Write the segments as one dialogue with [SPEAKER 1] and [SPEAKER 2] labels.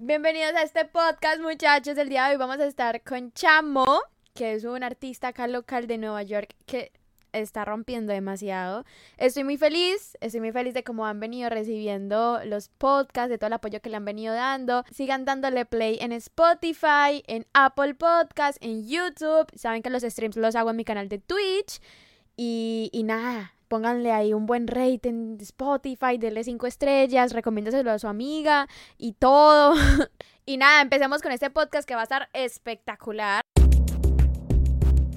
[SPEAKER 1] Bienvenidos a este podcast, muchachos. El día de hoy vamos a estar con Chamo, que es un artista acá local de Nueva York que está rompiendo demasiado. Estoy muy feliz, estoy muy feliz de cómo han venido recibiendo los podcasts, de todo el apoyo que le han venido dando. Sigan dándole play en Spotify, en Apple Podcasts, en YouTube. Saben que los streams los hago en mi canal de Twitch. Y, y nada, pónganle ahí un buen rating en Spotify, denle cinco estrellas, recomiéndaselo a su amiga y todo. y nada, empecemos con este podcast que va a estar espectacular.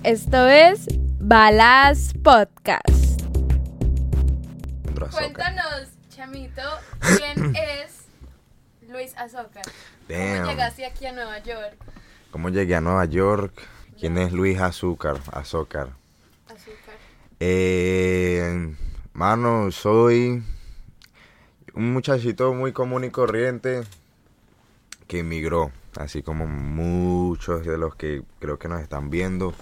[SPEAKER 1] Esto es Balas Podcast. Cuéntanos, chamito, quién es Luis Azócar. ¿Cómo llegaste aquí a Nueva York?
[SPEAKER 2] ¿Cómo llegué a Nueva York? ¿Quién es Luis Azúcar? Azócar. Eh, mano, soy un muchachito muy común y corriente que emigró, así como muchos de los que creo que nos están viendo,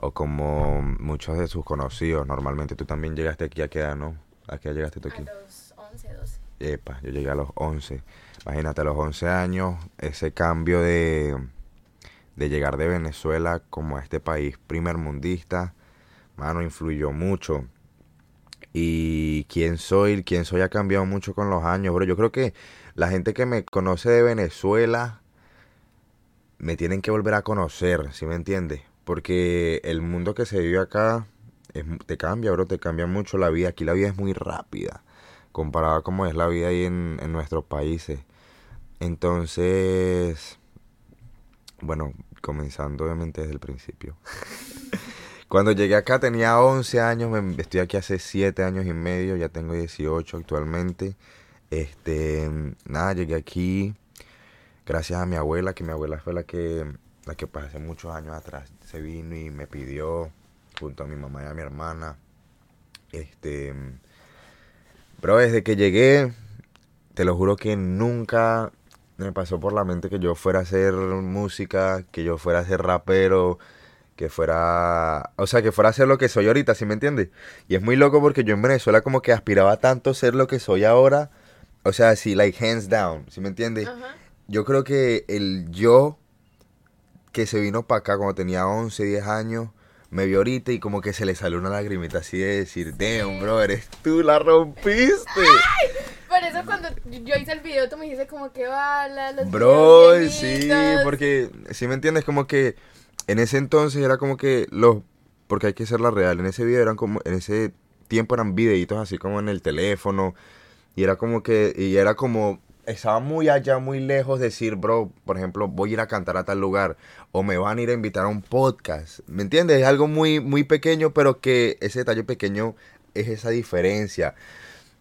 [SPEAKER 2] o como muchos de sus conocidos. Normalmente tú también llegaste aquí a qué edad, ¿no? ¿A qué edad llegaste tú aquí?
[SPEAKER 1] A los 11, 12.
[SPEAKER 2] Epa, yo llegué a los 11. Imagínate, a los 11 años, ese cambio de, de llegar de Venezuela como a este país primer mundista, mano, influyó mucho. Y quién soy, quién soy ha cambiado mucho con los años, bro. Yo creo que la gente que me conoce de Venezuela me tienen que volver a conocer, ¿sí me entiendes? Porque el mundo que se vive acá te cambia, bro, te cambia mucho la vida. Aquí la vida es muy rápida, comparada a cómo es la vida ahí en, en nuestros países. Entonces, bueno, comenzando obviamente desde el principio. Cuando llegué acá tenía 11 años, me- estoy aquí hace 7 años y medio, ya tengo 18 actualmente. Este, nada, llegué aquí gracias a mi abuela, que mi abuela fue la que, la que pues, hace muchos años atrás se vino y me pidió, junto a mi mamá y a mi hermana. Este, pero desde que llegué, te lo juro que nunca me pasó por la mente que yo fuera a hacer música, que yo fuera a ser rapero, que fuera, o sea, que fuera a ser lo que soy ahorita, ¿sí me entiendes? Y es muy loco porque yo en Venezuela como que aspiraba tanto a ser lo que soy ahora, o sea, sí, like hands down, ¿sí me entiendes?
[SPEAKER 1] Ajá.
[SPEAKER 2] Yo creo que el yo que se vino para acá cuando tenía 11, 10 años, me vio ahorita y como que se le salió una lagrimita así de decir, damn, bro, eres tú, la rompiste.
[SPEAKER 1] Por eso cuando yo hice el video tú me dijiste como que bala, los
[SPEAKER 2] Bro, sí, porque, si me entiendes, como que en ese entonces era como que los, porque hay que ser la real, en ese video eran como, en ese tiempo eran videitos así como en el teléfono, y era como que, y era como, estaba muy allá, muy lejos decir, bro, por ejemplo, voy a ir a cantar a tal lugar, o me van a ir a invitar a un podcast, ¿me entiendes? Es algo muy, muy pequeño, pero que ese detalle pequeño es esa diferencia.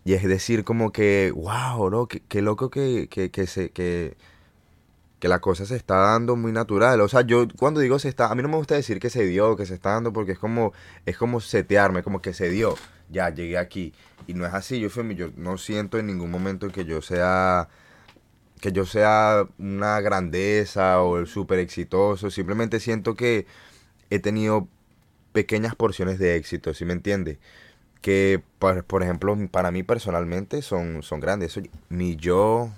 [SPEAKER 2] Y es decir, como que, wow, bro, qué, qué loco que, que, que se, que, que la cosa se está dando muy natural. O sea, yo cuando digo se está, a mí no me gusta decir que se dio, que se está dando, porque es como, es como setearme, como que se dio. Ya, llegué aquí. Y no es así, yo, yo no siento en ningún momento que yo sea, que yo sea una grandeza o el súper exitoso. Simplemente siento que he tenido pequeñas porciones de éxito, ¿sí me entiendes? que por, por ejemplo para mí personalmente son, son grandes. Eso, mi yo,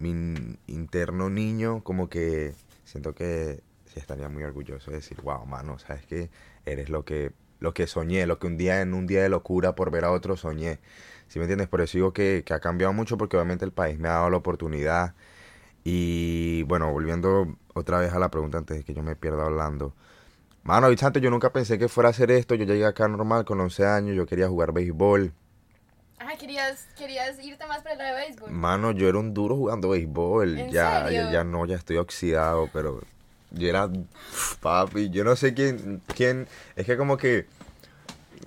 [SPEAKER 2] mi interno niño, como que siento que estaría muy orgulloso de decir, wow, mano, sabes que eres lo que, lo que soñé, lo que un día en un día de locura por ver a otro soñé. ¿Sí me entiendes? Por eso digo que, que ha cambiado mucho porque obviamente el país me ha dado la oportunidad. Y bueno, volviendo otra vez a la pregunta antes de que yo me pierda hablando. Mano, ahorita antes yo nunca pensé que fuera a hacer esto. Yo llegué acá normal con 11 años. Yo quería jugar béisbol.
[SPEAKER 1] Ay, querías, querías irte más para el lado de béisbol.
[SPEAKER 2] Mano, yo era un duro jugando béisbol.
[SPEAKER 1] ¿En
[SPEAKER 2] ya,
[SPEAKER 1] serio?
[SPEAKER 2] ya, ya no, ya estoy oxidado, pero yo era papi. Yo no sé quién, quién. Es que como que.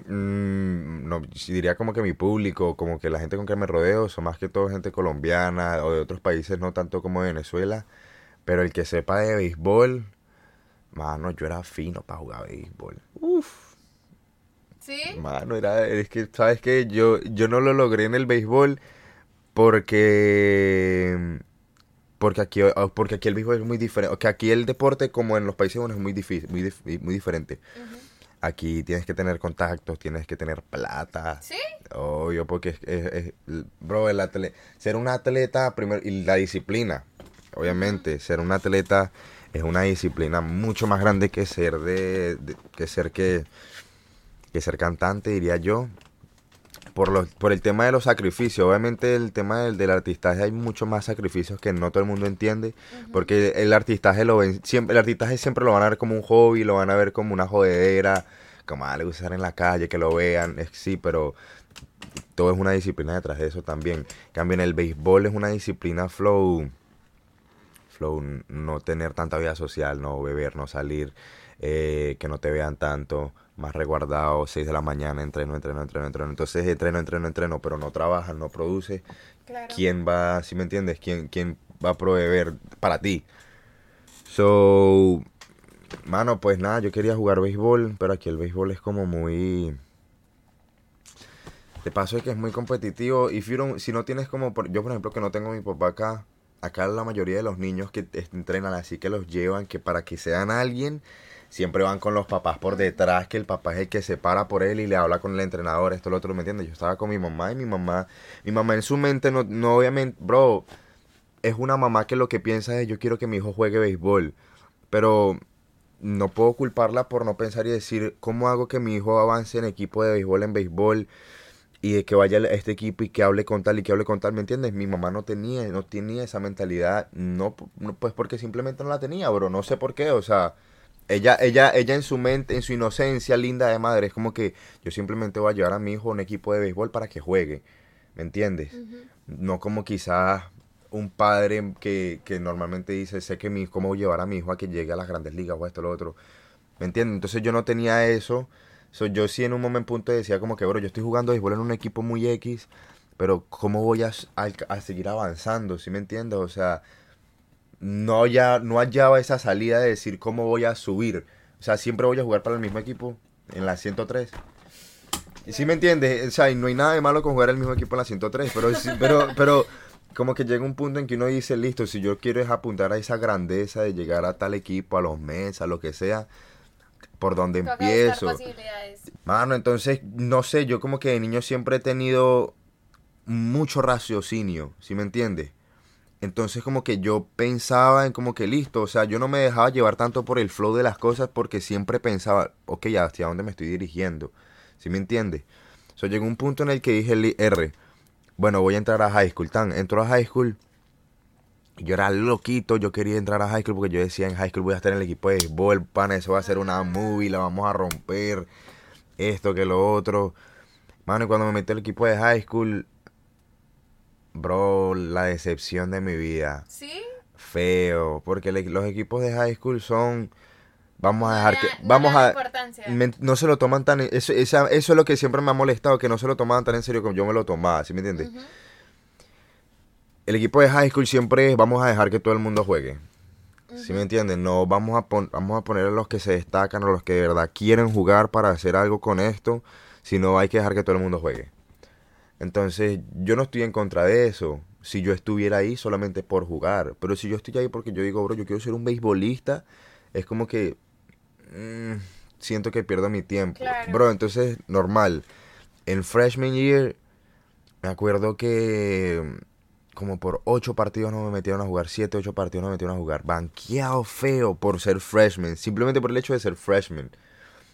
[SPEAKER 2] mm, no, diría como que mi público, como que la gente con que me rodeo, son más que todo gente colombiana o de otros países, no tanto como Venezuela. Pero el que sepa de béisbol, mano, yo era fino para jugar béisbol. Uf.
[SPEAKER 1] ¿Sí?
[SPEAKER 2] Mano, era, es que, ¿sabes qué? Yo, yo no lo logré en el béisbol porque, porque aquí, porque aquí el béisbol es muy diferente, que aquí el deporte como en los países buenos es muy difícil, muy, dif- muy diferente. Aquí tienes que tener contactos, tienes que tener plata.
[SPEAKER 1] ¿Sí?
[SPEAKER 2] Obvio, porque es, es- es- bro, el atle- ser un atleta primero y la disciplina. obviamente, ser un atleta es una disciplina mucho más grande que ser de, de- que ser que, que ser cantante, diría yo. Por, los, por el tema de los sacrificios, obviamente el tema del, del artistaje hay mucho más sacrificios que no todo el mundo entiende, porque el artistaje lo ven, siempre, el artistaje siempre lo van a ver como un hobby, lo van a ver como una jodedera, como ah, le gusta estar en la calle, que lo vean, es, sí, pero todo es una disciplina detrás de eso también. En cambio, en el béisbol es una disciplina flow, flow, no tener tanta vida social, no beber, no salir, eh, que no te vean tanto, más resguardado, 6 de la mañana, entreno, entreno, entreno, entreno. Entonces, entreno, entreno, entreno, pero no trabajas, no produces.
[SPEAKER 1] Claro.
[SPEAKER 2] ¿Quién va, si me entiendes? ¿Quién, quién va a proveer para ti? So, mano, pues nada, yo quería jugar béisbol, pero aquí el béisbol es como muy... De paso es que es muy competitivo y si no tienes como, por- yo por ejemplo que no tengo a mi papá acá, acá la mayoría de los niños que entrenan así que los llevan, que para que sean alguien, siempre van con los papás por detrás, que el papá es el que se para por él y le habla con el entrenador, esto, lo otro, ¿me entiendes? Yo estaba con mi mamá y mi mamá, mi mamá en su mente no, no obviamente, bro, es una mamá que lo que piensa es yo quiero que mi hijo juegue béisbol, pero no puedo culparla por no pensar y decir cómo hago que mi hijo avance en equipo de béisbol en béisbol y de que vaya a este equipo y que hable con tal y que hable con tal, ¿me entiendes? Mi mamá no tenía, no tenía esa mentalidad, no, no, pues porque simplemente no la tenía, bro, no sé por qué, o sea, ella, ella, ella en su mente, en su inocencia linda de madre, es como que yo simplemente voy a llevar a mi hijo a un equipo de béisbol para que juegue, ¿me entiendes? No como quizás un padre que, que normalmente dice, sé que mi, cómo llevar a mi hijo a que llegue a las grandes ligas o esto o lo otro. ¿Me entiendes? Entonces yo no tenía eso. So, yo sí en un momento punto decía como que, bro, yo estoy jugando béisbol en un equipo muy X, pero ¿cómo voy a, a, a seguir avanzando? ¿Sí me entiendes? O sea, no, ya, no hallaba esa salida de decir cómo voy a subir. O sea, siempre voy a jugar para el mismo equipo en la 103. Y ¿Sí me entiendes? O sea, y no hay nada de malo con jugar el mismo equipo en la 103, pero, pero, pero como que llega un punto en que uno dice, listo, si yo quiero es apuntar a esa grandeza de llegar a tal equipo, a los meses, a lo que sea, por
[SPEAKER 1] buscar
[SPEAKER 2] empiezo. Mano, entonces, no sé, yo como que de niño siempre he tenido mucho raciocinio, ¿sí me entiendes? Entonces como que yo pensaba en como que listo, o sea, yo no me dejaba llevar tanto por el flow de las cosas porque siempre pensaba, ok, ¿hacia dónde me estoy dirigiendo? ¿Sí me entiendes? So, llegó un punto en el que dije, R, bueno, voy a entrar a high school. Tan, entro a high school. Yo era loquito, yo quería entrar a high school porque yo decía en high school voy a estar en el equipo de béisbol, pana, eso va a ser una movie, la vamos a romper, esto que lo otro. Mano, y cuando me metí al equipo de high school, bro, la decepción de mi vida.
[SPEAKER 1] ¿Sí?
[SPEAKER 2] Feo, porque le- los equipos de high school son, vamos a dejar que,
[SPEAKER 1] no
[SPEAKER 2] vamos a, me- no se lo toman tan, eso, esa- eso es lo que siempre me ha molestado, que no se lo tomaban tan en serio como yo me lo tomaba, ¿sí me entiendes? El equipo de high school siempre es, vamos a dejar que todo el mundo juegue. ¿Sí me entienden? No vamos a, pon- vamos a poner a los que se destacan, a los que de verdad quieren jugar para hacer algo con esto, sino hay que dejar que todo el mundo juegue. Entonces, yo no estoy en contra de eso. Si yo estuviera ahí solamente por jugar. Pero si yo estoy ahí porque yo digo, bro, yo quiero ser un beisbolista, es como que mm, siento que pierdo mi tiempo.
[SPEAKER 1] Claro.
[SPEAKER 2] Bro, entonces, normal. En freshman year, me acuerdo que como por ocho partidos no me metieron a jugar, siete, ocho partidos no me metieron a jugar. Banqueado feo por ser freshman, simplemente por el hecho de ser freshman.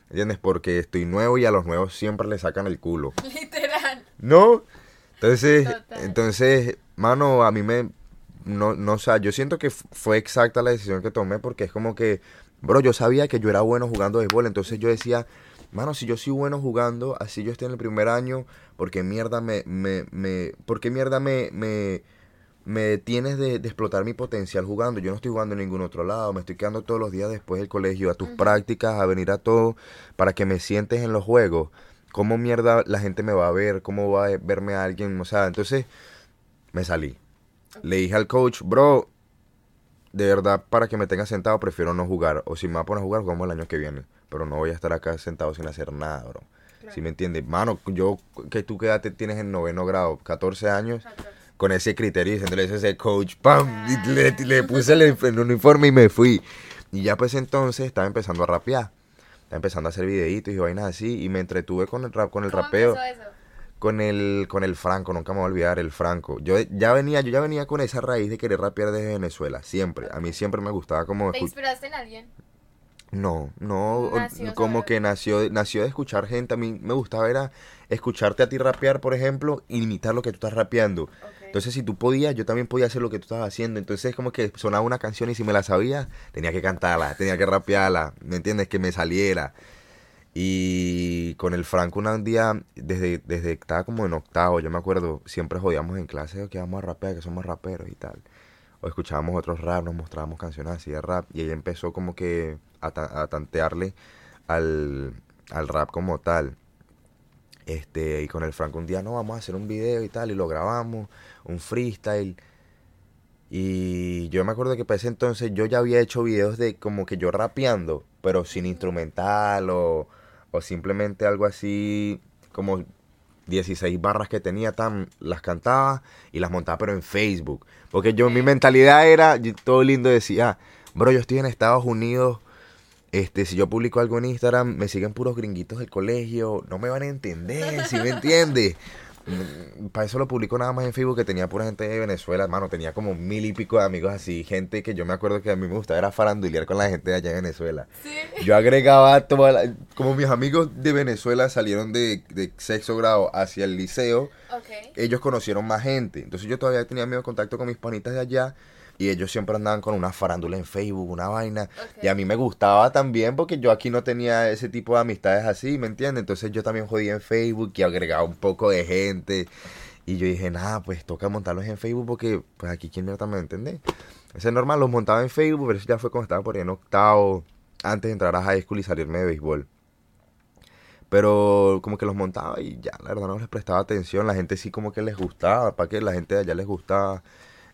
[SPEAKER 2] ¿Entiendes? Porque estoy nuevo y a los nuevos siempre le sacan el culo.
[SPEAKER 1] Literal.
[SPEAKER 2] ¿No? Entonces,
[SPEAKER 1] Total.
[SPEAKER 2] entonces, mano, a mí me, no, no, o sea, yo siento que fue exacta la decisión que tomé porque es como que, bro, yo sabía que yo era bueno jugando béisbol, entonces yo decía, mano, si yo soy bueno jugando, así yo estoy en el primer año, porque mierda me, me, me, porque mierda me, me, me detienes de, de explotar mi potencial jugando. Yo no estoy jugando en ningún otro lado. Me estoy quedando todos los días después del colegio a tus prácticas, a venir a todo, para que me sientes en los juegos. ¿Cómo mierda la gente me va a ver? ¿Cómo va a verme a alguien? O sea, entonces me salí. Le dije al coach, bro, de verdad, para que me tenga sentado, prefiero no jugar. O si me va a poner a jugar, jugamos el año que viene. Pero no voy a estar acá sentado sin hacer nada, bro. ¿Sí me entiendes? Mano, yo, que tú qué edad te tienes en noveno grado, 14 años, con ese criterio, diciéndole eso a ese coach, ¡pam! Y le, le puse el, el uniforme y me fui. Y ya pues entonces estaba empezando a rapear. Estaba empezando a hacer videitos y vainas así. Y me entretuve con el rap, con el
[SPEAKER 1] ¿Cómo
[SPEAKER 2] rapeo.
[SPEAKER 1] empezó eso?
[SPEAKER 2] con el, con el Franco, nunca me voy a olvidar el Franco. Yo ya venía, yo ya venía con esa raíz de querer rapear desde Venezuela, siempre. A mí siempre me gustaba como...
[SPEAKER 1] ¿Te inspiraste en alguien?
[SPEAKER 2] No, no,
[SPEAKER 1] Nació
[SPEAKER 2] como que nació, nació de escuchar gente. A mí me gustaba era escucharte a ti rapear, por ejemplo, e imitar lo que tú estás rapeando. Entonces, si tú podías, yo también podía hacer lo que tú estabas haciendo. Entonces, como que sonaba una canción y si me la sabía, tenía que cantarla, tenía que rapearla, ¿me entiendes? Que me saliera. Y con el Franco un día, desde, desde estaba como en octavo, yo me acuerdo, siempre jodíamos en clase "Oh, que vamos a rapear, que somos raperos y tal. O escuchábamos otros rap, nos mostrábamos canciones así de rap. Y ella empezó como que a, ta- a tantearle al, al rap como tal. Este, y con el Franco un día, no, vamos a hacer un video y tal, y lo grabamos, un freestyle. Y yo me acuerdo que para ese entonces yo ya había hecho videos de como que yo rapeando, pero sin instrumental o, o simplemente algo así como 16 barras que tenía, tan, las cantaba y las montaba pero en Facebook. Porque yo, mi mentalidad era, todo lindo decía, bro, yo estoy en Estados Unidos, este, si yo publico algo en Instagram, me siguen puros gringuitos del colegio, no me van a entender, si me entiendes? Para eso lo publico nada más en Facebook, que tenía pura gente de Venezuela, hermano, tenía como mil y pico de amigos así, gente que yo me acuerdo que a mí me gustaba era farandulear con la gente de allá en Venezuela.
[SPEAKER 1] Sí.
[SPEAKER 2] Yo agregaba toda la- como mis amigos de Venezuela salieron de, de sexto grado hacia el liceo, ellos conocieron más gente. Entonces yo todavía tenía medio contacto con mis panitas de allá y ellos siempre andaban con una farándula en Facebook, una vaina. Y a mí me gustaba también porque yo aquí no tenía ese tipo de amistades así, ¿me entiendes? Entonces yo también jodía en Facebook y agregaba un poco de gente. Y yo dije, nada, pues toca montarlos en Facebook porque pues aquí quién mierda me entender. Eso es normal, los montaba en Facebook, pero eso ya fue cuando estaba por ahí en octavo, antes de entrar a high school y salirme de béisbol. Pero como que los montaba y ya, la verdad no les prestaba atención. La gente sí como que les gustaba, para que la gente de allá les gustaba.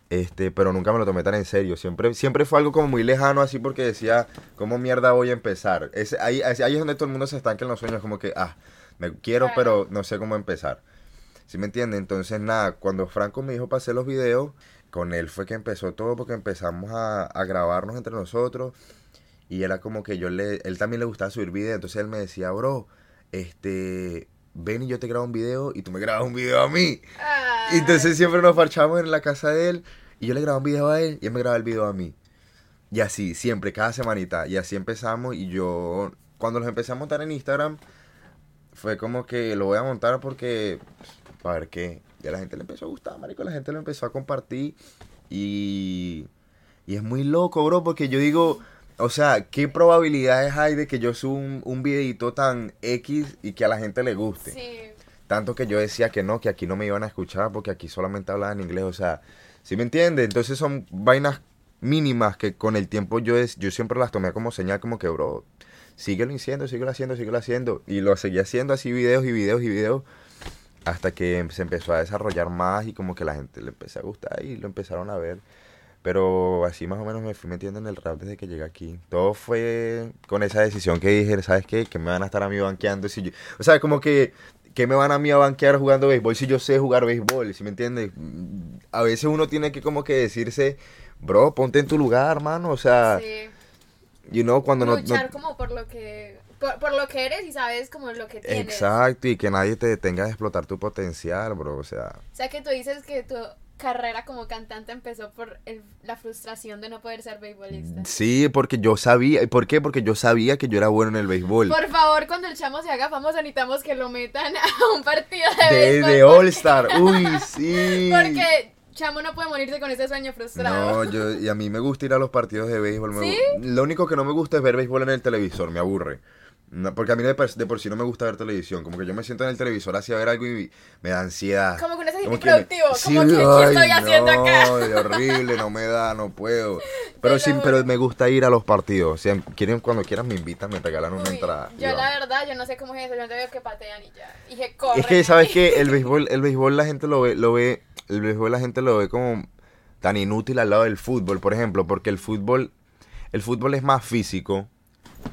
[SPEAKER 2] Este, pero nunca me lo tomé tan en serio. Siempre, siempre fue algo como muy lejano así porque decía, ¿cómo mierda voy a empezar? Ese, ahí, ahí es donde todo el mundo se estanca en los sueños, como que, ah, me quiero, pero no sé cómo empezar. ¿Sí me entiende? Entonces, nada, cuando Franco me dijo para hacer los videos, con él fue que empezó todo porque empezamos a, a grabarnos entre nosotros. Y era como que yo le, él también le gustaba subir videos, entonces él me decía, bro, este, ven y yo te grabo un video y tú me grabas un video a mí.
[SPEAKER 1] Ah.
[SPEAKER 2] Y entonces siempre nos parchamos en la casa de él y yo le grababa un video a él y él me grababa el video a mí. Y así, siempre, cada semanita. Y así empezamos y yo, cuando los empecé a montar en Instagram, fue como que lo voy a montar porque, para ver qué. Y a la gente le empezó a gustar, marico, la gente lo empezó a compartir y, y es muy loco, bro, porque yo digo, o sea, ¿qué probabilidades hay de que yo suba un, un videito tan X y que a la gente le guste?
[SPEAKER 1] Sí.
[SPEAKER 2] Tanto que yo decía que no, que aquí no me iban a escuchar porque aquí solamente hablaban inglés, o sea, ¿sí me entiende? Entonces son vainas mínimas que con el tiempo yo, es, yo siempre las tomé como señal, como que, bro, síguelo haciendo, síguelo haciendo, síguelo haciendo. Y lo seguí haciendo así videos y videos y videos hasta que se empezó a desarrollar más y como que la gente le empezó a gustar y lo empezaron a ver. Pero así más o menos me fui metiendo en el rap desde que llegué aquí. Todo fue con esa decisión que dije, ¿sabes qué? Que me van a estar a mí banqueando si yo... O sea, como que, que me van a mí a banquear jugando béisbol si yo sé jugar béisbol, ¿sí me entiendes? A veces uno tiene que como que decirse, bro, ponte en tu lugar, hermano. O sea,
[SPEAKER 1] sí.
[SPEAKER 2] you know, cuando no... no-
[SPEAKER 1] Luchar como por lo que por, por lo que eres y sabes como lo que tienes.
[SPEAKER 2] Exacto, y que nadie te detenga de explotar tu potencial, bro. O sea,
[SPEAKER 1] O sea que tú dices que tu carrera como cantante empezó por el- la frustración de no poder ser beisbolista.
[SPEAKER 2] sí, porque yo sabía. ¿y ¿Por qué? Porque yo sabía que yo era bueno en el béisbol.
[SPEAKER 1] Por favor, cuando el chamo se haga famoso, necesitamos que lo metan a un partido de,
[SPEAKER 2] De,
[SPEAKER 1] béisbol.
[SPEAKER 2] de All Star. Uy, sí.
[SPEAKER 1] Porque chamo no puede morirse con ese sueño frustrado.
[SPEAKER 2] No, yo, y a mí me gusta ir a los partidos de béisbol.
[SPEAKER 1] ¿Sí?
[SPEAKER 2] Lo único que no me gusta es ver béisbol en el televisor, me aburre. No, porque a mí de por, de por sí no me gusta ver televisión. Como que yo me siento en el televisor así a ver algo y me da ansiedad.
[SPEAKER 1] Como que uno se siente
[SPEAKER 2] Como que me- Sí,
[SPEAKER 1] como que ¿qué
[SPEAKER 2] ay,
[SPEAKER 1] estoy haciendo
[SPEAKER 2] no,
[SPEAKER 1] acá?
[SPEAKER 2] horrible, no me da, no puedo. Pero sí, pero me gusta ir a los partidos. O sea, quieren, cuando quieran me invitan, me regalan una
[SPEAKER 1] Uy,
[SPEAKER 2] entrada.
[SPEAKER 1] yo la verdad, yo no sé cómo es eso, yo te veo que patean y ya. Y que corren.
[SPEAKER 2] Es que, ¿sabes qué? El béisbol, el béisbol la gente lo ve, lo ve, el béisbol la gente lo ve como tan inútil al lado del fútbol, por ejemplo, porque el fútbol, el fútbol es más físico.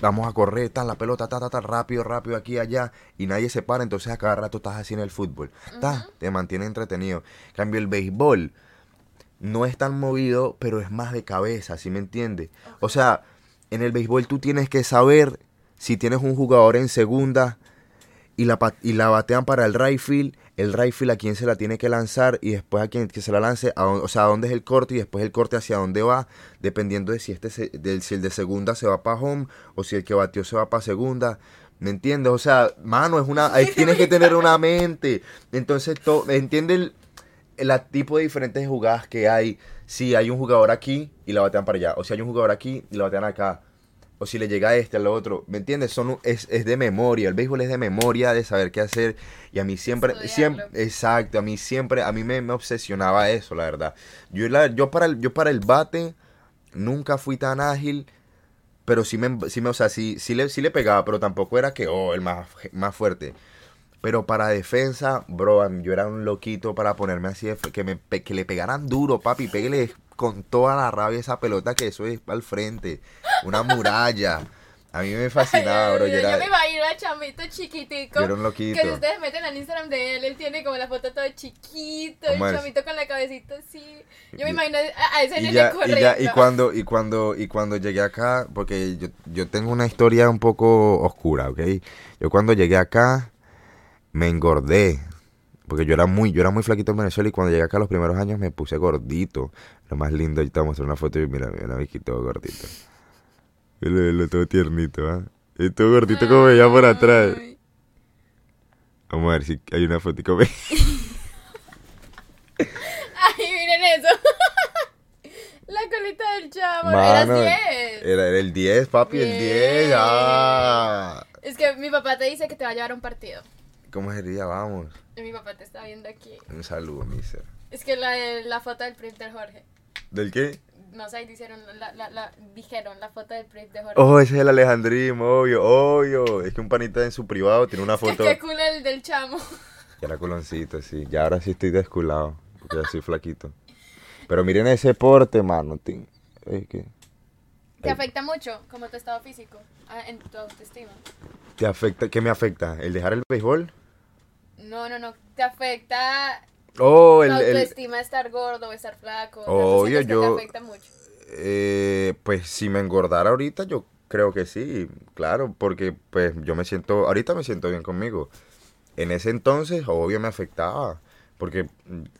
[SPEAKER 2] Vamos a correr, tan la pelota, ta, ta, ta, rápido, rápido, aquí, allá, y nadie se para, entonces a cada rato estás así en el fútbol. Ta, te mantiene entretenido. En cambio, el béisbol no es tan movido, pero es más de cabeza, ¿sí me entiendes? O sea, en el béisbol tú tienes que saber si tienes un jugador en segunda y la, y la batean para el right field, el right field a quién se la tiene que lanzar y después a quien que se la lance, a o sea, a dónde es el corte y después el corte hacia dónde va, dependiendo de si, este se- del, si el de segunda se va para home o si el que batió se va para segunda. ¿Me entiendes? O sea, mano, es una, tienes que tener una mente. Entonces, to- entiende el, el tipo de diferentes jugadas que hay. Si hay un jugador aquí y la batean para allá. O si hay un jugador aquí y la batean acá. O si le llega a este, al otro. ¿Me entiendes? Son, es, es de memoria. El béisbol es de memoria, de saber qué hacer. Y a mí siempre,
[SPEAKER 1] Estudiarlo.
[SPEAKER 2] siempre, exacto, a mí siempre, a mí me, me obsesionaba eso, la verdad. Yo, la- yo, para el, yo para el bate nunca fui tan ágil. Pero sí me, sí me o sea, sí, sí le, sí le pegaba, pero tampoco era que, oh, el más, más fuerte. Pero para defensa, bro, yo era un loquito para ponerme así, de, que, me, que le pegaran duro, papi, pégale con toda la rabia esa pelota que eso es al frente, una muralla. A mí me fascinaba, bro, yo
[SPEAKER 1] yo,
[SPEAKER 2] era,
[SPEAKER 1] me imagino a chamito chiquitico.
[SPEAKER 2] yo era un loquito.
[SPEAKER 1] Que si ustedes meten al Instagram de él, él tiene como la foto todo chiquito, el chamito con la cabecita así. Yo me imagino a, ese
[SPEAKER 2] Y
[SPEAKER 1] nene
[SPEAKER 2] ya, y ya, y cuando, y cuando, y cuando llegué acá, porque yo, yo tengo una historia un poco oscura, ¿ok? Yo cuando llegué acá, me engordé. Porque yo era muy, yo era muy flaquito en Venezuela y cuando llegué acá los primeros años me puse gordito. Lo más lindo, ahorita voy a mostrar una foto y mira, mira, me quito gordito. Lo, lo todo tiernito, ¿ah? Y todo gordito como veía por atrás. Vamos a ver si hay una foto como...
[SPEAKER 1] Ay, miren eso. la colita del chamo.
[SPEAKER 2] Mano,
[SPEAKER 1] Eras 10.
[SPEAKER 2] Era, era el 10, papi, el 10.
[SPEAKER 1] Bien.
[SPEAKER 2] Ah.
[SPEAKER 1] Es que mi papá te dice que te va a llevar a un partido.
[SPEAKER 2] ¿Cómo sería? Vamos.
[SPEAKER 1] Mi papá te está viendo aquí.
[SPEAKER 2] Un saludo, miser.
[SPEAKER 1] Es que la, la foto del print de Jorge.
[SPEAKER 2] ¿Del qué?
[SPEAKER 1] No sé, dijeron la, la, la, dijeron la foto del print de Jorge.
[SPEAKER 2] Oh, ese es el Alejandrismo, obvio, obvio. Es que un panita en su privado tiene una foto.
[SPEAKER 1] qué cool el del chamo.
[SPEAKER 2] Que era culoncito, sí. Ya ahora sí estoy desculado. Porque ya soy flaquito. Pero miren ese porte, mano. Es que
[SPEAKER 1] ¿Te afecta mucho como tu estado físico ah, en tu autoestima?
[SPEAKER 2] ¿Te afecta? ¿Qué me afecta? ¿El dejar el béisbol?
[SPEAKER 1] No, no, no. ¿Te afecta
[SPEAKER 2] Oh, el, el-
[SPEAKER 1] autoestima estar gordo o estar flaco? O sea, ¿tú
[SPEAKER 2] Obvio, yo-
[SPEAKER 1] te afecta mucho.
[SPEAKER 2] Eh, pues si me engordara ahorita, yo creo que sí, claro, porque pues yo me siento, ahorita me siento bien conmigo. En ese entonces, obvio, me afectaba, porque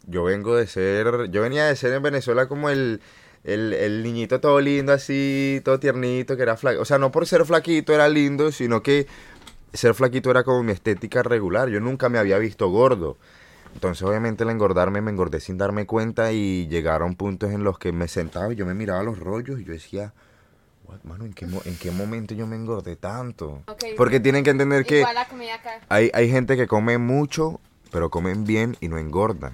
[SPEAKER 2] yo vengo de ser, yo venía de ser en Venezuela como el, el, el niñito todo lindo así, todo tiernito, que era flaco. O sea, no por ser flaquito era lindo, sino que ser flaquito era como mi estética regular. Yo nunca me había visto gordo. Entonces, obviamente, el engordarme, me engordé sin darme cuenta y llegaron puntos en los que me sentaba y yo me miraba los rollos y yo decía, "What, mano, ¿en qué, ¿en qué momento yo me engordé tanto? Porque tienen que entender que hay, hay gente que come mucho, pero comen bien y no engordan.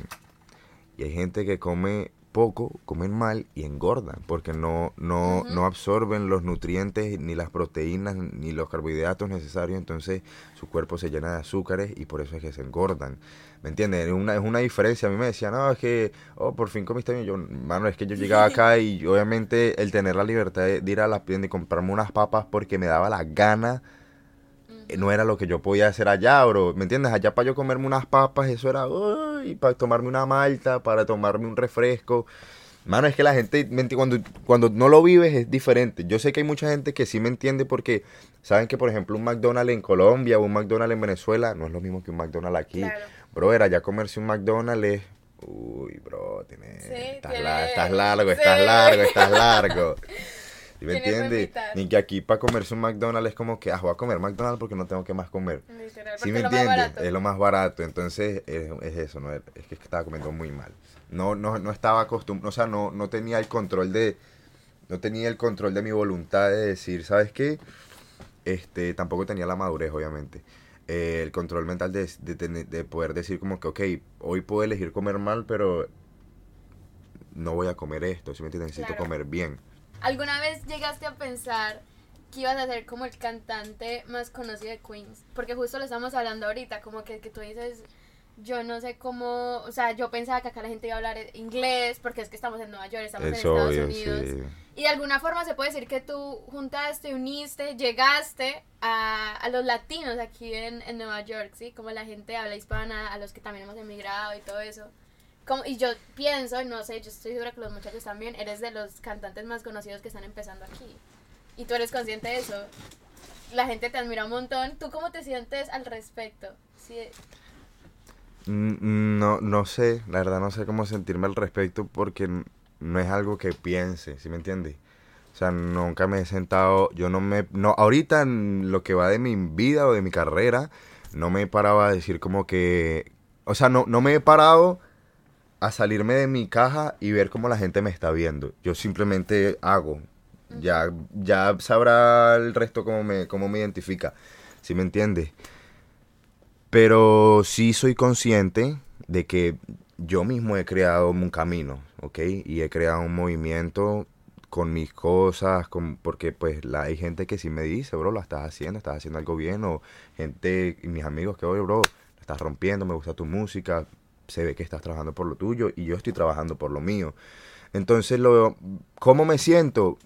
[SPEAKER 2] Y hay gente que come poco, comen mal y engordan, porque no, no, no absorben los nutrientes, ni las proteínas, ni los carbohidratos necesarios, entonces su cuerpo se llena de azúcares y por eso es que se engordan. ¿Me entiendes? Es una, es una diferencia. A mí me decían, no, es que, oh, por fin comiste bien. Yo, mano, es que yo llegaba acá y obviamente el tener la libertad de, de ir a la tienda y comprarme unas papas porque me daba la gana no era lo que yo podía hacer allá, bro. ¿Me entiendes? Allá para yo comerme unas papas, eso era, uy, para tomarme una malta, para tomarme un refresco. Mano, es que la gente, cuando, cuando no lo vives es diferente. Yo sé que hay mucha gente que sí me entiende porque saben que, por ejemplo, un McDonald's en Colombia o un McDonald's en Venezuela no es lo mismo que un McDonald's aquí.
[SPEAKER 1] Claro.
[SPEAKER 2] Bro, era ya comerse un McDonald's es... Uy, bro, tiene,
[SPEAKER 1] Sí,
[SPEAKER 2] estás,
[SPEAKER 1] tiene-
[SPEAKER 2] la- estás largo,
[SPEAKER 1] sí.
[SPEAKER 2] estás largo, estás largo. ¿Sí ¿Me entiendes? Ni que aquí para comerse un McDonald's es como que, ah, voy a comer McDonald's porque no tengo que más comer.
[SPEAKER 1] Literal,
[SPEAKER 2] ¿Sí me entiendes? Es lo más barato. Entonces, es, es eso, ¿no? Es que estaba comiendo muy mal. No, no, no estaba acostumbrado, o sea, no, no tenía el control de, no tenía el control de mi voluntad de decir, ¿sabes qué? Este, tampoco tenía la madurez, obviamente. Eh, el control mental de, de, tener- de poder decir como que, ok, hoy puedo elegir comer mal, pero no voy a comer esto, ¿sí me entiendes? Necesito
[SPEAKER 1] Claro.
[SPEAKER 2] comer bien.
[SPEAKER 1] ¿Alguna vez llegaste a pensar que ibas a ser como el cantante más conocido de Queens? Porque justo lo estamos hablando ahorita, como que, que tú dices, yo no sé cómo, o sea, yo pensaba que acá la gente iba a hablar inglés, porque es que estamos en Nueva York, estamos en
[SPEAKER 2] Es
[SPEAKER 1] Estados
[SPEAKER 2] obvio,
[SPEAKER 1] Unidos.
[SPEAKER 2] sí.
[SPEAKER 1] Y de alguna forma se puede decir que tú juntaste, uniste, llegaste a, a los latinos aquí en, en Nueva York, ¿sí? Como la gente habla hispana, a los que también hemos emigrado y todo eso. Como, y yo pienso, no sé, yo estoy segura que los muchachos también, eres de los cantantes más conocidos que están empezando aquí. Y tú eres consciente de eso. la gente te admira un montón. ¿Tú cómo te sientes al respecto? Sí.
[SPEAKER 2] Mm, No, no sé, la verdad no sé cómo sentirme al respecto porque no es algo que piense, ¿sí me entiendes? O sea, nunca me he sentado, yo no me, no, ahorita en lo que va de mi vida o de mi carrera, no me he parado a decir como que, o sea, no, no me he parado a salirme de mi caja y ver cómo la gente me está viendo. Yo simplemente hago, ya, ya sabrá el resto cómo me, cómo me identifica, ¿sí me entiendes? Pero sí soy consciente de que yo mismo he creado un camino, ¿ok? Y he creado un movimiento con mis cosas, con, porque pues la, hay gente que sí me dice, bro, lo estás haciendo, estás haciendo algo bien, o gente, y mis amigos que, oye, bro, lo estás rompiendo, me gusta tu música, se ve que estás trabajando por lo tuyo y yo estoy trabajando por lo mío. Entonces, lo, ¿cómo me siento?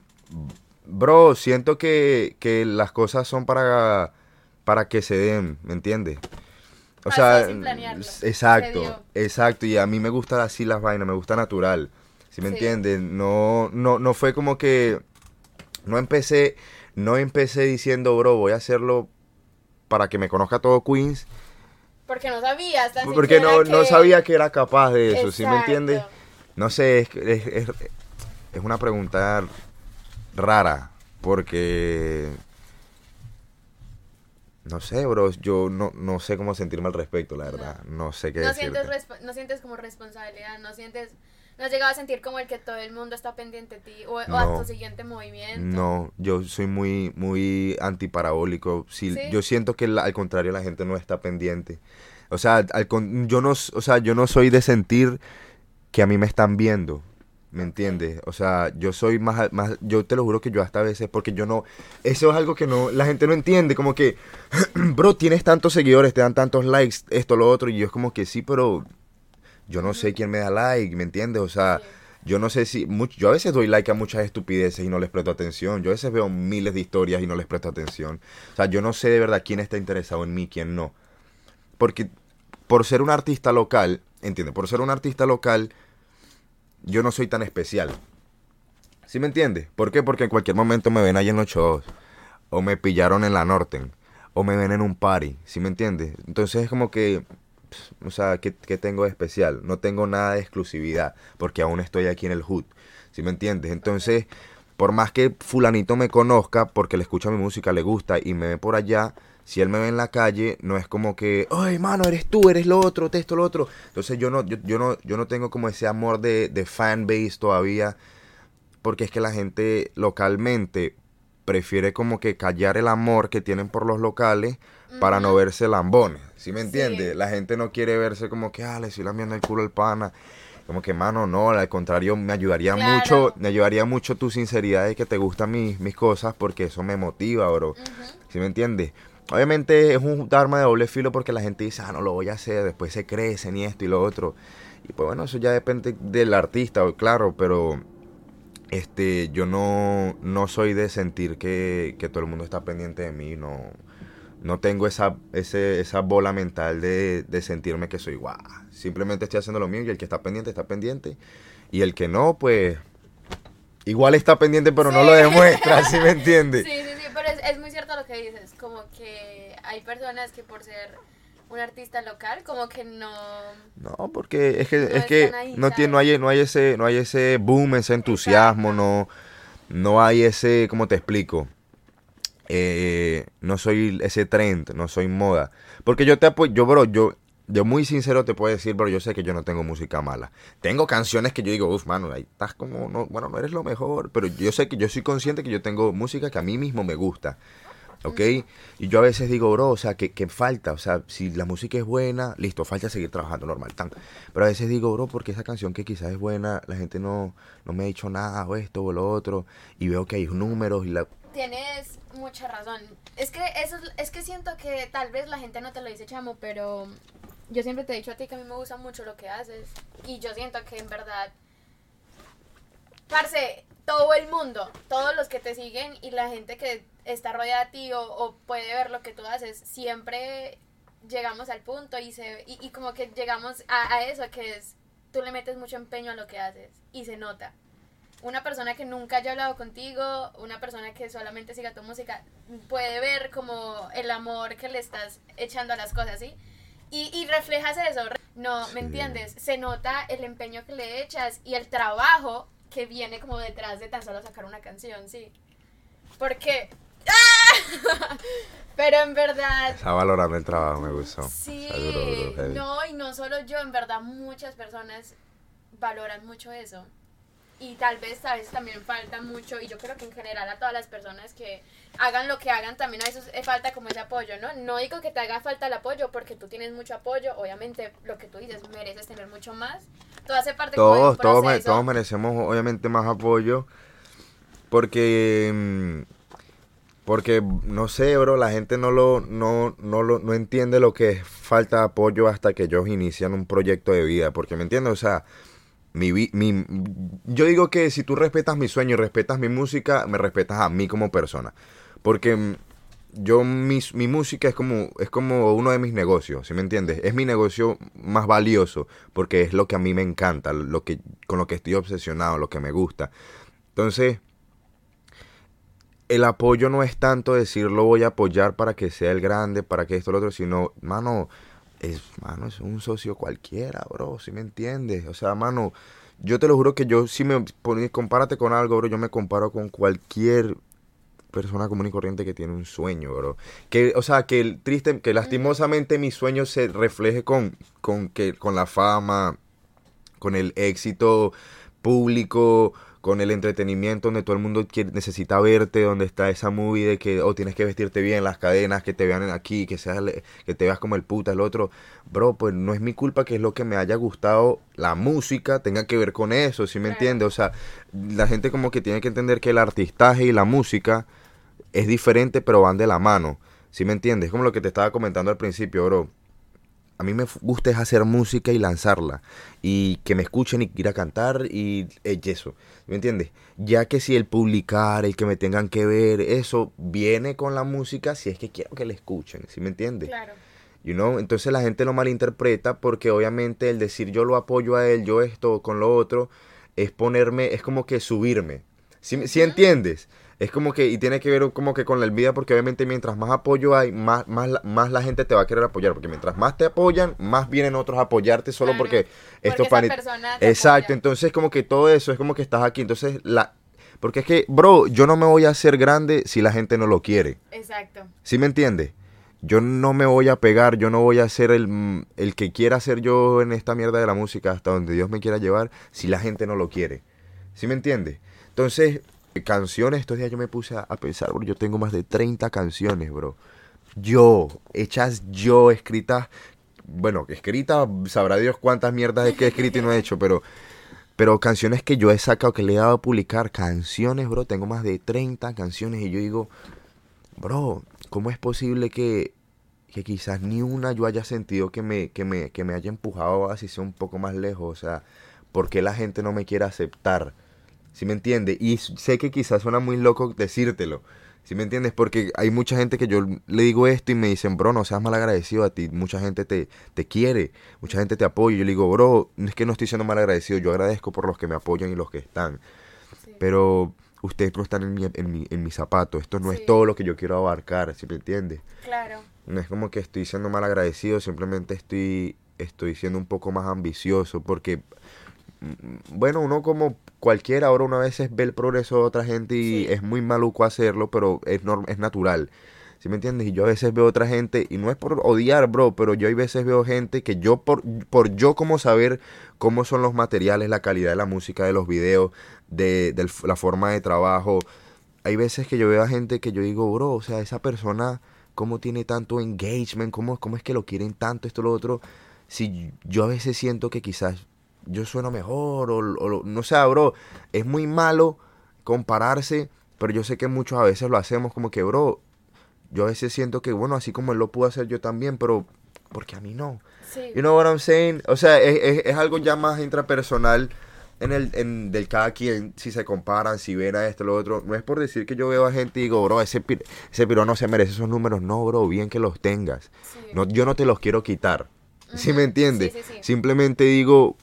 [SPEAKER 2] Bro, siento que, que las cosas son para, para que se den, ¿me entiendes? O sea,
[SPEAKER 1] sin
[SPEAKER 2] exacto, exacto, y a mí me gustan así las vainas, me gusta natural, ¿sí me
[SPEAKER 1] Sí.
[SPEAKER 2] entiendes? No, no, no fue como que, no empecé, no empecé diciendo, bro, voy a hacerlo para que me conozca todo Queens,
[SPEAKER 1] Porque no sabías tan
[SPEAKER 2] porque no, no sabía que era capaz de eso, ¿sí me entiendes? No sé, es, es, es, es una pregunta rara, porque... No sé, bro, yo no, no sé cómo sentirme al respecto, la verdad. No, sé qué
[SPEAKER 1] No
[SPEAKER 2] decirte.
[SPEAKER 1] sientes, no sientes como responsabilidad, no sientes, no has llegado a sentir como el que todo el mundo está pendiente de ti o, o a
[SPEAKER 2] No.
[SPEAKER 1] tu siguiente movimiento.
[SPEAKER 2] No, yo soy muy, muy antiparabólico. Si,
[SPEAKER 1] ¿Sí?
[SPEAKER 2] Yo siento que la- al contrario la gente no está pendiente. O sea, al yo no, o sea, yo no soy de sentir que a mí me están viendo. ¿Me entiendes? O sea, yo soy más, más, yo te lo juro que yo hasta a veces, porque yo no, eso es algo que no, la gente no entiende, como que, bro, tienes tantos seguidores, te dan tantos likes, esto, lo otro, y yo es como que sí, pero yo no sé quién me da like, ¿me entiendes? O sea, yo no sé si, much- yo a veces doy like a muchas estupideces y no les presto atención, yo a veces veo miles de historias y no les presto atención, o sea, yo no sé de verdad quién está interesado en mí, quién no, porque por ser un artista local, ¿entiendes? Por ser un artista local, yo no soy tan especial. ¿Sí me entiendes? ¿Por qué? Porque en cualquier momento me ven ahí en los shows. O me pillaron en la Norten. O me ven en un party. ¿Sí me entiendes? Entonces es como que... O sea, ¿qué, qué tengo de especial? No tengo nada de exclusividad. Porque aún estoy aquí en el hood. ¿Sí me entiendes? Entonces, por más que fulanito me conozca, porque le escucha mi música, le gusta y me ve por allá, si él me ve en la calle, no es como que, ay, mano, eres tú, eres lo otro, te esto, lo otro. Entonces yo no, yo, yo no, yo no tengo como ese amor de, de fan base todavía, porque es que la gente localmente prefiere como que callar el amor que tienen por los locales para no verse lambones, ¿sí me entiendes?
[SPEAKER 1] Sí.
[SPEAKER 2] La gente no quiere verse como que, ah, le estoy lambiendo el culo al pana. Como que, mano, no, al contrario, me ayudaría
[SPEAKER 1] Claro.
[SPEAKER 2] mucho, me ayudaría mucho tu sinceridad de que te gustan mis, mis cosas, porque eso me motiva, bro. ¿Sí me entiendes? Obviamente es un arma de doble filo porque la gente dice, ah, no lo voy a hacer, después se crecen y esto y lo otro. Y pues bueno, eso ya depende del artista, claro, pero este yo no, no soy de sentir que, que todo el mundo está pendiente de mí, no, no tengo esa, ese, esa bola mental de, de sentirme que soy guau. Simplemente estoy haciendo lo mío y el que está pendiente está pendiente. Y el que no, pues igual está pendiente, pero no lo demuestra, ¿sí me entiendes?
[SPEAKER 1] Sí, sí, sí, pero es, es muy cierto lo que dices, como que hay personas que por ser un artista local, como que no...
[SPEAKER 2] No, porque es que,
[SPEAKER 1] No
[SPEAKER 2] es que
[SPEAKER 1] ahí,
[SPEAKER 2] no, tiene, no, hay, no hay ese, no hay ese boom, ese entusiasmo, no, no hay ese, ¿cómo te explico? Eh, no soy ese trend, no soy moda. Porque yo te apoyo, yo, bro, yo, yo muy sincero te puedo decir, bro, yo sé que yo no tengo música mala. Tengo canciones que yo digo, uff, mano, ahí estás como, no, bueno, no eres lo mejor, pero yo sé que yo soy consciente que yo tengo música que a mí mismo me gusta. ¿Ok? Y yo a veces digo, bro, o sea, que, que falta, o sea, si la música es buena, listo, falta seguir trabajando normal, tan. Pero a veces digo, bro, porque esa canción que quizás es buena, la gente no, no me ha dicho nada, o esto o lo otro, y veo que hay números y la...
[SPEAKER 1] Tienes mucha razón. Es que eso es, es que siento que tal vez la gente no te lo dice, chamo, pero yo siempre te he dicho a ti que a mí me gusta mucho lo que haces y yo siento que en verdad parce, todo el mundo, todos los que te siguen y la gente que está rodeada de ti o, o puede ver lo que tú haces, siempre llegamos al punto y se y, y como que llegamos a, a eso que es tú le metes mucho empeño a lo que haces y se nota. una persona que nunca haya hablado contigo, una persona que solamente siga tu música, puede ver como el amor que le estás echando a las cosas, ¿sí? Y, y reflejas eso, no, ¿me
[SPEAKER 2] Sí.
[SPEAKER 1] entiendes? Se nota el empeño que le echas y el trabajo que viene como detrás de tan solo sacar una canción, ¿sí? Porque... Pero en verdad,
[SPEAKER 2] Está valorando el trabajo, me gustó.
[SPEAKER 1] Sí,
[SPEAKER 2] duro, duro,
[SPEAKER 1] no, y no solo yo, en verdad muchas personas valoran mucho eso. Y tal vez a veces también falta mucho, y yo creo que en general a todas las personas que hagan lo que hagan, también a veces falta como ese apoyo, ¿no? No digo que te haga falta el apoyo porque tú tienes mucho apoyo, obviamente lo que tú dices, mereces tener mucho más. Todo hace parte como
[SPEAKER 2] Todos, todos, me-
[SPEAKER 1] proceso.
[SPEAKER 2] todos merecemos obviamente más apoyo. Porque, mm, porque, no sé, bro, la gente no lo, no, no lo, no entiende lo que es falta de apoyo hasta que ellos inician un proyecto de vida. Porque, ¿me entiendes? O sea, mi, mi, yo digo que si tú respetas mi sueño y respetas mi música, me respetas a mí como persona. Porque mm, yo, mi, mi música es como, es como uno de mis negocios, ¿sí me entiendes? Es mi negocio más valioso porque es lo que a mí me encanta, lo que, con lo que estoy obsesionado, lo que me gusta. Entonces, el apoyo no es tanto decir lo voy a apoyar para que sea el grande, para que esto, lo otro, sino, mano, es, mano, es un socio cualquiera, bro, ¿sí me entiendes? O sea, mano, yo te lo juro que yo, si me pones, compárate con algo, bro, yo me comparo con cualquier persona común y corriente que tiene un sueño, bro. Que, o sea, que el triste, que lastimosamente mi sueño se refleje con, con que, con la fama, con el éxito público, con el entretenimiento donde todo el mundo quiere, necesita verte, donde está esa movie de que oh, tienes que vestirte bien, las cadenas, que te vean aquí, que seas que te veas como el puta, el otro. Bro, pues no es mi culpa que es lo que me haya gustado la música tenga que ver con eso, ¿sí me
[SPEAKER 1] Claro.
[SPEAKER 2] entiendes? O sea, la gente como que tiene que entender que el artistaje y la música es diferente, pero van de la mano. ¿Sí me entiendes? Es como lo que te estaba comentando al principio, bro. A mí me gusta es hacer música y lanzarla. Y que me escuchen y ir a cantar y eso. ¿Me entiendes? Ya que si el publicar, el que me tengan que ver, eso viene con la música si es que quiero que le escuchen. ¿Sí me entiendes?
[SPEAKER 1] Claro.
[SPEAKER 2] You know? Entonces la gente lo malinterpreta porque obviamente el decir yo lo apoyo a él, yo esto con lo otro, es ponerme, es como que subirme. ¿Sí, entiendes? Es como que, y tiene que ver como que con la vida, porque obviamente mientras más apoyo hay, más, más, la- más la gente te va a querer apoyar. Porque mientras más te apoyan, más vienen otros a apoyarte solo
[SPEAKER 1] Claro,
[SPEAKER 2] porque esto
[SPEAKER 1] Porque esa
[SPEAKER 2] Exacto,
[SPEAKER 1] apoya.
[SPEAKER 2] entonces como que todo eso es como que estás aquí. Entonces, la... Porque es que, bro, yo no me voy a hacer grande si la gente no lo quiere.
[SPEAKER 1] Exacto.
[SPEAKER 2] ¿Sí me entiendes? Yo no me voy a pegar, yo no voy a ser el, el que quiera ser yo en esta mierda de la música hasta donde Dios me quiera llevar si la gente no lo quiere. ¿Sí me entiendes? Entonces, canciones, estos días yo me puse a, pensar, bro, yo tengo más de 30 canciones, bro. Yo, hechas yo, escritas, bueno, escritas, sabrá Dios cuántas mierdas es que he escrito y no he hecho, pero, pero canciones que yo he sacado, que le he dado a publicar, canciones, bro, tengo más de 30 canciones y yo digo, bro, ¿cómo es posible que, que quizás ni una yo haya sentido que me, que me, que me haya empujado así sea un poco más lejos? O sea, ¿por qué la gente no me quiere aceptar? ¿Sí me entiende? Y sé que quizás suena muy loco decírtelo. ¿Sí me entiendes? Porque hay mucha gente que yo le digo esto y me dicen, bro, no seas mal agradecido a ti. Mucha gente te, te quiere, mucha gente te apoya. Yo le digo, bro, no es que no estoy siendo mal agradecido. Yo agradezco por los que me apoyan y los que están.
[SPEAKER 1] Sí.
[SPEAKER 2] Pero ustedes no están en mi, en mi, en mi zapato. Esto no
[SPEAKER 1] Sí.
[SPEAKER 2] es todo lo que yo quiero abarcar, ¿sí me entiendes?
[SPEAKER 1] Claro.
[SPEAKER 2] No es como que estoy siendo mal agradecido, simplemente estoy, estoy siendo un poco más ambicioso porque, bueno, uno como cualquiera, ahora uno a veces ve el progreso de otra gente y
[SPEAKER 1] Sí.
[SPEAKER 2] es muy maluco hacerlo, pero es, norm- es natural. ¿Sí me entiendes? Y yo a veces veo otra gente, y no es por odiar, bro, pero yo a veces veo gente que yo, por, por yo como saber cómo son los materiales, la calidad de la música, de los videos, de, la forma de trabajo, hay veces que yo veo a gente que yo digo, bro, o sea, esa persona, ¿cómo tiene tanto engagement? ¿Cómo, cómo es que lo quieren tanto, esto, lo otro? Si yo a veces siento que quizás yo sueno mejor, o, no sé, bro, es muy malo compararse, pero yo sé que muchos a veces lo hacemos como que, bro, yo a veces siento que, bueno, así como él lo pudo hacer yo también, pero porque a mí no.
[SPEAKER 1] Sí.
[SPEAKER 2] You know what I'm saying? O sea, es, es- es algo ya más intrapersonal en el en del cada quien, si se comparan, si ven a esto, lo otro. No es por decir que yo veo a gente y digo, bro, ese, pir- ese piro no se merece esos números. No, bro, bien que los tengas.
[SPEAKER 1] Sí.
[SPEAKER 2] No, yo no te los quiero quitar. ¿Sí me entiendes?
[SPEAKER 1] sí.
[SPEAKER 2] Simplemente digo,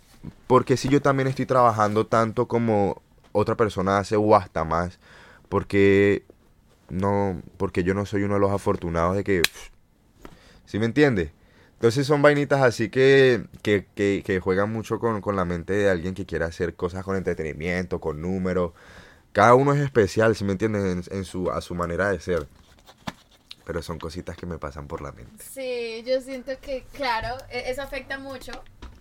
[SPEAKER 2] porque si yo también estoy trabajando tanto como otra persona hace o hasta más, porque no, porque yo no soy uno de los afortunados de que, ¿sí me entiendes? Entonces son vainitas así que, que, que, que juegan mucho con, con la mente de alguien que quiere hacer cosas con entretenimiento, con números. Cada uno es especial, ¿sí me entiendes? En, en su, a su manera de ser. Pero son cositas que me pasan por la mente.
[SPEAKER 1] Sí, yo siento que, claro, e- eso afecta mucho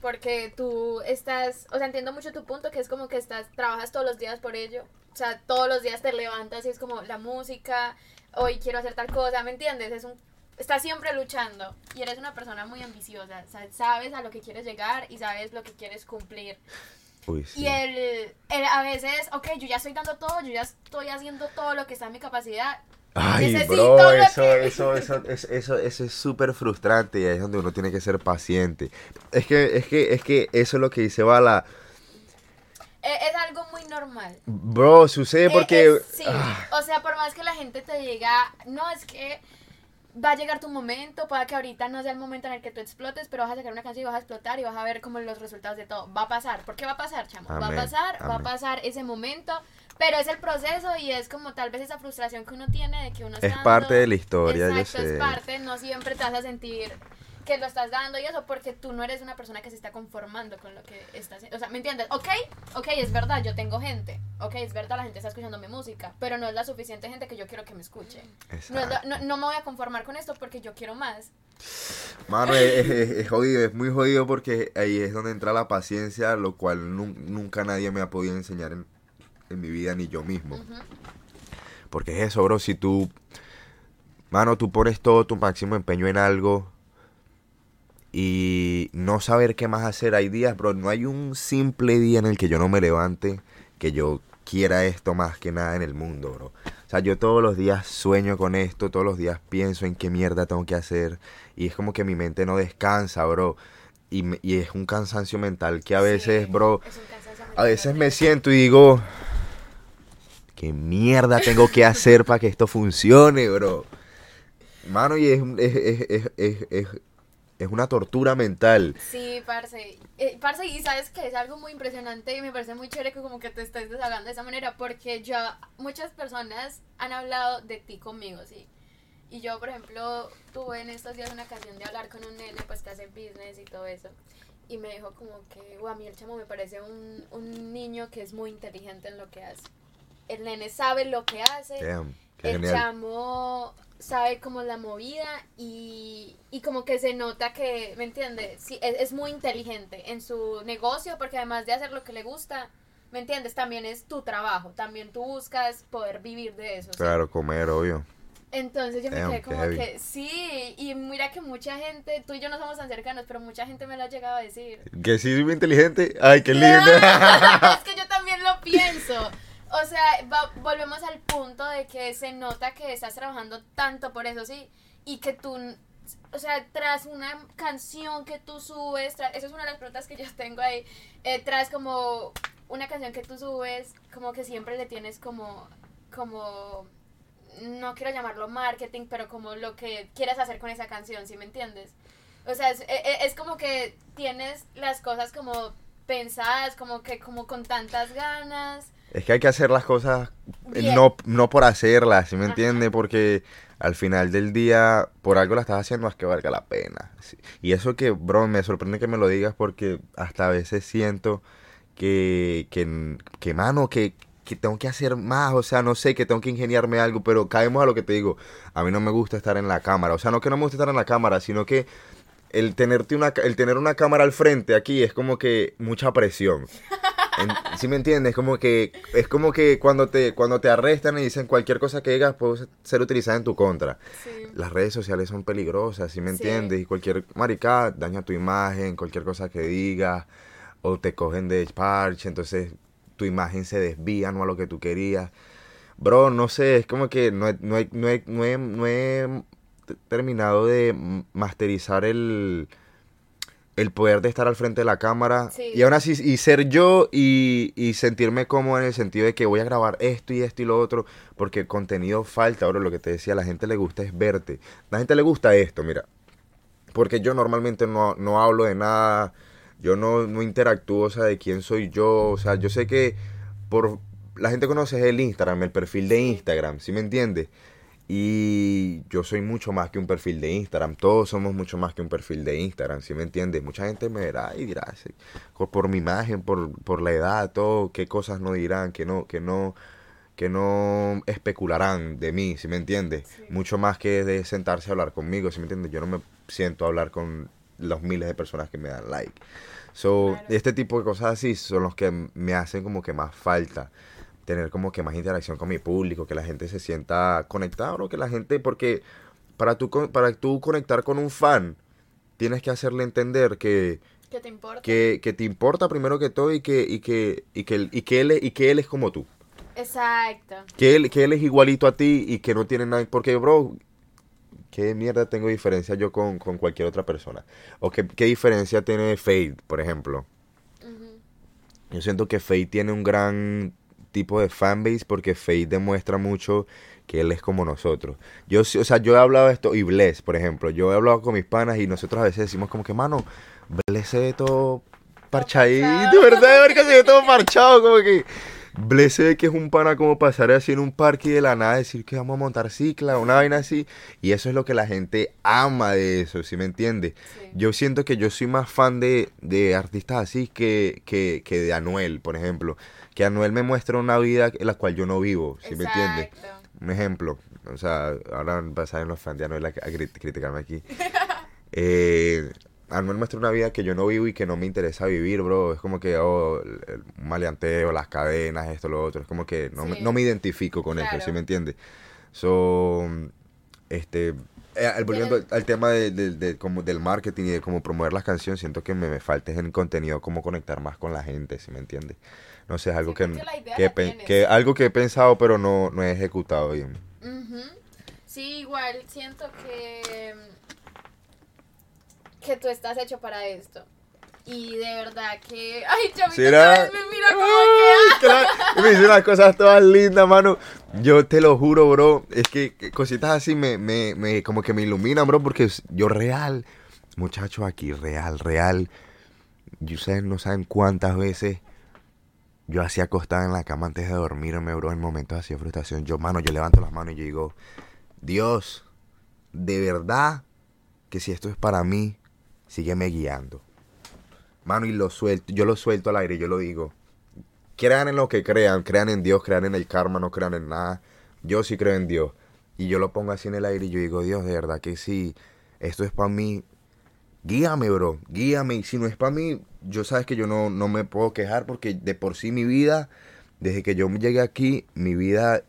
[SPEAKER 1] porque tú estás, o sea, entiendo mucho tu punto, que es como que estás, trabajas todos los días por ello, o sea, todos los días te levantas y es como la música, hoy quiero hacer tal cosa, ¿me entiendes? Es un, estás siempre luchando y eres una persona muy ambiciosa, o sea, sabes a lo que quieres llegar y sabes lo que quieres cumplir.
[SPEAKER 2] Uy, sí.
[SPEAKER 1] Y el, el a veces, ok, yo ya estoy dando todo, yo ya estoy haciendo todo lo que está en mi capacidad.
[SPEAKER 2] Ay,
[SPEAKER 1] necesito
[SPEAKER 2] bro, eso,
[SPEAKER 1] que-
[SPEAKER 2] eso, eso, eso, eso, eso es súper frustrante y ahí es donde uno tiene que ser paciente. Es que, es que, es que eso es lo que dice Bala.
[SPEAKER 1] E- Es, algo muy normal.
[SPEAKER 2] Bro, sucede
[SPEAKER 1] Eh,
[SPEAKER 2] porque...
[SPEAKER 1] es- sí,
[SPEAKER 2] ah,
[SPEAKER 1] o sea, por más que la gente te diga, no, es que va a llegar tu momento, puede que ahorita no sea el momento en el que tú explotes, pero vas a sacar una canción y vas a explotar y vas a ver como los resultados de todo. Va a pasar. ¿Por qué va a pasar, chamo? va a
[SPEAKER 2] Amén,
[SPEAKER 1] pasar, va a pasar ese momento, pero es el proceso y es como tal vez esa frustración que uno tiene de que uno
[SPEAKER 2] es
[SPEAKER 1] está
[SPEAKER 2] parte
[SPEAKER 1] dando-
[SPEAKER 2] de la historia,
[SPEAKER 1] Exacto,
[SPEAKER 2] yo sé.
[SPEAKER 1] es parte, no siempre te vas a sentir que lo estás dando y eso porque tú no eres una persona que se está conformando con lo que estás haciendo. O sea, ¿me entiendes? Ok, ok, es verdad, yo tengo gente. Ok, es verdad, la gente está escuchando mi música, pero no es la suficiente gente que yo quiero que me escuche. No, es la- no, no me voy a conformar con esto porque yo quiero más.
[SPEAKER 2] Mano, es, es- es jodido, es muy jodido porque ahí es donde entra la paciencia, lo cual nun- nunca nadie me ha podido enseñar en, en mi vida, ni yo mismo. Porque es eso, bro, si tú, mano, tú pones todo tu máximo empeño en algo y no saber qué más hacer, hay días, bro, no hay un simple día en el que yo no me levante que yo quiera esto más que nada en el mundo, bro. O sea, yo todos los días sueño con esto, todos los días pienso en qué mierda tengo que hacer y es como que mi mente no descansa, bro. Y, y es un cansancio mental que a veces,
[SPEAKER 1] Sí,
[SPEAKER 2] bro,
[SPEAKER 1] es un cansancio
[SPEAKER 2] a veces me siento y digo, ¿qué mierda tengo que hacer para que esto funcione, bro? Mano, y es, es, es, es, una tortura mental.
[SPEAKER 1] Sí, parce. Eh, parce, y sabes que es algo muy impresionante y me parece muy chévere que como que te estés desahogando de esa manera porque yo, muchas personas han hablado de ti conmigo, sí. Y yo, por ejemplo, tuve en estos días una ocasión de hablar con un nene, pues que hace business y todo eso. Y me dijo como que, "Guau, a mí el chamo me parece un, un niño que es muy inteligente en lo que hace. El nene sabe lo que hace
[SPEAKER 2] Damn,
[SPEAKER 1] el
[SPEAKER 2] genial.
[SPEAKER 1] chamo sabe como la movida y, y como que se nota que, ¿me entiendes? Sí, es, es muy inteligente en su negocio porque además de hacer lo que le gusta, ¿me entiendes? También es tu trabajo, también tú buscas poder vivir de eso. ¿sí?
[SPEAKER 2] Claro, comer, obvio.
[SPEAKER 1] Entonces yo me
[SPEAKER 2] Damn,
[SPEAKER 1] quedé
[SPEAKER 2] qué
[SPEAKER 1] como que sí, y mira que mucha gente, tú y yo no somos tan cercanos, pero mucha gente me lo ha llegado a decir.
[SPEAKER 2] Que sí soy muy inteligente. Ay, qué lindo.
[SPEAKER 1] es que yo también lo pienso. O sea, va- volvemos al punto de que se nota que estás trabajando tanto por eso, sí, y que tú, o sea, tras una canción que tú subes, tras, eso es una de las preguntas que yo tengo ahí, eh, tras como una canción que tú subes, como que siempre le tienes como, como, no quiero llamarlo marketing, pero como lo que quieres hacer con esa canción, ¿sí me entiendes? O sea, es, e- e- es como que tienes las cosas como pensadas, como que como con tantas ganas.
[SPEAKER 2] Es que hay que hacer las cosas eh,
[SPEAKER 1] Bien.
[SPEAKER 2] no, no por hacerlas, ¿sí me
[SPEAKER 1] Ajá.
[SPEAKER 2] entiende? Porque al final del día, por algo la estás haciendo, más que valga la pena. Sí. Y eso que, bro, me sorprende que me lo digas porque hasta a veces siento que, que, que mano, que, que tengo que hacer más, o sea, no sé, que tengo que ingeniarme algo, pero caemos a lo que te digo. A mí no me gusta estar en la cámara, o sea, no que no me gusta estar en la cámara, sino que el tenerte una, el tener una cámara al frente aquí es como que mucha presión. En- ¿Sí me entiendes? Como que es como que cuando te cuando te arrestan y dicen cualquier cosa que digas puede ser utilizada en tu contra.
[SPEAKER 1] Sí.
[SPEAKER 2] Las redes sociales son peligrosas, ¿sí me
[SPEAKER 1] Sí.
[SPEAKER 2] entiendes? Y cualquier maricada daña tu imagen, cualquier cosa que digas o te cogen de parche, entonces tu imagen se desvía no a lo que tú querías. Bro, no sé, es como que no he, no he, no he, no he- no he t- terminado de masterizar el, el poder de estar al frente de la cámara
[SPEAKER 1] Sí.
[SPEAKER 2] y aún así y ser yo y, y sentirme cómodo en el sentido de que voy a grabar esto y esto y lo otro porque el contenido falta, ahora lo que te decía, la gente le gusta es verte. La gente le gusta esto, mira. Porque yo normalmente no, no hablo de nada, yo no, no interactúo, o sea, de quién soy yo, o sea, yo sé que por, la gente conoce el Instagram, el perfil de Instagram, ¿sí me entiendes? Y yo soy mucho más que un perfil de Instagram. Todos somos mucho más que un perfil de Instagram, ¿sí me entiendes? Mucha gente me verá y dirá, sí, por, mi imagen, por, por la edad, todo, qué cosas no dirán, que no, que no, que no especularán de mí, ¿sí me entiendes?
[SPEAKER 1] Sí.
[SPEAKER 2] Mucho más que de sentarse a hablar conmigo, ¿sí me entiendes? Yo no me siento a hablar con los miles de personas que me dan like. So,
[SPEAKER 1] Claro.
[SPEAKER 2] este tipo de cosas así son los que me hacen como que más falta tener como que más interacción con mi público, que la gente se sienta conectada, ¿no? Que la gente, porque para tú, para tú conectar con un fan, tienes que hacerle entender que,
[SPEAKER 1] ¿Qué te importa?
[SPEAKER 2] que, que te importa primero que todo y que, y que, y que, y que él, es- y que él es como tú.
[SPEAKER 1] Exacto.
[SPEAKER 2] Que él, que él es igualito a ti y que no tiene nada. Porque, bro, ¿qué mierda tengo diferencia yo con, con cualquier otra persona? O qué, qué diferencia tiene Fade, por ejemplo. Yo siento que Fade tiene un gran tipo de fanbase porque Fade demuestra mucho que él es como nosotros. Yo, o sea, yo he hablado de esto y Bless, por ejemplo, yo he hablado con mis panas y nosotros a veces decimos como que, mano, Bless se ve todo parchadito. ¿verdad? Verga, se ve todo parchado, como que... Bless se ve que es un pana como pasar así en un parque y de la nada decir que vamos a montar cicla, una vaina así. Y eso es lo que la gente ama de eso, ¿sí me entiende?
[SPEAKER 1] Sí.
[SPEAKER 2] Yo siento que yo soy más fan de, de artistas así que, que, que de Anuel, por ejemplo. Que Anuel me muestra una vida en la cual yo no vivo, ¿sí me entiendes? Un ejemplo, o sea, ahora salir los fans de Anuel a, a crit- criticarme aquí. Eh, Anuel muestra una vida que yo no vivo y que no me interesa vivir, bro. Es como que, oh, el, maleanteo, las cadenas, esto, lo otro. Es como que no, me, no me identifico con eso,
[SPEAKER 1] Claro.
[SPEAKER 2] ¿sí me entiendes? So, este, eh, volviendo al, al tema de, de- de como del marketing y de cómo promover las canciones, siento que me, me falta en contenido cómo conectar más con la gente, ¿sí me entiendes? No sé, es algo
[SPEAKER 1] Sí,
[SPEAKER 2] que, que, pe- que algo que he pensado pero no, no he ejecutado bien.
[SPEAKER 1] Ujú. Sí, igual siento que que tú estás hecho para esto. Y de verdad que ay, Chavito otra vez me mira como que
[SPEAKER 2] claro, me dice unas cosas todas lindas, mano. Yo te lo juro, bro. Es que cositas así me, me, me como que me iluminan, bro, porque yo real, muchachos aquí, real, real. Y ustedes no saben cuántas veces yo así acostada en la cama antes de dormirme, bro, en momentos así de frustración. Yo, mano, yo levanto las manos y yo digo, Dios, de verdad que si esto es para mí, sígueme guiando. Mano, y lo suelto, yo lo suelto al aire, yo lo digo. Crean en lo que crean, crean en Dios, crean en el karma, no crean en nada. Yo sí creo en Dios. Y yo lo pongo así en el aire y yo digo, Dios, de verdad que si esto es para mí, guíame, bro, guíame. Y si no es para mí, yo sabes que yo no, no me puedo quejar porque de por sí mi vida, desde que yo llegué aquí, mi vida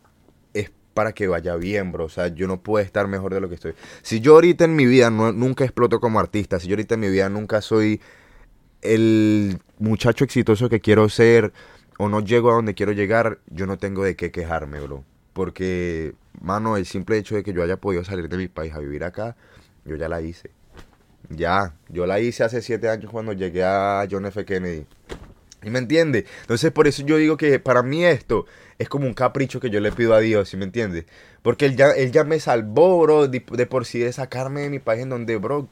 [SPEAKER 2] es para que vaya bien, bro. O sea, yo no puedo estar mejor de lo que estoy. Si yo ahorita en mi vida no- nunca exploto como artista, si yo ahorita en mi vida nunca soy el muchacho exitoso que quiero ser o no llego a donde quiero llegar, yo no tengo de qué quejarme, bro. Porque, mano, el simple hecho de que yo haya podido salir de mi país a vivir acá, yo ya la hice. Ya, yo la hice hace siete años cuando llegué a John F. Kennedy. ¿Y me entiende? Entonces, por eso yo digo que para mí esto es como un capricho que yo le pido a Dios, ¿sí me entiende? Porque él ya, él ya me salvó, bro, de, de por sí de sacarme de mi país en donde, bro,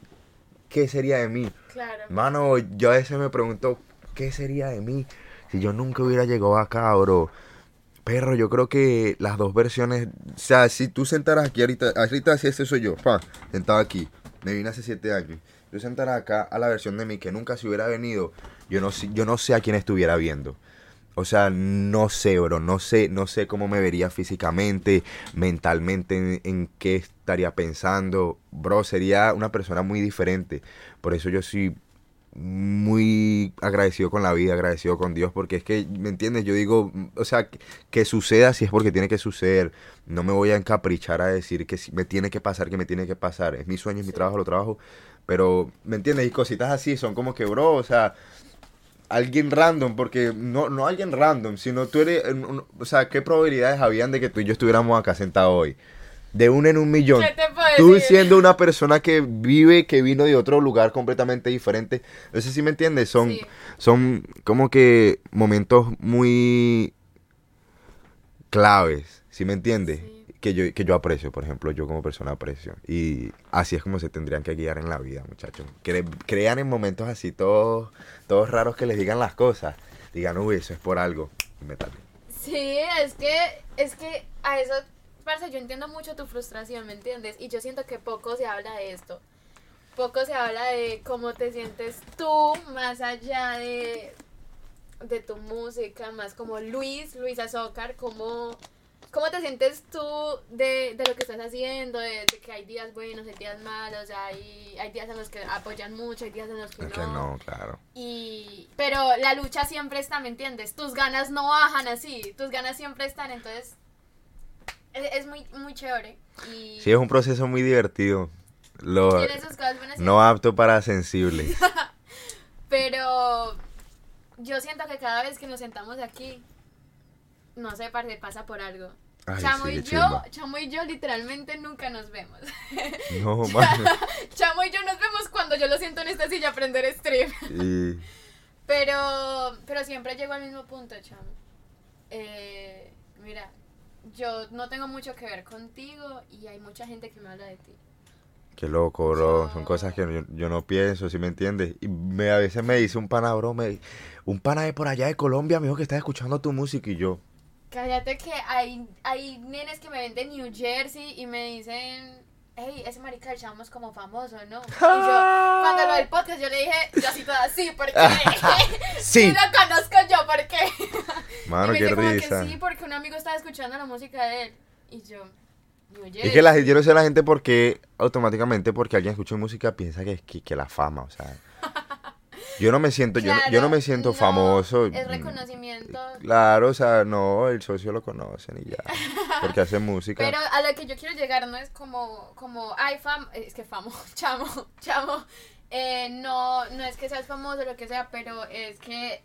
[SPEAKER 2] ¿qué sería de mí?
[SPEAKER 1] Claro.
[SPEAKER 2] Mano, yo a veces me pregunto, ¿qué sería de mí si yo nunca hubiera llegado acá, bro? Perro, yo creo que las dos versiones, o sea, si tú sentaras aquí ahorita, ahorita si ese soy yo, pa, sentado aquí, me vine hace siete años, yo sentara acá a la versión de mí que nunca se hubiera venido, yo no, yo no sé a quién estuviera viendo. O sea, no sé, bro, no sé, no sé cómo me vería físicamente, mentalmente, en, en qué estaría pensando. Bro, sería una persona muy diferente. Por eso yo soy muy agradecido con la vida, agradecido con Dios, porque es que, ¿me entiendes? Yo digo, o sea, que, que suceda si es porque tiene que suceder. No me voy a encaprichar a decir que si me tiene que pasar, que me tiene que pasar. Es mi sueño, es mi trabajo, lo trabajo. Pero, ¿me entiendes? Y cositas así son como que, bro, o sea, alguien random, porque no, no alguien random, sino tú eres, un- un- o sea, ¿qué probabilidades habían de que tú y yo estuviéramos acá sentados hoy? De uno en un millón.
[SPEAKER 1] ¿Qué te puedo
[SPEAKER 2] Tú
[SPEAKER 1] decir?
[SPEAKER 2] siendo una persona que vive, que vino de otro lugar completamente diferente. No sé si me entiendes, son,
[SPEAKER 1] Sí.
[SPEAKER 2] son como que momentos muy claves, ¿sí me entiendes?
[SPEAKER 1] Sí.
[SPEAKER 2] Que yo, que yo aprecio, por ejemplo, yo como persona aprecio. Y así es como se tendrían que guiar en la vida, muchachos. Cre- crean en momentos así todos, todos raros que les digan las cosas. Digan, uy, eso es por algo. Y me tapen.
[SPEAKER 1] Sí, es que, es que a eso, parce, yo entiendo mucho tu frustración, ¿me entiendes? Y yo siento que poco se habla de esto. Poco se habla de cómo te sientes tú, más allá de, de tu música, más como Luis, Luis Azócar, cómo, cómo te sientes tú de, de lo que estás haciendo, de, de que hay días buenos, hay días malos, hay, hay días en los que apoyan mucho, hay días en los que
[SPEAKER 2] Es que no, claro.
[SPEAKER 1] y pero la lucha siempre está, ¿me entiendes? Tus ganas no bajan así, tus ganas siempre están, entonces es, es muy muy chévere y
[SPEAKER 2] Sí, es un proceso muy divertido. Lo,
[SPEAKER 1] tiene sus cosas buenas y
[SPEAKER 2] no apto para sensibles.
[SPEAKER 1] pero yo siento que cada vez que nos sentamos aquí no sé, pasa por algo.
[SPEAKER 2] Ay,
[SPEAKER 1] Chamo
[SPEAKER 2] sí,
[SPEAKER 1] y yo. Chamo y yo literalmente nunca nos vemos.
[SPEAKER 2] No.
[SPEAKER 1] Chamo y yo nos vemos cuando yo lo siento en esta silla a aprender stream.
[SPEAKER 2] Y
[SPEAKER 1] Pero, pero siempre llego al mismo punto, chamo. Eh, mira, yo no tengo mucho que ver contigo y hay mucha gente que me habla de ti.
[SPEAKER 2] qué loco, bro. Son cosas que yo, yo no pienso, ¿sí me entiendes? Y me, a veces me dice un pana, bro, me, un pana de por allá de Colombia me dijo que está escuchando tu música y yo.
[SPEAKER 1] Cállate que hay, hay nenes que me ven de New Jersey y me dicen, hey, ese marica del chamo es como famoso, ¿no? Y yo, cuando lo del podcast, yo le dije, yo así toda así, ¿por qué?
[SPEAKER 2] Sí.
[SPEAKER 1] Y lo conozco yo, ¿por qué?
[SPEAKER 2] Mano,
[SPEAKER 1] y me
[SPEAKER 2] qué
[SPEAKER 1] dice como
[SPEAKER 2] risa.
[SPEAKER 1] que sí, porque un amigo estaba escuchando la música de él. Y yo.
[SPEAKER 2] Es que la, yo no sé la gente por qué automáticamente porque alguien escucha música piensa que, que, que la fama, o sea. Yo no me siento, yo, no- yo no me siento
[SPEAKER 1] no,
[SPEAKER 2] famoso.
[SPEAKER 1] Es reconocimiento.
[SPEAKER 2] Claro, o sea, no, el socio lo conocen y ya. Porque hace música.
[SPEAKER 1] Pero a lo que yo quiero llegar no es como, como, ay, fam, es que famo, chamo, chamo. Eh, no, no es que seas famoso o lo que sea, pero es que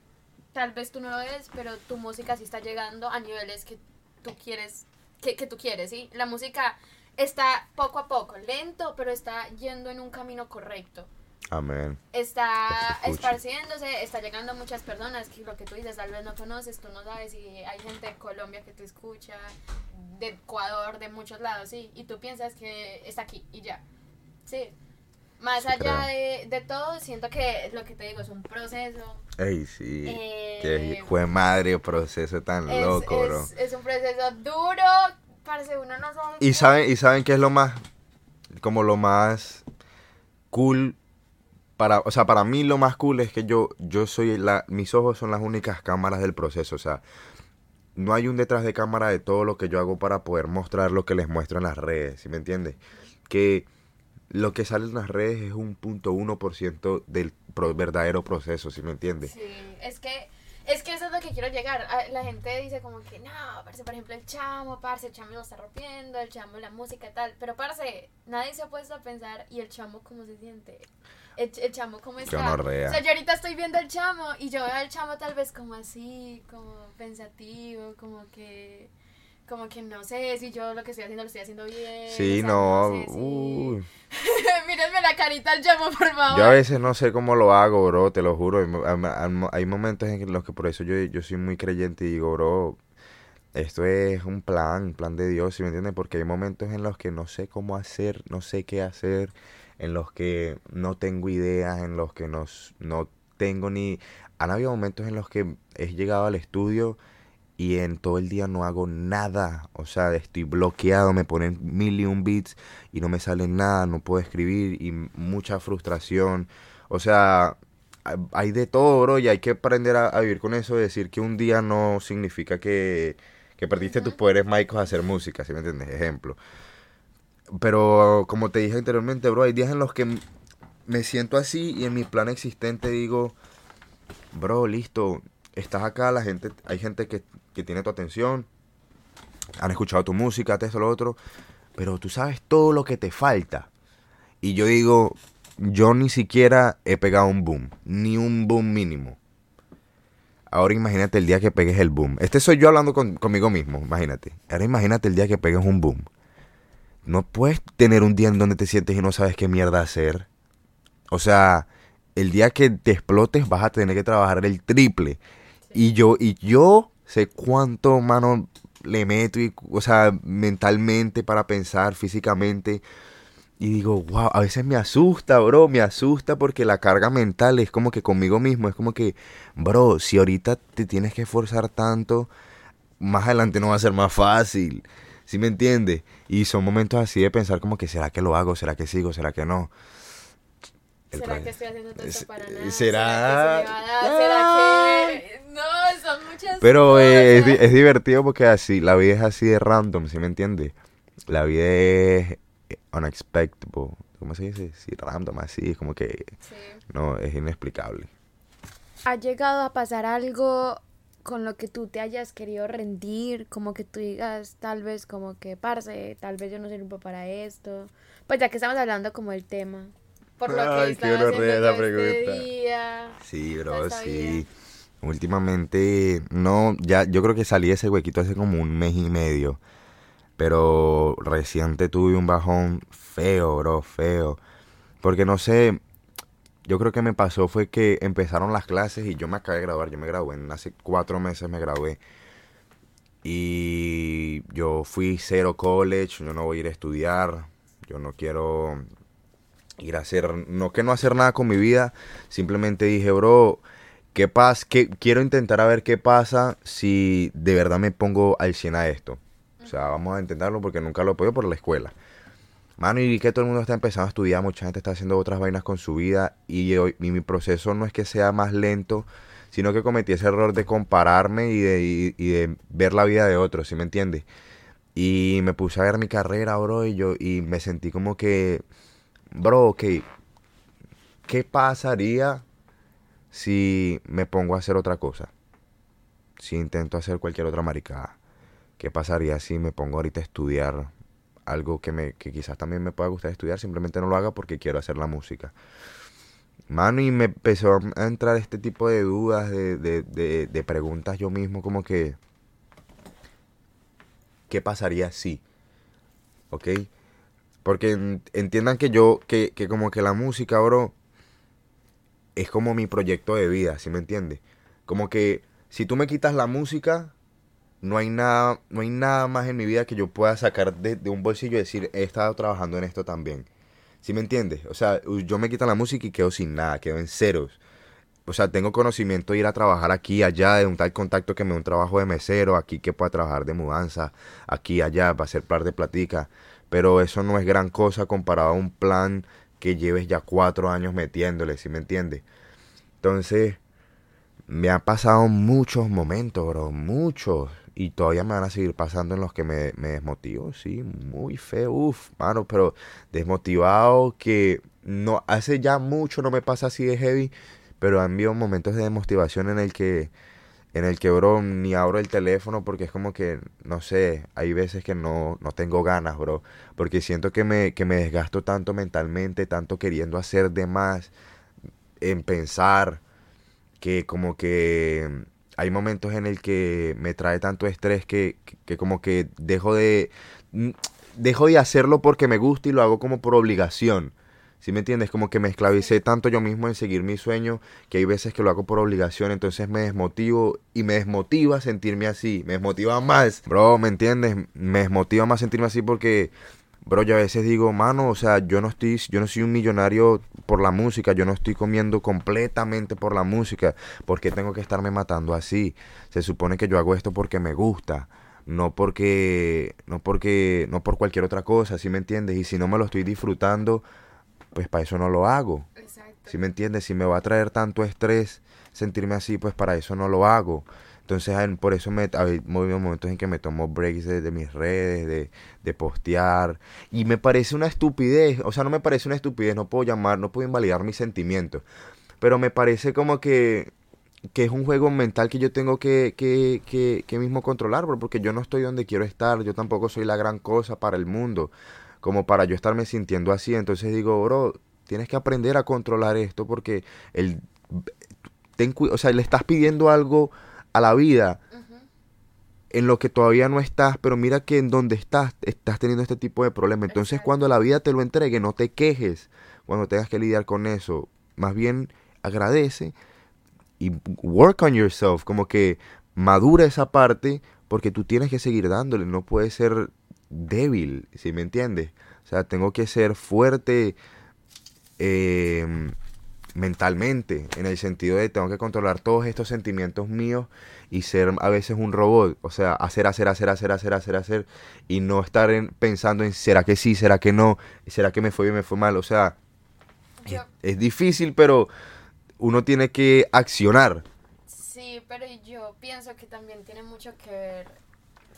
[SPEAKER 1] tal vez tú no lo eres, pero tu música sí está llegando a niveles que tú quieres, que, que tú quieres, ¿sí? La música está poco a poco, lento, pero está yendo en un camino correcto.
[SPEAKER 2] Amén.
[SPEAKER 1] está
[SPEAKER 2] Que
[SPEAKER 1] esparciéndose, está llegando a muchas personas que lo que tú dices tal vez no conoces, tú no sabes y hay gente de Colombia que te escucha, de Ecuador, de muchos lados, sí, y tú piensas que está aquí y ya, sí. Más
[SPEAKER 2] Sí,
[SPEAKER 1] allá de, de todo, siento que lo que te digo es un proceso.
[SPEAKER 2] Ey, sí.
[SPEAKER 1] eh,
[SPEAKER 2] hijo de madre proceso tan
[SPEAKER 1] es,
[SPEAKER 2] loco,
[SPEAKER 1] es-
[SPEAKER 2] bro.
[SPEAKER 1] es un proceso duro, parece uno no sabe.
[SPEAKER 2] Y saben, y saben qué es lo más, como lo más cool para, o sea, para mí lo más cool es que yo, yo soy la, mis ojos son las únicas cámaras del proceso, o sea, no hay un detrás de cámara de todo lo que yo hago para poder mostrar lo que les muestro en las redes, ¿sí me entiendes? Que lo que sale en las redes es un punto uno por del verdadero proceso, ¿sí me entiendes?
[SPEAKER 1] Sí, es que, es que eso es lo que quiero llegar. A- La gente dice como que no, parce, por ejemplo, el chamo, parce, el chamo lo está rompiendo, el chamo, la música y tal. Pero, parce, nadie se ha puesto a pensar, ¿y el chamo cómo se siente? El, el chamo cómo está.
[SPEAKER 2] gonorrea.
[SPEAKER 1] O sea, yo ahorita estoy viendo al chamo y yo veo al chamo tal vez como así, como pensativo, como que. Como que no sé si yo lo que estoy haciendo lo estoy haciendo bien.
[SPEAKER 2] Sí,
[SPEAKER 1] o sea,
[SPEAKER 2] no,
[SPEAKER 1] sé si-
[SPEAKER 2] uy.
[SPEAKER 1] Mírenme la carita al chamo, por favor.
[SPEAKER 2] Yo a veces no sé cómo lo hago, bro, te lo juro. Hay momentos en los que por eso yo, yo soy muy creyente y digo, bro, esto es un plan, un plan de Dios, ¿sí me entiendes? Porque hay momentos en los que no sé cómo hacer, no sé qué hacer, en los que no tengo ideas, en los que no, s- no tengo ni... Han habido momentos en los que he llegado al estudio y en todo el día no hago nada. O sea, estoy bloqueado, me ponen mil y un beats y no me sale nada, no puedo escribir y mucha frustración. O sea, hay- de todo, bro, y hay que aprender a, vivir con eso, decir que un día no significa que, que perdiste tus poderes mágicos a hacer música, ¿sí me entiendes? Ejemplo. Pero como te dije anteriormente, bro, hay días en los que me siento así y en mi plan existente digo, bro, listo, estás acá, la gente, hay gente que, que tiene tu atención, han escuchado tu música, esto, lo otro, pero tú sabes todo lo que te falta. Y yo digo, yo ni siquiera he pegado un boom, ni un boom mínimo. Ahora imagínate el día que pegues el boom. Este soy yo hablando con- conmigo mismo, imagínate. Ahora imagínate el día que pegues un boom. No puedes tener un día en donde te sientes y no sabes qué mierda hacer. O sea, el día que te explotes vas a tener que trabajar el triple. Y yo, y yo sé cuánto, mano, le meto, y, o sea, mentalmente para pensar, físicamente. Y digo, wow, a veces me asusta, bro, me asusta porque la carga mental es como que conmigo mismo, es como que, bro, si ahorita te tienes que esforzar tanto, más adelante no va a ser más fácil. ¿Sí me entiendes? Y son momentos así de pensar como que será que lo hago, será que sigo, será que no.
[SPEAKER 1] ¿Será que estoy haciendo todo esto para nada?
[SPEAKER 2] ¿Será?
[SPEAKER 1] ¿Será que No, son muchas
[SPEAKER 2] Pero eh, es,
[SPEAKER 1] cosas.
[SPEAKER 2] es divertido porque así, la vida es así de random, ¿sí me entiendes? La vida es eh, unexpected. ¿Cómo se dice? Sí, random, así, es como que
[SPEAKER 1] Sí.
[SPEAKER 2] no, es inexplicable.
[SPEAKER 1] ¿Ha llegado a pasar algo con lo que tú te hayas querido rendir? Como que tú digas, tal vez como que, parce, tal vez yo no sirvo para esto. Pues ya que estamos hablando como del tema. Por lo
[SPEAKER 2] Ay,
[SPEAKER 1] que
[SPEAKER 2] horrenda
[SPEAKER 1] haciendo yo este
[SPEAKER 2] pregunta.
[SPEAKER 1] día.
[SPEAKER 2] Sí, bro, sí.
[SPEAKER 1] vida.
[SPEAKER 2] Últimamente, no, ya, yo creo que salí de ese huequito hace como un mes y medio. Pero reciente tuve un bajón feo, bro, feo. Porque no sé, yo creo que me pasó fue que empezaron las clases y yo me acabé de graduar. Yo me gradué, en hace cuatro meses me gradué. Y yo fui cero college, yo no voy a ir a estudiar, yo no quiero ir a hacer, no que no hacer nada con mi vida, simplemente dije, bro, ¿qué pasa? ¿Qué, quiero intentar a ver qué pasa si de verdad me pongo al 100 a esto. O sea, vamos a intentarlo porque nunca lo he podido por la escuela. Mano, y que todo el mundo está empezando a estudiar, mucha gente está haciendo otras vainas con su vida y, mi proceso no es que sea más lento, sino que cometí ese error de compararme y de, ver la vida de otros, ¿sí me entiendes? Y me puse a ver mi carrera, bro, y yo y me sentí como que, bro, ok, ¿qué pasaría si me pongo a hacer otra cosa? Si intento hacer cualquier otra maricada. ¿Qué pasaría si me pongo ahorita a estudiar algo que, me, que quizás también me pueda gustar estudiar? Simplemente no lo haga porque quiero hacer la música. Mano, y me empezó a entrar este tipo de dudas, de, de, de, preguntas yo mismo, como que, ¿qué pasaría si? ¿Ok? Porque en- entiendan que yo, que, que como que la música, bro, es como mi proyecto de vida, ¿sí me entiendes? Como que si tú me quitas la música, no hay nada, no hay nada más en mi vida que yo pueda sacar de, un bolsillo y decir, he estado trabajando en esto también. ¿Sí me entiendes? O sea, yo me quito la música y quedo sin nada, quedo en ceros. O sea, tengo conocimiento de ir a trabajar aquí, allá, de un tal contacto que me dé un trabajo de mesero, aquí que pueda trabajar de mudanza, aquí, allá, para hacer par de platica. Pero eso no es gran cosa comparado a un plan que lleves ya cuatro años metiéndole, ¿sí me entiendes? Entonces, me han pasado muchos momentos, bro, muchos. Y todavía me van a seguir pasando en los que me, desmotivo, sí, muy feo, uff, mano, pero desmotivado que no, hace ya mucho no me pasa así de heavy, pero han habido momentos de desmotivación en el que, en el que, bro, ni abro el teléfono porque es como que, no sé, hay veces que no, no tengo ganas, bro, porque siento que me, que me desgasto tanto mentalmente, tanto queriendo hacer de más, en pensar, que como que hay momentos en el que me trae tanto estrés que, que, que como que dejo de mm, dejo de hacerlo porque me gusta y lo hago como por obligación. ¿Sí me entiendes? Como que me esclavicé tanto yo mismo en seguir mi sueño que hay veces que lo hago por obligación, entonces me desmotivo y me desmotiva sentirme así, me desmotiva más. Bro, ¿me entiendes? Me desmotiva más sentirme así porque Bro, yo a veces digo, mano, o sea, yo no estoy, yo no soy un millonario por la música, yo no estoy comiendo completamente por la música, porque tengo que estarme matando así. Se supone que yo hago esto porque me gusta, no porque, no porque, no por cualquier otra cosa, ¿sí me entiendes? Y si no me lo estoy disfrutando, pues para eso no lo hago.
[SPEAKER 1] Exacto.
[SPEAKER 2] ¿Sí me entiendes? Si me va a traer tanto estrés sentirme así, pues para eso no lo hago. Entonces, en- por eso me ha habido momentos en que me tomo breaks de, mis redes, de, de postear. Y me parece una estupidez. O sea, no me parece una estupidez, no puedo llamar, no puedo invalidar mis sentimientos. Pero me parece como que, que es un juego mental que yo tengo que, que, que, que mismo controlar, bro, porque yo no estoy donde quiero estar. Yo tampoco soy la gran cosa para el mundo, como para yo estarme sintiendo así. Entonces digo, bro, tienes que aprender a controlar esto porque el, ten o sea, le estás pidiendo algo a la vida en lo que todavía no estás, pero mira que en donde estás estás teniendo este tipo de problemas. Entonces,
[SPEAKER 1] Exacto.
[SPEAKER 2] cuando la vida te lo entregue, no te quejes cuando tengas que lidiar con eso. Más bien agradece y work on yourself, como que madura esa parte porque tú tienes que seguir dándole, no puedes ser débil, ¿sí me entiendes? O sea, tengo que ser fuerte, eh, mentalmente, en el sentido de tengo que controlar todos estos sentimientos míos y ser a veces un robot, o sea, hacer, hacer, hacer, hacer, hacer, hacer, hacer, y no estar en- pensando en será que sí, será que no, será que me fue bien, me fue mal, o sea, es, es difícil, pero uno tiene que accionar.
[SPEAKER 1] Sí, pero yo pienso que también tiene mucho que ver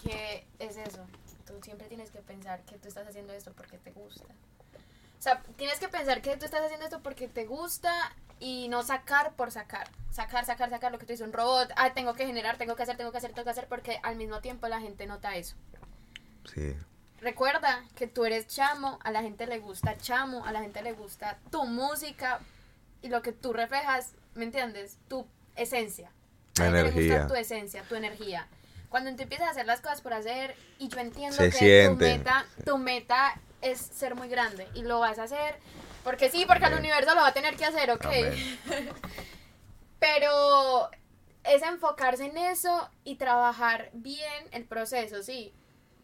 [SPEAKER 1] que es eso. Tú siempre tienes que pensar que tú estás haciendo esto porque te gusta. O sea, tienes que pensar que tú estás haciendo esto porque te gusta y no sacar por sacar. Sacar, sacar, sacar lo que tú dices, un robot. Ah, tengo que generar, tengo que hacer, tengo que hacer, tengo que hacer, porque al mismo tiempo la gente nota eso.
[SPEAKER 2] Sí,
[SPEAKER 1] Recuerda que tú eres chamo, a la gente le gusta chamo, a la gente le gusta tu música y lo que tú reflejas, ¿me entiendes? Tu esencia.
[SPEAKER 2] La
[SPEAKER 1] le
[SPEAKER 2] energía.
[SPEAKER 1] gusta tu esencia, tu energía. Cuando tú empiezas a hacer las cosas por hacer y yo entiendo
[SPEAKER 2] Se
[SPEAKER 1] que
[SPEAKER 2] siente.
[SPEAKER 1] tu meta, tu meta es ser muy grande y lo vas a hacer porque sí, porque el universo lo va a tener que hacer, ok. Pero es enfocarse en eso y trabajar bien el proceso, sí.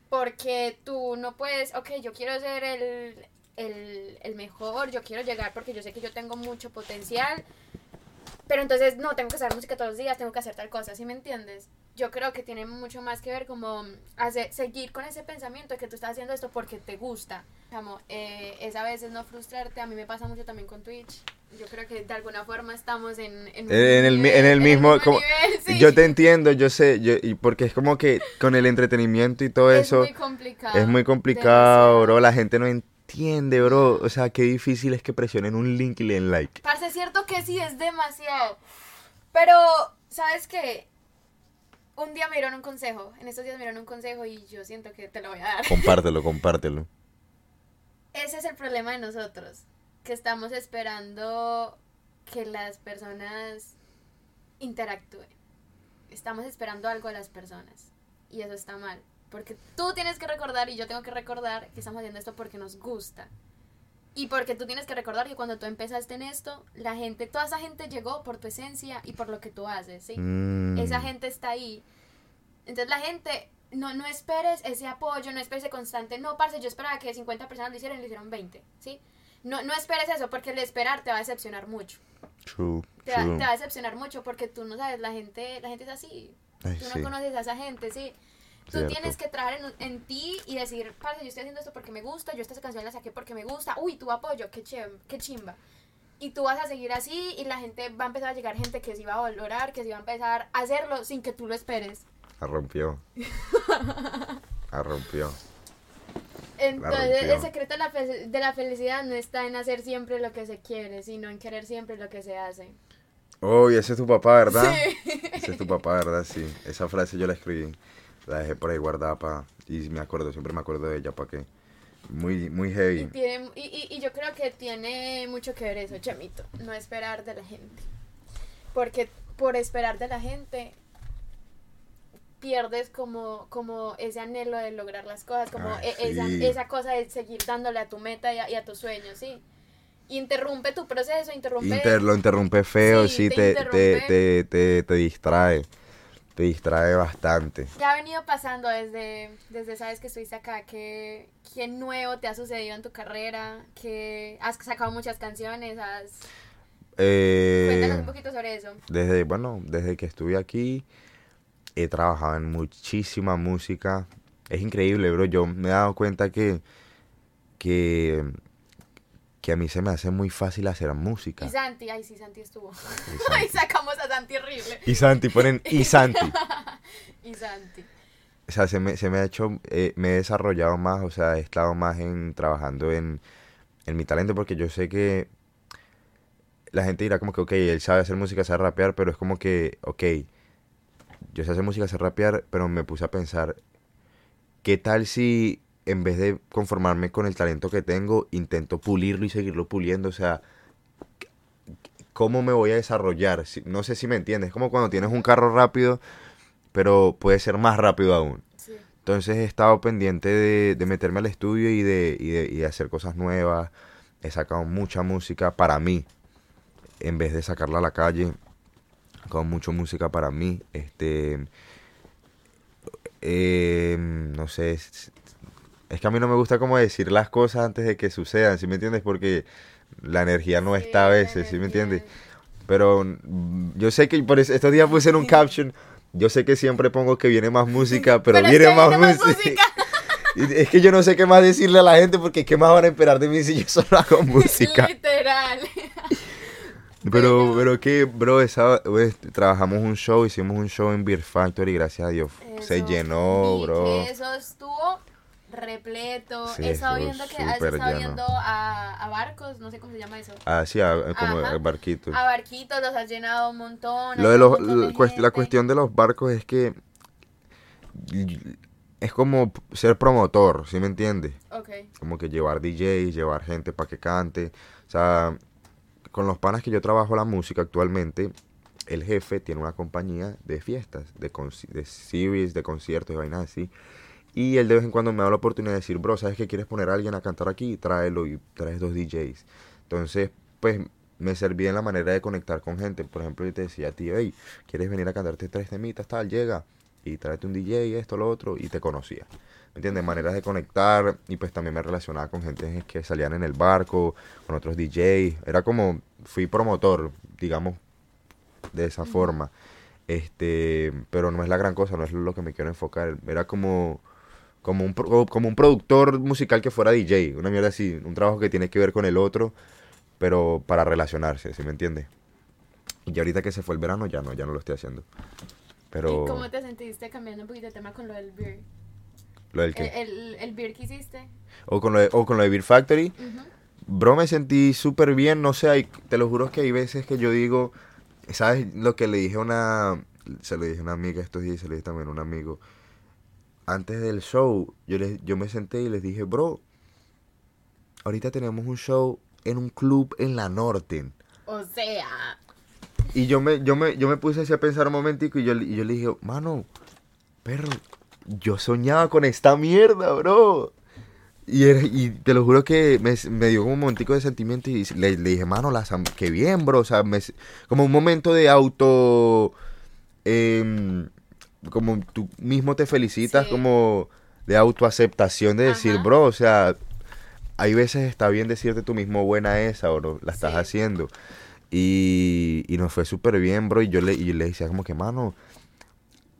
[SPEAKER 1] Porque tú no puedes, ok, yo quiero ser el, el, el mejor, yo quiero llegar porque yo sé que yo tengo mucho potencial. Pero entonces, no, tengo que hacer música todos los días, tengo que hacer tal cosa, ¿sí me entiendes? Yo creo que tiene mucho más que ver como hacer, seguir con ese pensamiento de que tú estás haciendo esto porque te gusta. Como, eh, es a veces no frustrarte, a mí me pasa mucho también con Twitch. Yo creo que de alguna forma estamos en, en, un
[SPEAKER 2] En el, mi-
[SPEAKER 1] nivel-
[SPEAKER 2] en el mismo, como-
[SPEAKER 1] nivel, sí.
[SPEAKER 2] yo te entiendo, yo sé, yo, y porque es como que con el entretenimiento y todo
[SPEAKER 1] es
[SPEAKER 2] eso
[SPEAKER 1] muy complicado.
[SPEAKER 2] es muy complicado, bro, la gente no entiende, bro, o sea, qué difícil es que presionen un link y le den like.
[SPEAKER 1] Parce, es cierto que sí, es demasiado. Pero, ¿sabes qué? Un día me dieron un consejo. En estos días me dieron un consejo y yo siento que te lo voy a dar.
[SPEAKER 2] Compártelo, compártelo.
[SPEAKER 1] Ese es el problema de nosotros. Que estamos esperando que las personas interactúen. Estamos esperando algo de las personas. Y eso está mal. Porque tú tienes que recordar y yo tengo que recordar que estamos haciendo esto porque nos gusta. Y porque tú tienes que recordar que cuando tú empezaste en esto, la gente, toda esa gente llegó por tu esencia y por lo que tú haces, ¿sí?
[SPEAKER 2] Mm.
[SPEAKER 1] Esa gente está ahí. Entonces la gente, no, no esperes ese apoyo, no esperes ese constante. No, parce, yo esperaba que 50 personas lo hicieran y lo hicieron 20, ¿sí? No, no esperes eso porque el esperar te va a decepcionar mucho.
[SPEAKER 2] True,
[SPEAKER 1] Te va,
[SPEAKER 2] true.
[SPEAKER 1] te va a decepcionar mucho porque tú no sabes, la gente, la gente es así.
[SPEAKER 2] Ay,
[SPEAKER 1] Tú no
[SPEAKER 2] sí.
[SPEAKER 1] conoces a esa gente, ¿sí? Tú
[SPEAKER 2] Cierto.
[SPEAKER 1] tienes que trabajar en, en ti y decir, parce, yo estoy haciendo esto porque me gusta, yo esta canción la saqué porque me gusta, uy, tu apoyo, qué, chem- qué chimba. Y tú vas a seguir así y la gente va a empezar a llegar gente que se va a valorar, que se va a empezar a hacerlo sin que tú lo esperes.
[SPEAKER 2] La rompió. La rompió.
[SPEAKER 1] Entonces, el secreto de la, de la felicidad no está en hacer siempre lo que se quiere, sino en querer siempre lo que se hace.
[SPEAKER 2] Oh, y ese es tu papá, ¿verdad?
[SPEAKER 1] Sí.
[SPEAKER 2] Ese es tu papá, ¿verdad? Sí. Esa frase yo la escribí. La dejé por ahí guardada para... Y me acuerdo, siempre me acuerdo de ella para que... Muy, muy
[SPEAKER 1] Y,
[SPEAKER 2] heavy.
[SPEAKER 1] tiene, y, y- y yo creo que tiene mucho que ver eso, Chamito, no esperar de la gente. Porque por esperar de la gente pierdes como, como ese anhelo de lograr las cosas, como
[SPEAKER 2] Ay,
[SPEAKER 1] e- esa,
[SPEAKER 2] sí.
[SPEAKER 1] esa cosa de seguir dándole a tu meta y a, y a tus sueños, ¿sí? Interrumpe tu proceso, interrumpe...
[SPEAKER 2] Inter, lo interrumpe feo,
[SPEAKER 1] Sí,
[SPEAKER 2] sí,
[SPEAKER 1] te
[SPEAKER 2] te, te, te distrae. Te distrae bastante.
[SPEAKER 1] ¿Qué ha venido pasando desde, desde sabes que estuviste acá? ¿Qué, ¿Qué nuevo te ha sucedido en tu carrera? ¿Qué has sacado muchas canciones? Has... Cuéntanos
[SPEAKER 2] Eh,
[SPEAKER 1] un poquito sobre eso.
[SPEAKER 2] desde, bueno, desde que estuve aquí he trabajado en muchísima música. Es increíble, bro. Yo me he dado cuenta que, que, que a mí se me hace muy fácil hacer música.
[SPEAKER 1] Y Santi, ay sí, Santi estuvo.
[SPEAKER 2] Y
[SPEAKER 1] Ay,
[SPEAKER 2] Santi.
[SPEAKER 1] sacamos a Santi horrible.
[SPEAKER 2] Y Santi, ponen y Santi.
[SPEAKER 1] Y Santi.
[SPEAKER 2] O sea, se me, se me ha hecho, eh, me he desarrollado más, o sea, he estado más en trabajando en, en mi talento porque yo sé que la gente dirá como que, ok, él sabe hacer música, sabe rapear, pero es como que, ok, yo sé hacer música, sé rapear, pero me puse a pensar, ¿qué tal si en vez de conformarme con el talento que tengo, intento pulirlo y seguirlo puliendo? O sea, ¿cómo me voy a desarrollar? No sé si me entiendes, es como cuando tienes un carro rápido, pero puede ser más rápido aún.
[SPEAKER 1] Sí.
[SPEAKER 2] Entonces he estado pendiente de, de meterme al estudio y de, y, de, y de hacer cosas nuevas. He sacado mucha música para mí, en vez de sacarla a la calle. He sacado mucha música para mí. Este, eh, no sé, es, que a mí no me gusta como decir las cosas antes de que sucedan, ¿sí me entiendes? Porque La energía no
[SPEAKER 1] Sí,
[SPEAKER 2] está a veces, ¿sí me entiendes? Pero mm, yo sé que por estos días puse en un caption, yo sé que siempre pongo que viene más música, pero, viene,
[SPEAKER 1] que
[SPEAKER 2] más,
[SPEAKER 1] viene más
[SPEAKER 2] música.
[SPEAKER 1] música.
[SPEAKER 2] Y es que yo no sé qué más decirle a la gente porque qué más van a esperar de mí si yo solo hago música.
[SPEAKER 1] Literal.
[SPEAKER 2] Pero, pero que, bro, esa, pues, trabajamos un show, hicimos un show en Beer Factory, gracias a Dios. se llenó, bro.
[SPEAKER 1] Eso estuvo repleto.
[SPEAKER 2] Sí,
[SPEAKER 1] He estado viendo que
[SPEAKER 2] súper
[SPEAKER 1] estado viendo a, a barcos, no sé cómo se llama eso.
[SPEAKER 2] Ah, sí, a- como
[SPEAKER 1] Ajá.
[SPEAKER 2] barquitos.
[SPEAKER 1] A barquitos los has llenado un montón.
[SPEAKER 2] Lo de los,
[SPEAKER 1] de
[SPEAKER 2] la, cuest- la
[SPEAKER 1] gente.
[SPEAKER 2] cuestión de los barcos es que es como ser promotor, ¿sí me entiendes?
[SPEAKER 1] Ok.
[SPEAKER 2] Como que llevar DJs, llevar gente para que cante. O sea, con los panas que yo trabajo la música actualmente, el jefe tiene una compañía de fiestas, de, de series, de conciertos y vainas así. Y él de vez en cuando me da la oportunidad de decir, bro, ¿sabes que quieres poner a alguien a cantar aquí? Tráelo y traes dos DJs. Entonces, pues me servía en la manera de conectar con gente. Por ejemplo, yo te decía a ti, hey, ¿quieres venir a cantarte tres temitas? Tal, llega y tráete un DJ, esto, lo otro, y te conocía. ¿Me entiendes? Maneras de conectar y pues también me relacionaba con gente que salían en el barco, con otros DJs. Era como, fui promotor, digamos, de esa forma. Este, pero no es la gran cosa, no es lo que me quiero enfocar. Era como, como un, como un productor musical que fuera DJ, una mierda así, un trabajo que tiene que ver con el otro, pero para relacionarse, ¿sí me entiendes? Y ahorita que se fue el verano, ya no, ya no lo estoy haciendo. Pero,
[SPEAKER 1] ¿Y cómo te sentiste cambiando un poquito de tema con lo del beer?
[SPEAKER 2] ¿lo del
[SPEAKER 1] El,
[SPEAKER 2] qué?
[SPEAKER 1] el, el beer que hiciste.
[SPEAKER 2] O con lo de, o con lo de Beer Factory,
[SPEAKER 1] Ujú.
[SPEAKER 2] Bro, me sentí súper bien, no sé, hay- te lo juro que hay veces que yo digo, ¿sabes lo que le dije a una, se lo dije a una amiga estos días, y se lo dije también a un amigo, antes del show, yo, les, yo me senté y les dije, bro, ahorita tenemos un show en un club en la Norte.
[SPEAKER 1] O sea,
[SPEAKER 2] Y yo me, yo me, yo me puse así a pensar un momentico y yo, y yo le dije, mano, perro, yo soñaba con esta mierda, bro. Y, era- y te lo juro que me, me dio como un momentico de sentimiento y le, le dije, mano, la qué bien, bro. O sea, me, como un momento de auto... em, como tú mismo te felicitas,
[SPEAKER 1] Sí.
[SPEAKER 2] como de autoaceptación, de decir,
[SPEAKER 1] Ajá.
[SPEAKER 2] bro, o sea, hay veces está bien decirte tú mismo buena esa, bro, la estás
[SPEAKER 1] Sí.
[SPEAKER 2] haciendo. Y, y nos fue súper bien, bro. Y yo le, y le decía como que, mano,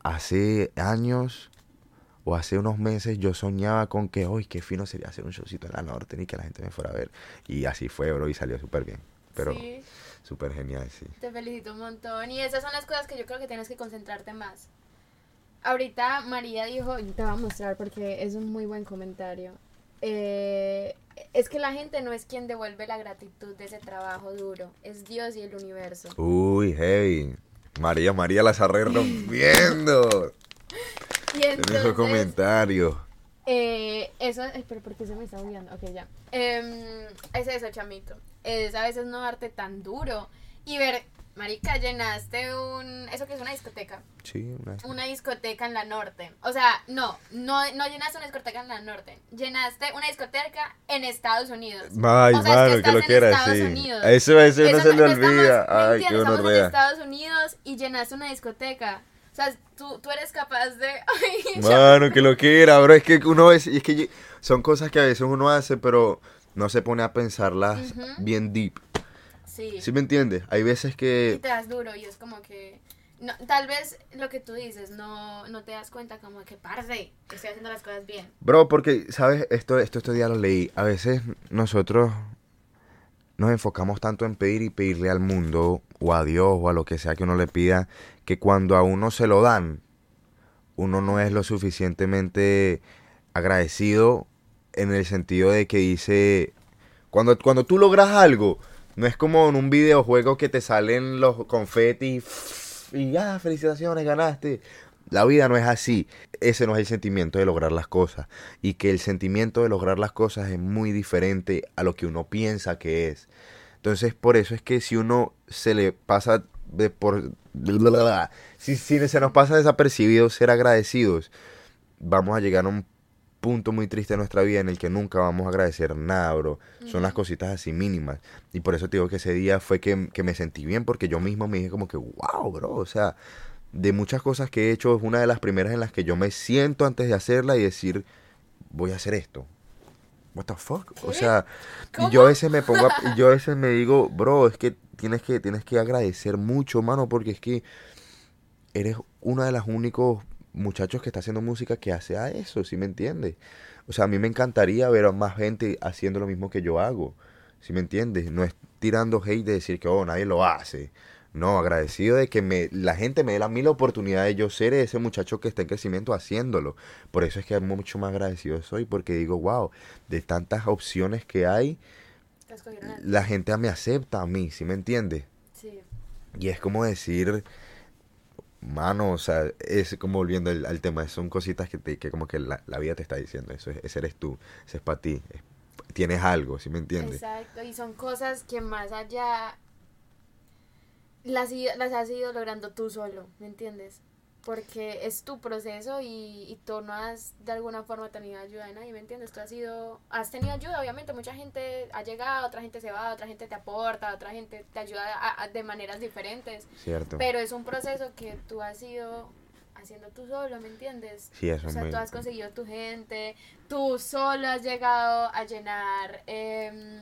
[SPEAKER 2] hace años o hace unos meses yo soñaba con que, uy, qué fino sería hacer un showcito en la norte y que la gente me fuera a ver. Y así fue, bro, y salió súper bien. Pero
[SPEAKER 1] sí,
[SPEAKER 2] súper genial, sí.
[SPEAKER 1] te felicito un montón. Y esas son las cosas que yo creo que tienes que concentrarte más. Ahorita María dijo, y te voy a mostrar porque es un muy buen comentario. Eh, es que la gente no es quien devuelve la gratitud de ese trabajo duro, es Dios y el universo.
[SPEAKER 2] Uy, heavy. María, María las arre rompiendo.
[SPEAKER 1] Y entonces,
[SPEAKER 2] comentarios.
[SPEAKER 1] Eh, eso, pero ¿por qué se me está olvidando? Ok, ya. Em, es eso, chamito. Es a veces no darte tan duro y ver, marica, llenaste un, eso que es una discoteca,
[SPEAKER 2] Sí, una-
[SPEAKER 1] una discoteca en la norte. O sea, no, no, no llenaste una discoteca en la norte, llenaste una discoteca en Estados Unidos.
[SPEAKER 2] Ay,
[SPEAKER 1] O sea, es
[SPEAKER 2] mano, que,
[SPEAKER 1] estás
[SPEAKER 2] lo
[SPEAKER 1] en
[SPEAKER 2] quiera,
[SPEAKER 1] Estados
[SPEAKER 2] sí.
[SPEAKER 1] Unidos.
[SPEAKER 2] Eso, eso, no
[SPEAKER 1] Eso
[SPEAKER 2] se le
[SPEAKER 1] no estamos-
[SPEAKER 2] olvida.
[SPEAKER 1] ¿me
[SPEAKER 2] Ay, qué
[SPEAKER 1] Estamos en. Estados Unidos y llenaste una discoteca. O sea, tú, tú eres capaz de... Ay,
[SPEAKER 2] Mano, que lo quiera, bro. Es que uno es, es que son cosas que a veces uno hace, pero no se pone a pensarlas
[SPEAKER 1] Ujú.
[SPEAKER 2] bien deep.
[SPEAKER 1] Sí.
[SPEAKER 2] ¿Sí me entiendes? Hay veces
[SPEAKER 1] y
[SPEAKER 2] que...
[SPEAKER 1] te das duro y es como que no, tal vez lo que tú dices no, no te das cuenta como que parce estoy haciendo las cosas bien
[SPEAKER 2] Bro, porque, ¿sabes? Esto, esto días lo leí. A veces nosotros nos enfocamos tanto en pedir y pedirle al mundo, o a Dios, o a lo que sea que uno le pida, que cuando a uno se lo dan, uno no es lo suficientemente agradecido en el sentido de que dice, cuando, cuando tú logras algo, no es como en un videojuego que te salen los confetis y ya, felicitaciones, ganaste. La vida no es así. Ese no es el sentimiento de lograr las cosas. Y que el sentimiento de lograr las cosas es muy diferente a lo que uno piensa que es. Entonces, por eso es que si uno se le pasa de por... Si, si se nos pasa desapercibido ser agradecidos, vamos a llegar a un punto muy triste de nuestra vida en el que nunca vamos a agradecer nada, bro. Son las cositas así mínimas. Y por eso te digo que ese día fue que, que me sentí bien, porque yo mismo me dije como que, wow, bro. O sea, de muchas cosas que he hecho, es una de las primeras en las que yo me siento antes de hacerla y decir, voy a hacer esto. what the fuck? O sea, y yo a veces me pongo, a- yo a veces me digo, bro, es que tienes que, tienes que agradecer mucho, mano, porque es que eres uno de los únicos muchachos que está haciendo música que hace a eso, ¿sí me entiendes? O sea, a mí me encantaría ver a más gente haciendo lo mismo que yo hago, ¿sí me entiendes? No es tirando hate de decir que, oh, nadie lo hace. No, agradecido de que me, la gente me dé a mí la oportunidad de yo ser ese muchacho que está en crecimiento haciéndolo. Por eso es que mucho más agradecido soy, porque digo, wow, de tantas opciones que hay, la gente me acepta a mí, ¿sí me entiendes?
[SPEAKER 1] Sí.
[SPEAKER 2] Y es como decir, mano, o sea, es como volviendo al, tema, son cositas que, te, que como que la, la vida te está diciendo, eso es, ese eres tú, ese es para ti, es- tienes algo, ¿sí me entiendes?
[SPEAKER 1] Exacto, y son cosas que más allá las, las has ido logrando tú solo, ¿me entiendes? Porque es tu proceso y, y tú no has de alguna forma tenido ayuda de nadie, ¿me entiendes? Tú has ido, has tenido ayuda, obviamente, mucha gente ha llegado, otra gente se va, otra gente te aporta, otra gente te ayuda a- a- de maneras diferentes,
[SPEAKER 2] ¿Cierto?
[SPEAKER 1] pero es un proceso que tú has ido haciendo tú solo, ¿me entiendes?
[SPEAKER 2] Sí, eso
[SPEAKER 1] O sea,
[SPEAKER 2] muy...
[SPEAKER 1] tú has conseguido tu gente, tú solo has llegado a llenar em,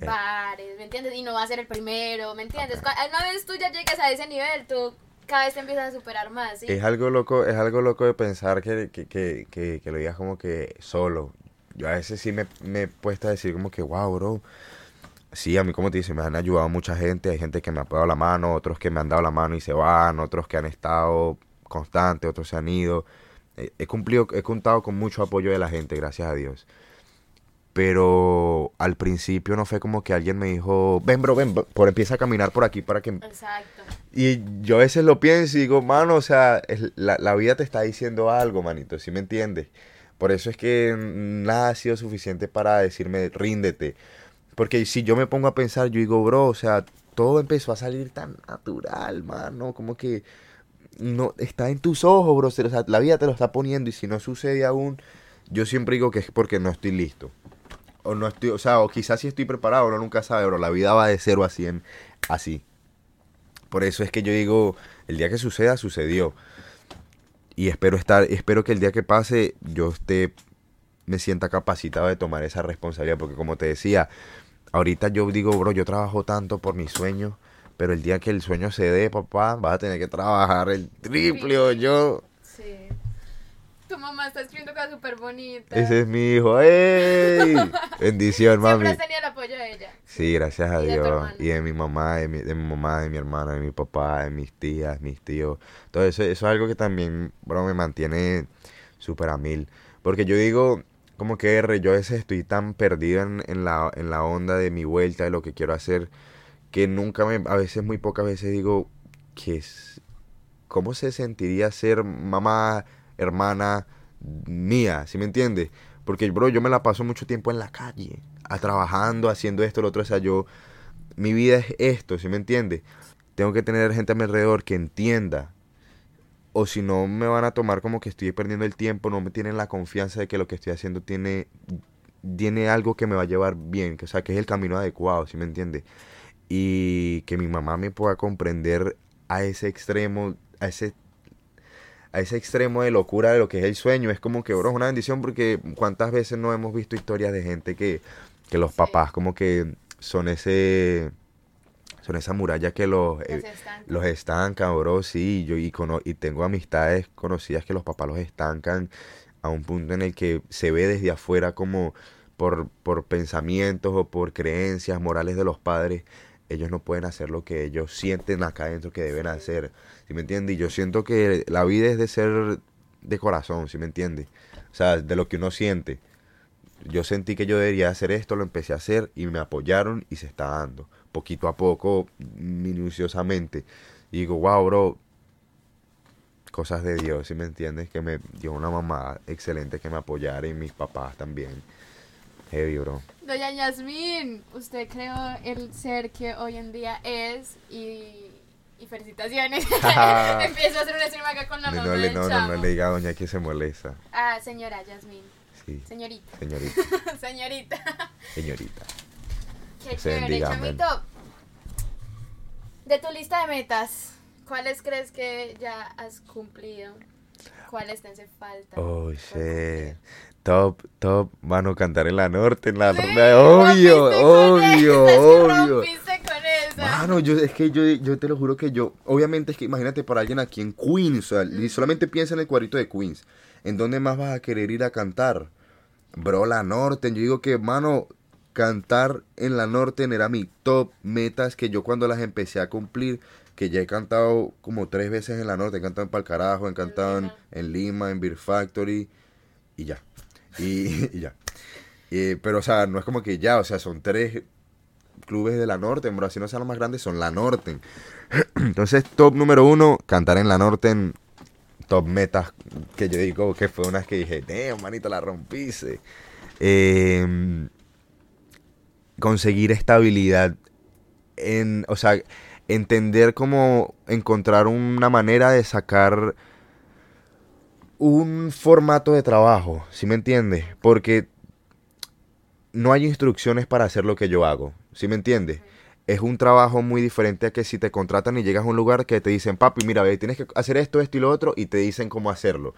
[SPEAKER 2] Eh.
[SPEAKER 1] bares, ¿me entiendes? Y no va a ser el primero, ¿me entiendes? Una vez tú ya llegues a ese nivel, tú cada vez te empiezas a superar más.
[SPEAKER 2] Es algo loco, es algo loco de pensar que, que, que, que, lo digas como que solo. Yo a veces sí me, me he puesto a decir como que, wow, bro. Sí, a mí como te dice, me han ayudado mucha gente. Hay gente que me ha dado la mano, otros que me han dado la mano y se van, otros que han estado constantes, otros se han ido. He, he cumplido, he contado con mucho apoyo de la gente, gracias a Dios. Pero al principio no fue como que alguien me dijo, ven, bro, ven, por empieza a caminar por aquí para que
[SPEAKER 1] Exacto.
[SPEAKER 2] y yo a veces lo pienso y digo, mano, o sea, es- la, la vida te está diciendo algo, manito, ¿sí me entiendes? Por eso es que nada ha sido suficiente para decirme, ríndete. Porque si yo me pongo a pensar, yo digo, bro, o sea, todo empezó a salir tan natural, mano, como que no está en tus ojos, bro, o sea, la vida te lo está poniendo y si no sucede aún, yo siempre digo que es porque no estoy listo. O no estoy, o sea, o quizás sí estoy preparado, uno nunca sabe, bro, la vida va de cero a cien, así. Por eso es que yo digo, el día que suceda, sucedió. Y espero estar, espero que el día que pase, yo esté, me sienta capacitado de tomar esa responsabilidad. Porque como te decía, ahorita yo digo, bro, yo trabajo tanto por mis sueños. Pero el día que el sueño se dé, papá, vas a tener que trabajar el triple o yo.
[SPEAKER 1] Tu mamá está escribiendo cosas súper bonitas.
[SPEAKER 2] Ese es mi hijo. ¡Ey! Bendición,
[SPEAKER 1] Siempre
[SPEAKER 2] mami.
[SPEAKER 1] has tenido el apoyo de ella.
[SPEAKER 2] Sí, gracias a
[SPEAKER 1] Y
[SPEAKER 2] Dios. Y de mi mamá, de mi, de mi mamá, de mi hermana, de mi papá, de mis tías, mis tíos. Todo eso, eso es algo que también, bro, me mantiene súper a mil. Porque yo digo, como que R, yo a veces estoy tan perdido en, en la, en la onda de mi vuelta, de lo que quiero hacer, que nunca me, a veces, muy pocas veces digo, que es, ¿cómo se sentiría ser mamá, hermana mía? ¿Sí me entiendes? Porque, bro, yo me la paso mucho tiempo en la calle, a trabajando, haciendo esto, lo otro. O sea, yo, mi vida es esto, ¿sí me entiendes? Tengo que tener gente a mi alrededor que entienda. O si no, me van a tomar como que estoy perdiendo el tiempo, no me tienen la confianza de que lo que estoy haciendo tiene, tiene algo que me va a llevar bien, que, o sea, que es el camino adecuado, ¿sí me entiendes? Y que mi mamá me pueda comprender a ese extremo, a ese a ese extremo de locura de lo que es el sueño. Es como que, bro, es una bendición porque cuántas veces no hemos visto historias de gente que, que los
[SPEAKER 1] Sí.
[SPEAKER 2] papás como que son ese, son esa muralla que los, eh,
[SPEAKER 1] Los estanca.
[SPEAKER 2] los estancan, bro, sí, yo y, cono- y tengo amistades conocidas que los papás los estancan a un punto en el que se ve desde afuera como por, por pensamientos o por creencias morales de los padres, ellos no pueden hacer lo que ellos sienten acá adentro que deben hacer, ¿sí me entiendes? Y yo siento que la vida es de ser de corazón, ¿sí me entiendes? O sea, de lo que uno siente. Yo sentí que yo debería hacer esto, lo empecé a hacer y me apoyaron y se está dando, poquito a poco, minuciosamente. Digo, wow, bro, cosas de Dios, ¿sí me entiendes? Que me dio una mamá excelente que me apoyara y mis papás también. Heavy, bro.
[SPEAKER 1] Doña Yasmín, usted creó el ser que hoy en día es y, y felicitaciones. Empiezo a hacer un stream acá con la mamá
[SPEAKER 2] no,
[SPEAKER 1] del
[SPEAKER 2] no, no, no le diga a doña que se molesta.
[SPEAKER 1] Ah, señora Yasmín.
[SPEAKER 2] Sí,
[SPEAKER 1] Señorita.
[SPEAKER 2] señorita,
[SPEAKER 1] Señorita.
[SPEAKER 2] señorita.
[SPEAKER 1] Qué chévere, chamito. De tu lista de metas, ¿cuáles crees que ya has cumplido? ¿Cuáles te hace falta?
[SPEAKER 2] Oh,
[SPEAKER 1] por
[SPEAKER 2] shit.
[SPEAKER 1] cumplir?
[SPEAKER 2] Top, top, mano, cantar en la norte, en la
[SPEAKER 1] Sí,
[SPEAKER 2] obvio, obvio, obvio. Mano, yo, es que yo, yo te lo juro que yo, obviamente es que imagínate por alguien aquí en Queens, o sea, y solamente piensa en el cuadrito de Queens, ¿en dónde más vas a querer ir a cantar? Bro, la Norte, yo digo que, mano, cantar en la Norte era mi top metas que yo cuando las empecé a cumplir, que ya he cantado como tres veces en la Norte, he cantado en Palcarajo, he cantado en, en Lima, en Beer Factory, y ya, y, ya. Eh, pero, o sea, no es como que ya, o sea, son tres clubes de la Norte, bro, así no sean los más grandes, son la Norte. Entonces, top número uno, cantar en la Norte en top metas que yo digo que fue una vez que dije, damn, manito, la rompiste. Eh, conseguir estabilidad en, o sea, entender cómo encontrar una manera de sacar un formato de trabajo, ¿sí me entiendes? Porque no hay instrucciones para hacer lo que yo hago, ¿sí me entiendes? Es un trabajo muy diferente a que si te contratan y llegas a un lugar que te dicen, papi, mira, ve, tienes que hacer esto, esto y lo otro, y te dicen cómo hacerlo.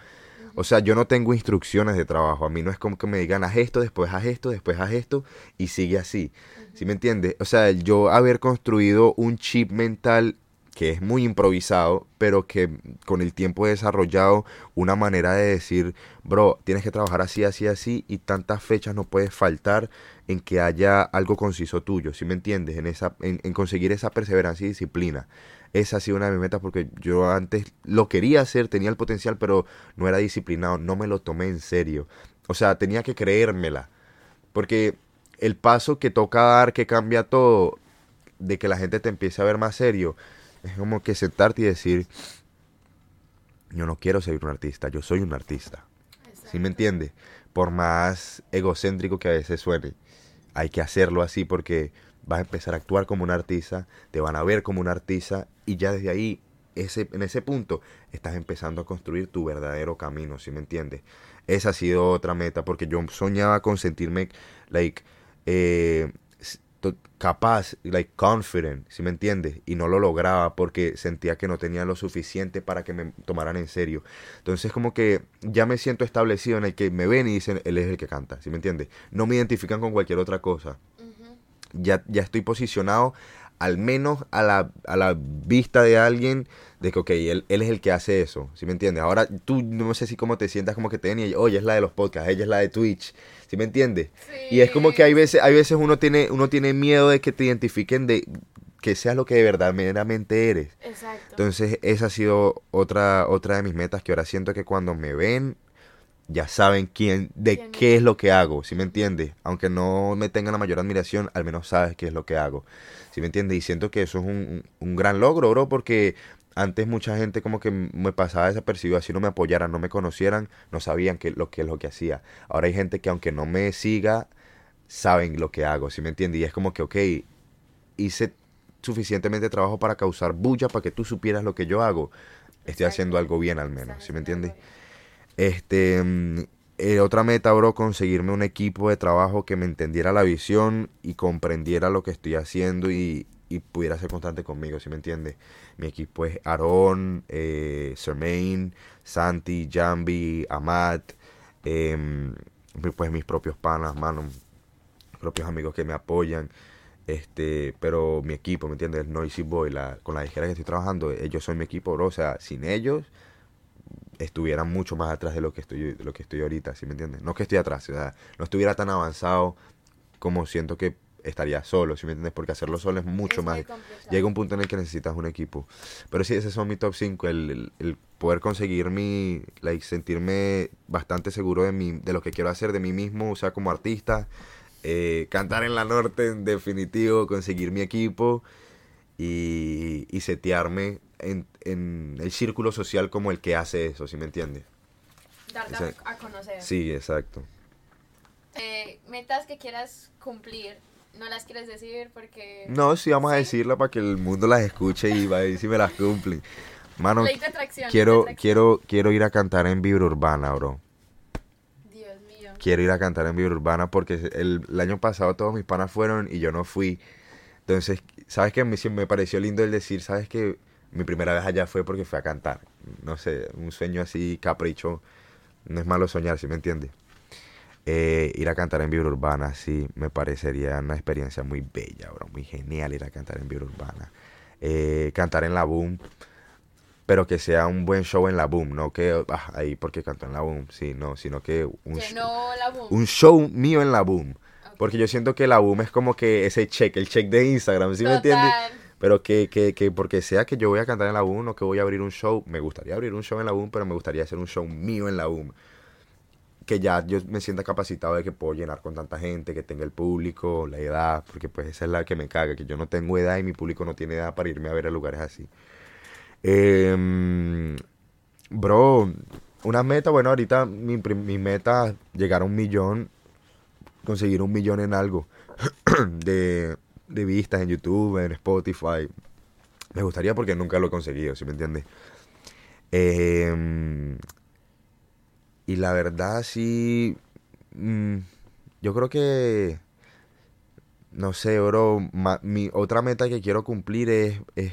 [SPEAKER 2] O sea, yo no tengo instrucciones de trabajo. A mí no es como que me digan, haz esto, después haz esto, después haz esto, y sigue así. ¿Sí me entiendes? O sea, yo haber construido un chip mental que es muy improvisado, pero que con el tiempo he desarrollado una manera de decir, bro, tienes que trabajar así, así, así, y tantas fechas no puedes faltar en que haya algo conciso tuyo, ¿sí me entiendes? En, esa, en, en conseguir esa perseverancia y disciplina. Esa ha sido una de mis metas porque yo antes lo quería hacer, tenía el potencial, pero no era disciplinado, no me lo tomé en serio. O sea, tenía que creérmela. Porque el paso que toca dar, que cambia todo, de que la gente te empiece a ver más serio, es como que sentarte y decir, yo no quiero ser un artista, yo soy un artista. ¿Sí me entiendes? Por más egocéntrico que a veces suene, hay que hacerlo así porque vas a empezar a actuar como un artista, te van a ver como un artista y ya desde ahí, ese, en ese punto, estás empezando a construir tu verdadero camino, ¿sí me entiendes? Esa ha sido otra meta porque yo soñaba con sentirme, like, eh, capaz, like, confident, ¿sí me entiendes? Y no lo lograba porque sentía que no tenía lo suficiente para que me tomaran en serio. Entonces como que ya me siento establecido en el que me ven y dicen, él es el que canta, ¿sí me entiendes? No me identifican con cualquier otra cosa ya, ya estoy posicionado al menos a la, a la vista de alguien de que, ok, él, él es el que hace eso, ¿sí me entiendes? Ahora tú no sé si cómo te sientas como que te ven y, oye, es la de los podcasts, ella es la de Twitch, ¿sí me entiendes? Y es como que hay veces, hay veces uno tiene, uno tiene miedo de que te identifiquen de que seas lo que de verdad meramente eres.
[SPEAKER 1] Exacto.
[SPEAKER 2] Entonces, esa ha sido otra, otra de mis metas que ahora siento que cuando me ven, ya saben quién, de
[SPEAKER 1] ¿Quién
[SPEAKER 2] qué
[SPEAKER 1] es?
[SPEAKER 2] es lo que hago, ¿sí me entiendes? Aunque no me tengan la mayor admiración, al menos sabes qué es lo que hago, ¿sí me entiendes? Y siento que eso es un, un gran logro, bro, porque antes mucha gente como que me pasaba desapercibido, así no me apoyaran, no me conocieran, no sabían que, lo que es lo que hacía. Ahora hay gente que aunque no me siga, saben lo que hago, ¿sí me entiendes? Y es como que, ok, hice suficientemente trabajo para causar bulla, para que tú supieras lo que yo hago. Estoy haciendo algo bien al menos, ¿sí me entiendes? Este, mm, eh, otra meta, bro, conseguirme un equipo de trabajo que me entendiera la visión y comprendiera lo que estoy haciendo y, y pudiera ser constante conmigo, ¿sí me entiendes? Mi equipo es Aaron, eh, Sermaine, Santi, Jambi, Amat, em, pues mis propios panas, mano, propios amigos que me apoyan. Este, pero mi equipo, ¿me entiendes? El Noisy Boy, con la disquera que estoy trabajando, ellos son mi equipo, bro. O sea, sin ellos estuvieran mucho más atrás de lo que estoy, de lo que estoy ahorita, ¿sí me entiendes? No que estoy atrás, o sea, no estuviera tan avanzado como siento que estaría solo, ¿sí me entiendes? Porque hacerlo solo es mucho
[SPEAKER 1] Es
[SPEAKER 2] más. Llega un punto en el que necesitas un equipo. Pero sí, esos son mis top 5. El, el- el poder conseguir mi, like, sentirme bastante seguro de, mi, de lo que quiero hacer de mí mismo, o sea, como artista. eh, cantar en la norte, en definitivo, conseguir mi equipo y, y setearme en, en el círculo social como el que hace eso, ¿sí me entiendes?
[SPEAKER 1] Darte a, a conocer.
[SPEAKER 2] Sí, exacto.
[SPEAKER 1] Eh, metas que quieras cumplir, no las quieres decir porque...
[SPEAKER 2] No, sí, vamos a
[SPEAKER 1] ¿Sí?
[SPEAKER 2] decirla para que el mundo las escuche y va a ver si me las cumplen. Mano,
[SPEAKER 1] de atracción. ley de
[SPEAKER 2] quiero, quiero, quiero ir a cantar en Vibra Urbana, bro.
[SPEAKER 1] Dios mío.
[SPEAKER 2] Quiero ir a cantar en Vibra Urbana porque el, el año pasado todos mis panas fueron y yo no fui. Entonces, ¿sabes qué? Me, me pareció lindo el decir, ¿sabes qué? Mi primera vez allá fue porque fui a cantar. no sé, un sueño así, capricho. No es malo soñar, ¿sí me entiendes? Eh, ir a cantar en Vibra Urbana, sí, me parecería una experiencia muy bella, bro, muy genial ir a cantar en Vibra Urbana. Eh, cantar en la Boom, pero que sea un buen show en la Boom, no que ah, ahí porque canto en la Boom, sí, no, sino que un,
[SPEAKER 1] Que no la boom.
[SPEAKER 2] un show mío en la Boom. Porque yo siento que la Boom es como que ese check, el check de Instagram, ¿sí me entiendes? Pero que, que, que porque sea que yo voy a cantar en la Boom o que voy a abrir un show, me gustaría abrir un show en la Boom, pero me gustaría hacer un show mío en la Boom. Que ya yo me sienta capacitado de que puedo llenar con tanta gente, que tenga el público, la edad, porque pues esa es la que me caga, que yo no tengo edad y mi público no tiene edad para irme a ver a lugares así. Em, bro, una meta, bueno, ahorita mi, mi meta llegar a un millón, conseguir un millón en algo de, de vistas en YouTube, en Spotify. Me gustaría porque nunca lo he conseguido, ¿sí me entiendes? Em, y la verdad, sí, mm, yo creo que, no sé, bro, ma- mi otra meta que quiero cumplir es, es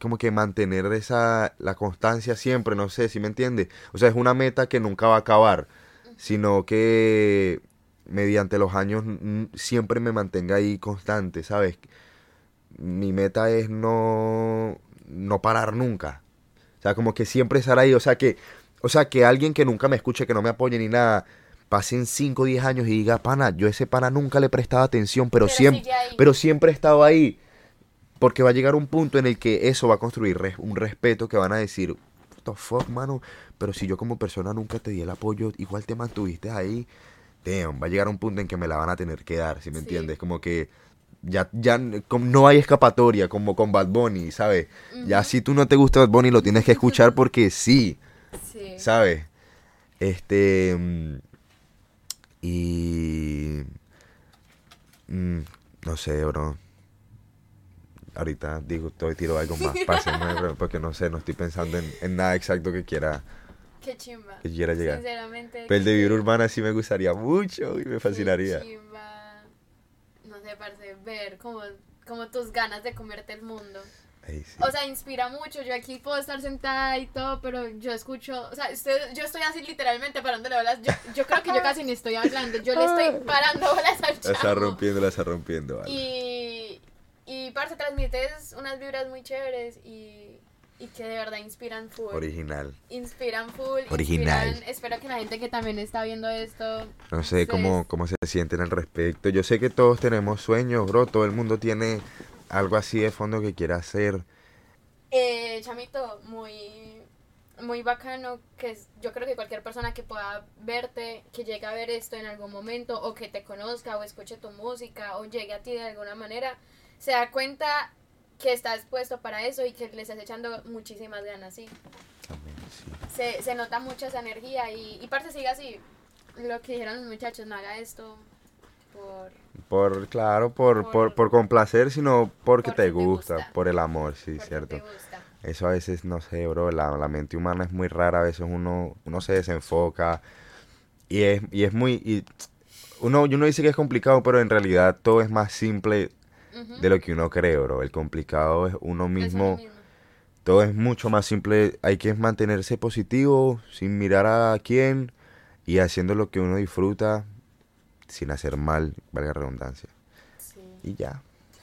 [SPEAKER 2] como que mantener esa, la constancia siempre, no sé si me entiendes. O sea, es una meta que nunca va a acabar, sino que mediante los años siempre me mantenga ahí constante, ¿sabes? Mi meta es no, no parar nunca. O sea, como que siempre estar ahí. O sea, que, o sea, que alguien que nunca me escuche, que no me apoye ni nada, pasen 5 o 10 años y diga, pana, yo a ese pana nunca le he prestado atención, pero,
[SPEAKER 1] Pero
[SPEAKER 2] siempre, pero siempre he estado ahí. Porque va a llegar un punto en el que eso va a construir res- un respeto que van a decir, what the fuck, mano, pero si yo como persona nunca te di el apoyo, igual te mantuviste ahí. Damn, va a llegar un punto en que me la van a tener que dar, ¿sí me
[SPEAKER 1] Sí.
[SPEAKER 2] entiendes? Como que ya, ya no hay escapatoria, como con Bad Bunny, ¿sabes? Ya si tú no te gusta Bad Bunny, lo tienes que escuchar porque sí,
[SPEAKER 1] Sí.
[SPEAKER 2] ¿sabes? Este. mm, Y. mm, no sé, bro. Ahorita digo, estoy tiro algo más. Pásenme, bro, porque no sé, no estoy pensando en, en nada exacto que quiera,
[SPEAKER 1] Qué chimba.
[SPEAKER 2] que quiera llegar.
[SPEAKER 1] Sinceramente.
[SPEAKER 2] Pero el de
[SPEAKER 1] qué-
[SPEAKER 2] Vibra Urbana sí me gustaría mucho y me
[SPEAKER 1] qué
[SPEAKER 2] fascinaría.
[SPEAKER 1] chimba. No sé, parce, ver como, como tus ganas de comerte el mundo.
[SPEAKER 2] Ay, sí.
[SPEAKER 1] O sea, inspira mucho. Yo aquí puedo estar sentada y todo, pero yo escucho, o sea, estoy- yo estoy así literalmente parándole bolas. Yo, yo creo que yo casi ni estoy hablando, yo le estoy parando bolas al
[SPEAKER 2] La está rompiendo, la está rompiendo, vale.
[SPEAKER 1] Y, y parce, transmites unas vibras muy chéveres y, y que de verdad inspiran full.
[SPEAKER 2] Original.
[SPEAKER 1] Inspiran full.
[SPEAKER 2] Original.
[SPEAKER 1] inspiran- espero que la gente que también está viendo esto.
[SPEAKER 2] No sé
[SPEAKER 1] Pues-
[SPEAKER 2] cómo, cómo se sienten al respecto. Yo sé que todos tenemos sueños, bro. Todo el mundo tiene algo así de fondo que quiere hacer.
[SPEAKER 1] Eh, Chamito, muy, muy bacano, que yo creo que cualquier persona que pueda verte, que llegue a ver esto en algún momento, o que te conozca, o escuche tu música, o llegue a ti de alguna manera, se da cuenta que estás puesto para eso y que le estás echando muchísimas ganas, sí.
[SPEAKER 2] También, sí.
[SPEAKER 1] Se, se nota mucha esa energía y, y parce, siga así. Lo que dijeron los muchachos, no haga esto por...
[SPEAKER 2] Por, claro, por,
[SPEAKER 1] Por-
[SPEAKER 2] por, complacer, sino porque
[SPEAKER 1] Porque
[SPEAKER 2] te
[SPEAKER 1] te
[SPEAKER 2] gusta, por el amor, sí,
[SPEAKER 1] porque
[SPEAKER 2] cierto.
[SPEAKER 1] te gusta.
[SPEAKER 2] Eso a veces, no sé, bro, la, la mente humana es muy rara, a veces uno, uno se desenfoca y es, y es muy... y uno, uno dice que es complicado, pero en realidad todo es más simple de lo que uno cree, bro. El complicado es uno mismo. Todo es mucho más simple. Hay que mantenerse positivo, sin mirar a quién y haciendo lo que uno disfruta, sin hacer mal, valga la redundancia.
[SPEAKER 1] Sí.
[SPEAKER 2] Y ya.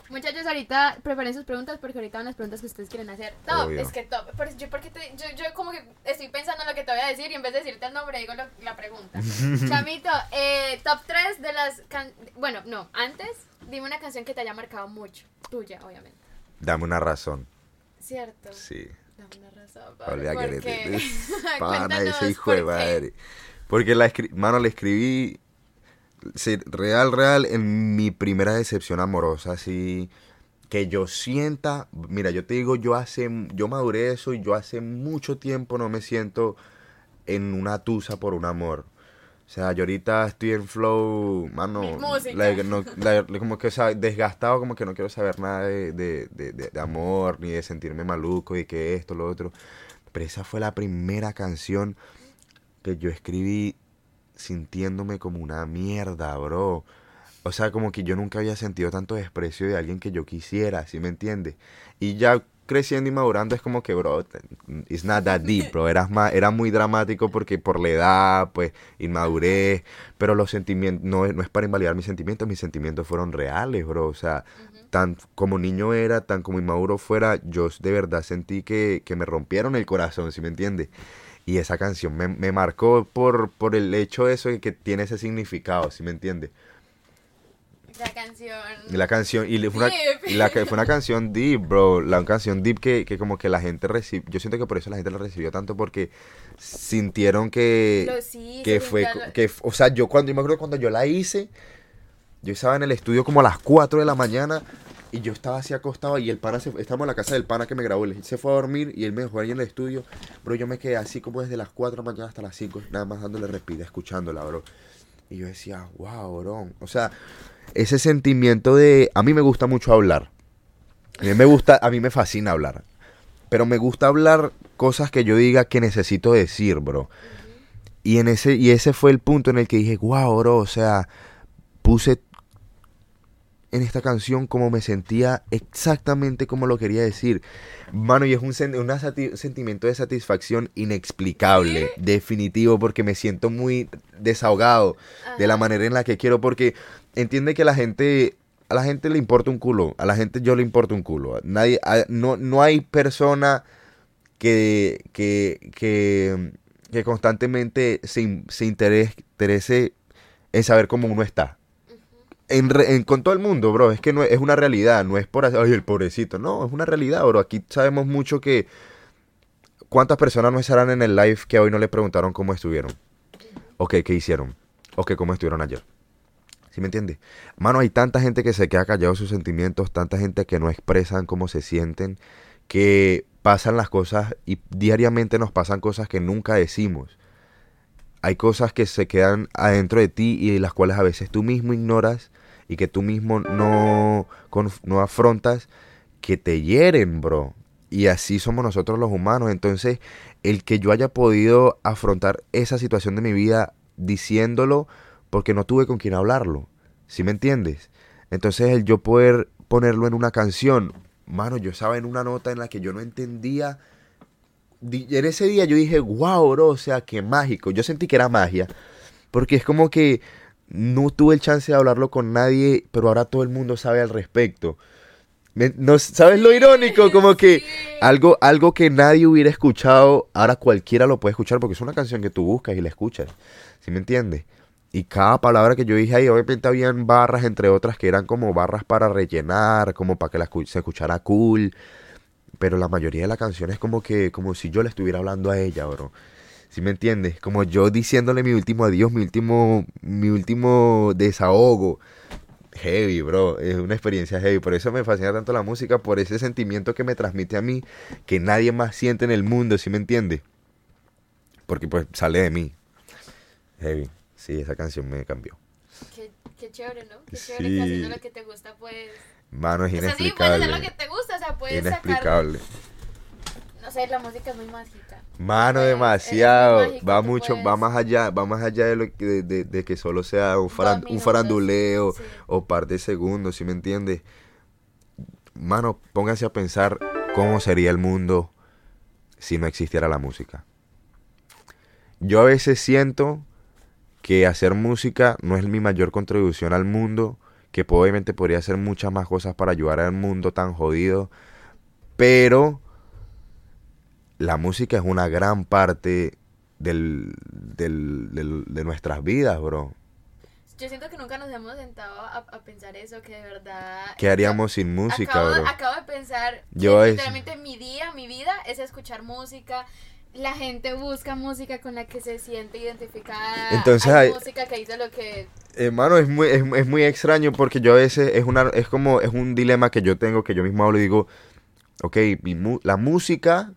[SPEAKER 1] Muchachos, ahorita preparen sus preguntas porque ahorita van las preguntas que ustedes quieren hacer. Top,
[SPEAKER 2] Obvio.
[SPEAKER 1] es que top. Por eso yo, porque te- yo, yo como que estoy pensando en lo que te voy a decir y en vez de decirte el nombre digo lo- la pregunta. Chamito, eh, top 3 de las... can- Bueno, no, antes dime una canción que te haya marcado mucho. Tuya, obviamente.
[SPEAKER 2] Dame una razón.
[SPEAKER 1] ¿Cierto?
[SPEAKER 2] Sí.
[SPEAKER 1] Dame una razón.
[SPEAKER 2] Olvida que ese hijo
[SPEAKER 1] ¿por
[SPEAKER 2] de madre. Porque la escri- mano, le escribí sí, real, real en mi primera decepción amorosa, así que yo sienta, mira, yo te digo, yo hace, yo maduré eso y yo hace mucho tiempo no me siento en una tusa por un amor. O sea, yo ahorita estoy en flow, mano, like, no- like, como que, o sea, desgastado, como que no quiero saber nada de, de, de- de amor, ni de sentirme maluco, y que esto, lo otro. Pero esa fue la primera canción que yo escribí sintiéndome como una mierda, bro. O sea, como que yo nunca había sentido tanto desprecio de alguien que yo quisiera, ¿sí me entiendes? Y ya creciendo y madurando es como que, bro, it's not that deep, bro. Eras más, era muy dramático porque por la edad, pues, inmadurez, pero los sentimientos, no, no es para invalidar mis sentimientos, mis sentimientos fueron reales, bro. O sea, tan como niño era, tan como inmaduro fuera, yo de verdad sentí que, que me rompieron el corazón, ¿sí me entiendes? Y esa canción me, me marcó por, por el hecho de eso de que tiene ese significado, ¿sí me entiendes?
[SPEAKER 1] La canción.
[SPEAKER 2] Y la canción, y fue una,
[SPEAKER 1] Deep.
[SPEAKER 2] y la que fue una canción deep, bro. La canción deep que, que como que la gente recibió. Yo siento que por eso la gente la recibió tanto porque sintieron que.
[SPEAKER 1] Lo sí,
[SPEAKER 2] que fue.
[SPEAKER 1] lo-
[SPEAKER 2] que O sea, yo cuando yo me acuerdo cuando yo la hice, yo estaba en el estudio como a las 4 de la mañana. Y yo estaba así acostado y el pana se, estábamos en la casa del pana que me grabó. Él se fue a dormir y él me dejó ahí en el estudio. Bro, yo me quedé así como desde las 4 de la mañana hasta las 5, nada más dándole repita, escuchándola, bro. Y yo decía, wow, bro. O sea, ese sentimiento de... A mí me gusta mucho hablar. A mí me gusta, a mí me fascina hablar. Pero me gusta hablar cosas que yo diga que necesito decir, bro. Y, en ese, y ese fue el punto en el que dije, wow, bro, o sea, puse en esta canción como me sentía exactamente como lo quería decir. Mano, y es un, sen- una sati- sentimiento de satisfacción inexplicable, definitivo, porque me siento muy desahogado de la manera en la que quiero, porque entiende que la gente, a la gente le importa un culo, a la gente yo le importa un culo. Nadie, a- no, no hay persona que, que, que, que constantemente se, in- se interes- interese en saber cómo uno está. Con todo el mundo, bro, es que no es, una realidad, no es por ay, el pobrecito, no, es una realidad, bro. Aquí sabemos mucho que cuántas personas no estarán en el live que hoy no le preguntaron cómo estuvieron, o qué, hicieron, o que cómo estuvieron ayer. ¿Sí me entiendes? Mano, hay tanta gente que se queda callado sus sentimientos, tanta gente que no expresan cómo se sienten, que pasan las cosas y diariamente nos pasan cosas que nunca decimos. Hay cosas que se quedan adentro de ti y las cuales a veces tú mismo ignoras y que tú mismo no, no afrontas, que te hieren, bro. Y así somos nosotros los humanos. Entonces, el que yo haya podido afrontar esa situación de mi vida diciéndolo porque no tuve con quien hablarlo. ¿Sí me entiendes? Entonces, el yo poder ponerlo en una canción, mano, yo estaba en una nota en la que yo no entendía. En ese día yo dije, wow, bro, o sea, qué mágico. Yo sentí que era magia. Porque es como que no tuve el chance de hablarlo con nadie, pero ahora todo el mundo sabe al respecto. No, ¿Sabes lo irónico? Como que algo, algo que nadie hubiera escuchado, ahora cualquiera lo puede escuchar porque es una canción que tú buscas y la escuchas. ¿Sí me entiendes? Y cada palabra que yo dije ahí, obviamente habían barras, entre otras, que eran como barras para rellenar, como para que la se escuchara cool. Pero la mayoría de la canción es como que, como si yo le estuviera hablando a ella, bro. ¿Sí me entiendes? Como yo diciéndole mi último adiós, mi último, mi último desahogo. Heavy, bro. Es una experiencia heavy. Por eso me fascina tanto la música, por ese sentimiento que me transmite a mí, que nadie más siente en el mundo, ¿sí me entiendes? Porque pues sale de mí. Heavy. Sí, esa canción me cambió.
[SPEAKER 1] Qué, qué chévere, ¿no? Qué chévere
[SPEAKER 2] Sí.
[SPEAKER 1] que haciendo lo que te gusta, pues.
[SPEAKER 2] Mano, es
[SPEAKER 1] O sea, sí, puedes
[SPEAKER 2] inexplicable.
[SPEAKER 1] hacer lo que te gusta, o sea, puedes sacar. La música es muy mágica.
[SPEAKER 2] Mano, demasiado.
[SPEAKER 1] mágico,
[SPEAKER 2] Va mucho, va más allá, va más allá de, lo que, de, de- de que solo sea un, faran- un faranduleo
[SPEAKER 1] sí.
[SPEAKER 2] o par de segundos, ¿sí me entiendes? Mano, pónganse a pensar cómo sería el mundo si no existiera la música. Yo a veces siento que hacer música no es mi mayor contribución al mundo, que obviamente podría hacer muchas más cosas para ayudar al mundo tan jodido, pero la música es una gran parte del, del- del- de nuestras vidas, bro.
[SPEAKER 1] Yo siento que nunca nos hemos sentado a, a pensar eso, que de verdad.
[SPEAKER 2] ¿Qué haríamos sin música,
[SPEAKER 1] acabo,
[SPEAKER 2] bro?
[SPEAKER 1] acabo de pensar
[SPEAKER 2] Yo
[SPEAKER 1] que
[SPEAKER 2] es-
[SPEAKER 1] literalmente mi día, mi vida es escuchar música. La gente busca música con la que se siente identificada.
[SPEAKER 2] Entonces
[SPEAKER 1] hay
[SPEAKER 2] hay-
[SPEAKER 1] música que dice lo que
[SPEAKER 2] Hermano, es muy, es, es muy extraño porque yo a veces es una, es como, es un dilema que yo tengo, que yo mismo hablo y digo, ok, mi la música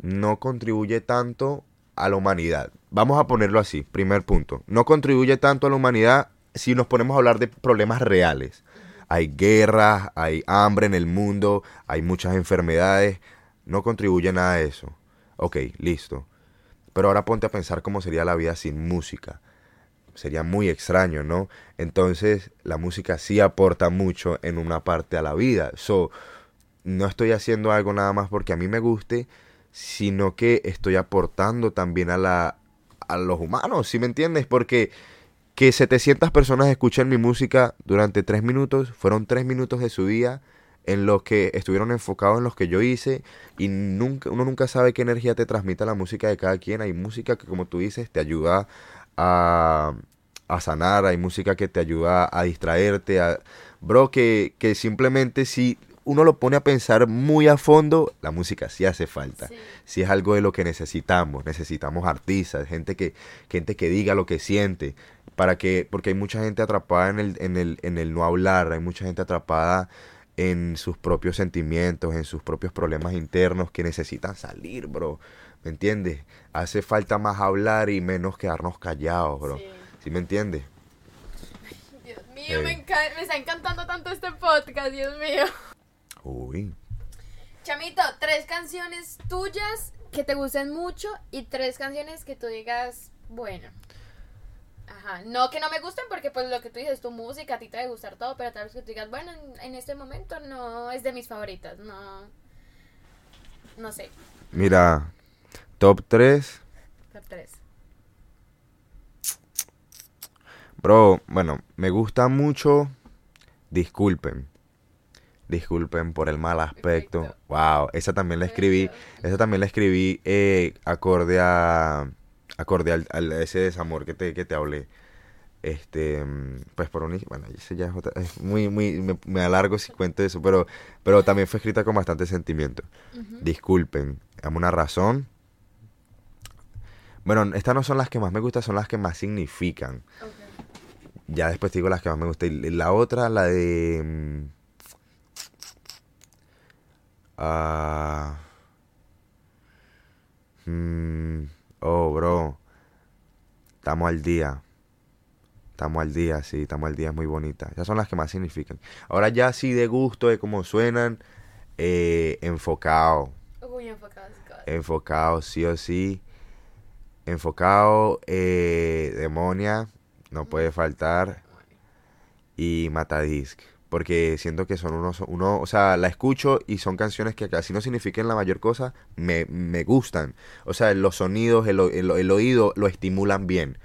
[SPEAKER 2] no contribuye tanto a la humanidad. Vamos a ponerlo así, primer punto. No contribuye tanto a la humanidad si nos ponemos a hablar de problemas reales. Hay guerras, hay hambre en el mundo, hay muchas enfermedades. No contribuye nada a eso. Ok, listo. Pero ahora ponte a pensar cómo sería la vida sin música sería muy extraño, ¿no? Entonces, la música sí aporta mucho en una parte a la vida. So, no estoy haciendo algo nada más porque a mí me guste, sino que estoy aportando también a la a los humanos, ¿sí me entiendes? Porque que 700 personas escuchen mi música durante 3 minutos, fueron 3 minutos de su día en los que estuvieron enfocados en los que yo hice y nunca uno nunca sabe qué energía te transmite la música de cada quien. Hay música que como tú dices te ayuda a, a sanar, hay música que te ayuda a distraerte, a, bro, que, que simplemente si uno lo pone a pensar muy a fondo, la música sí hace falta.
[SPEAKER 1] Sí.
[SPEAKER 2] Si es algo de lo que necesitamos, necesitamos artistas, gente que, gente que diga lo que siente, para que, porque hay mucha gente atrapada en el, en el, en el no hablar, hay mucha gente atrapada en sus propios sentimientos, en sus propios problemas internos que necesitan salir, bro. ¿Me entiendes? Hace falta más hablar y menos quedarnos callados, bro.
[SPEAKER 1] Sí.
[SPEAKER 2] ¿Sí me entiendes?
[SPEAKER 1] Dios mío, me está encantando tanto este podcast, Dios mío.
[SPEAKER 2] Uy.
[SPEAKER 1] Chamito, tres canciones tuyas que te gusten mucho y tres canciones que tú digas, bueno. Ajá, no que no me gusten porque pues lo que tú dices, tu música, a ti te debe gustar todo, pero tal vez que tú digas, bueno, en, en este momento no es de mis favoritas, no. No sé,
[SPEAKER 2] Mira, top 3.
[SPEAKER 1] top tres.
[SPEAKER 2] Bro, bueno, me gusta mucho. Disculpen. Disculpen por el mal aspecto.
[SPEAKER 1] Perfecto.
[SPEAKER 2] Wow, esa también la escribí. Esa también la escribí eh, acorde a. Acorde al, al- a ese desamor que te, que te hablé. Este, mm, pues por un... Bueno, ese ya es, otra- es muy, muy... Me, me alargo si cuento eso, pero, pero también fue escrita con bastante sentimiento. Disculpen, dame una razón. Bueno, estas no son las que más me gustan, son las que más significan.
[SPEAKER 1] Ok.
[SPEAKER 2] Ya después te digo las que más me gustan. Y la otra, la de... ah, mm, oh, bro. Estamos al día. Estamos al día, sí, estamos al día, es muy bonita. Esas son las que más significan. Ahora ya sí de gusto, de cómo suenan, eh, enfocado.
[SPEAKER 1] Uy. God.
[SPEAKER 2] Enfocado, sí o sí. Enfocado, eh, demonia, no puede faltar. Y Matadisc. Porque siento que son unos, uno, o sea, la escucho y son canciones que casi no signifiquen la mayor cosa, me, me gustan. O sea, los sonidos, el, el- el oído lo estimulan bien.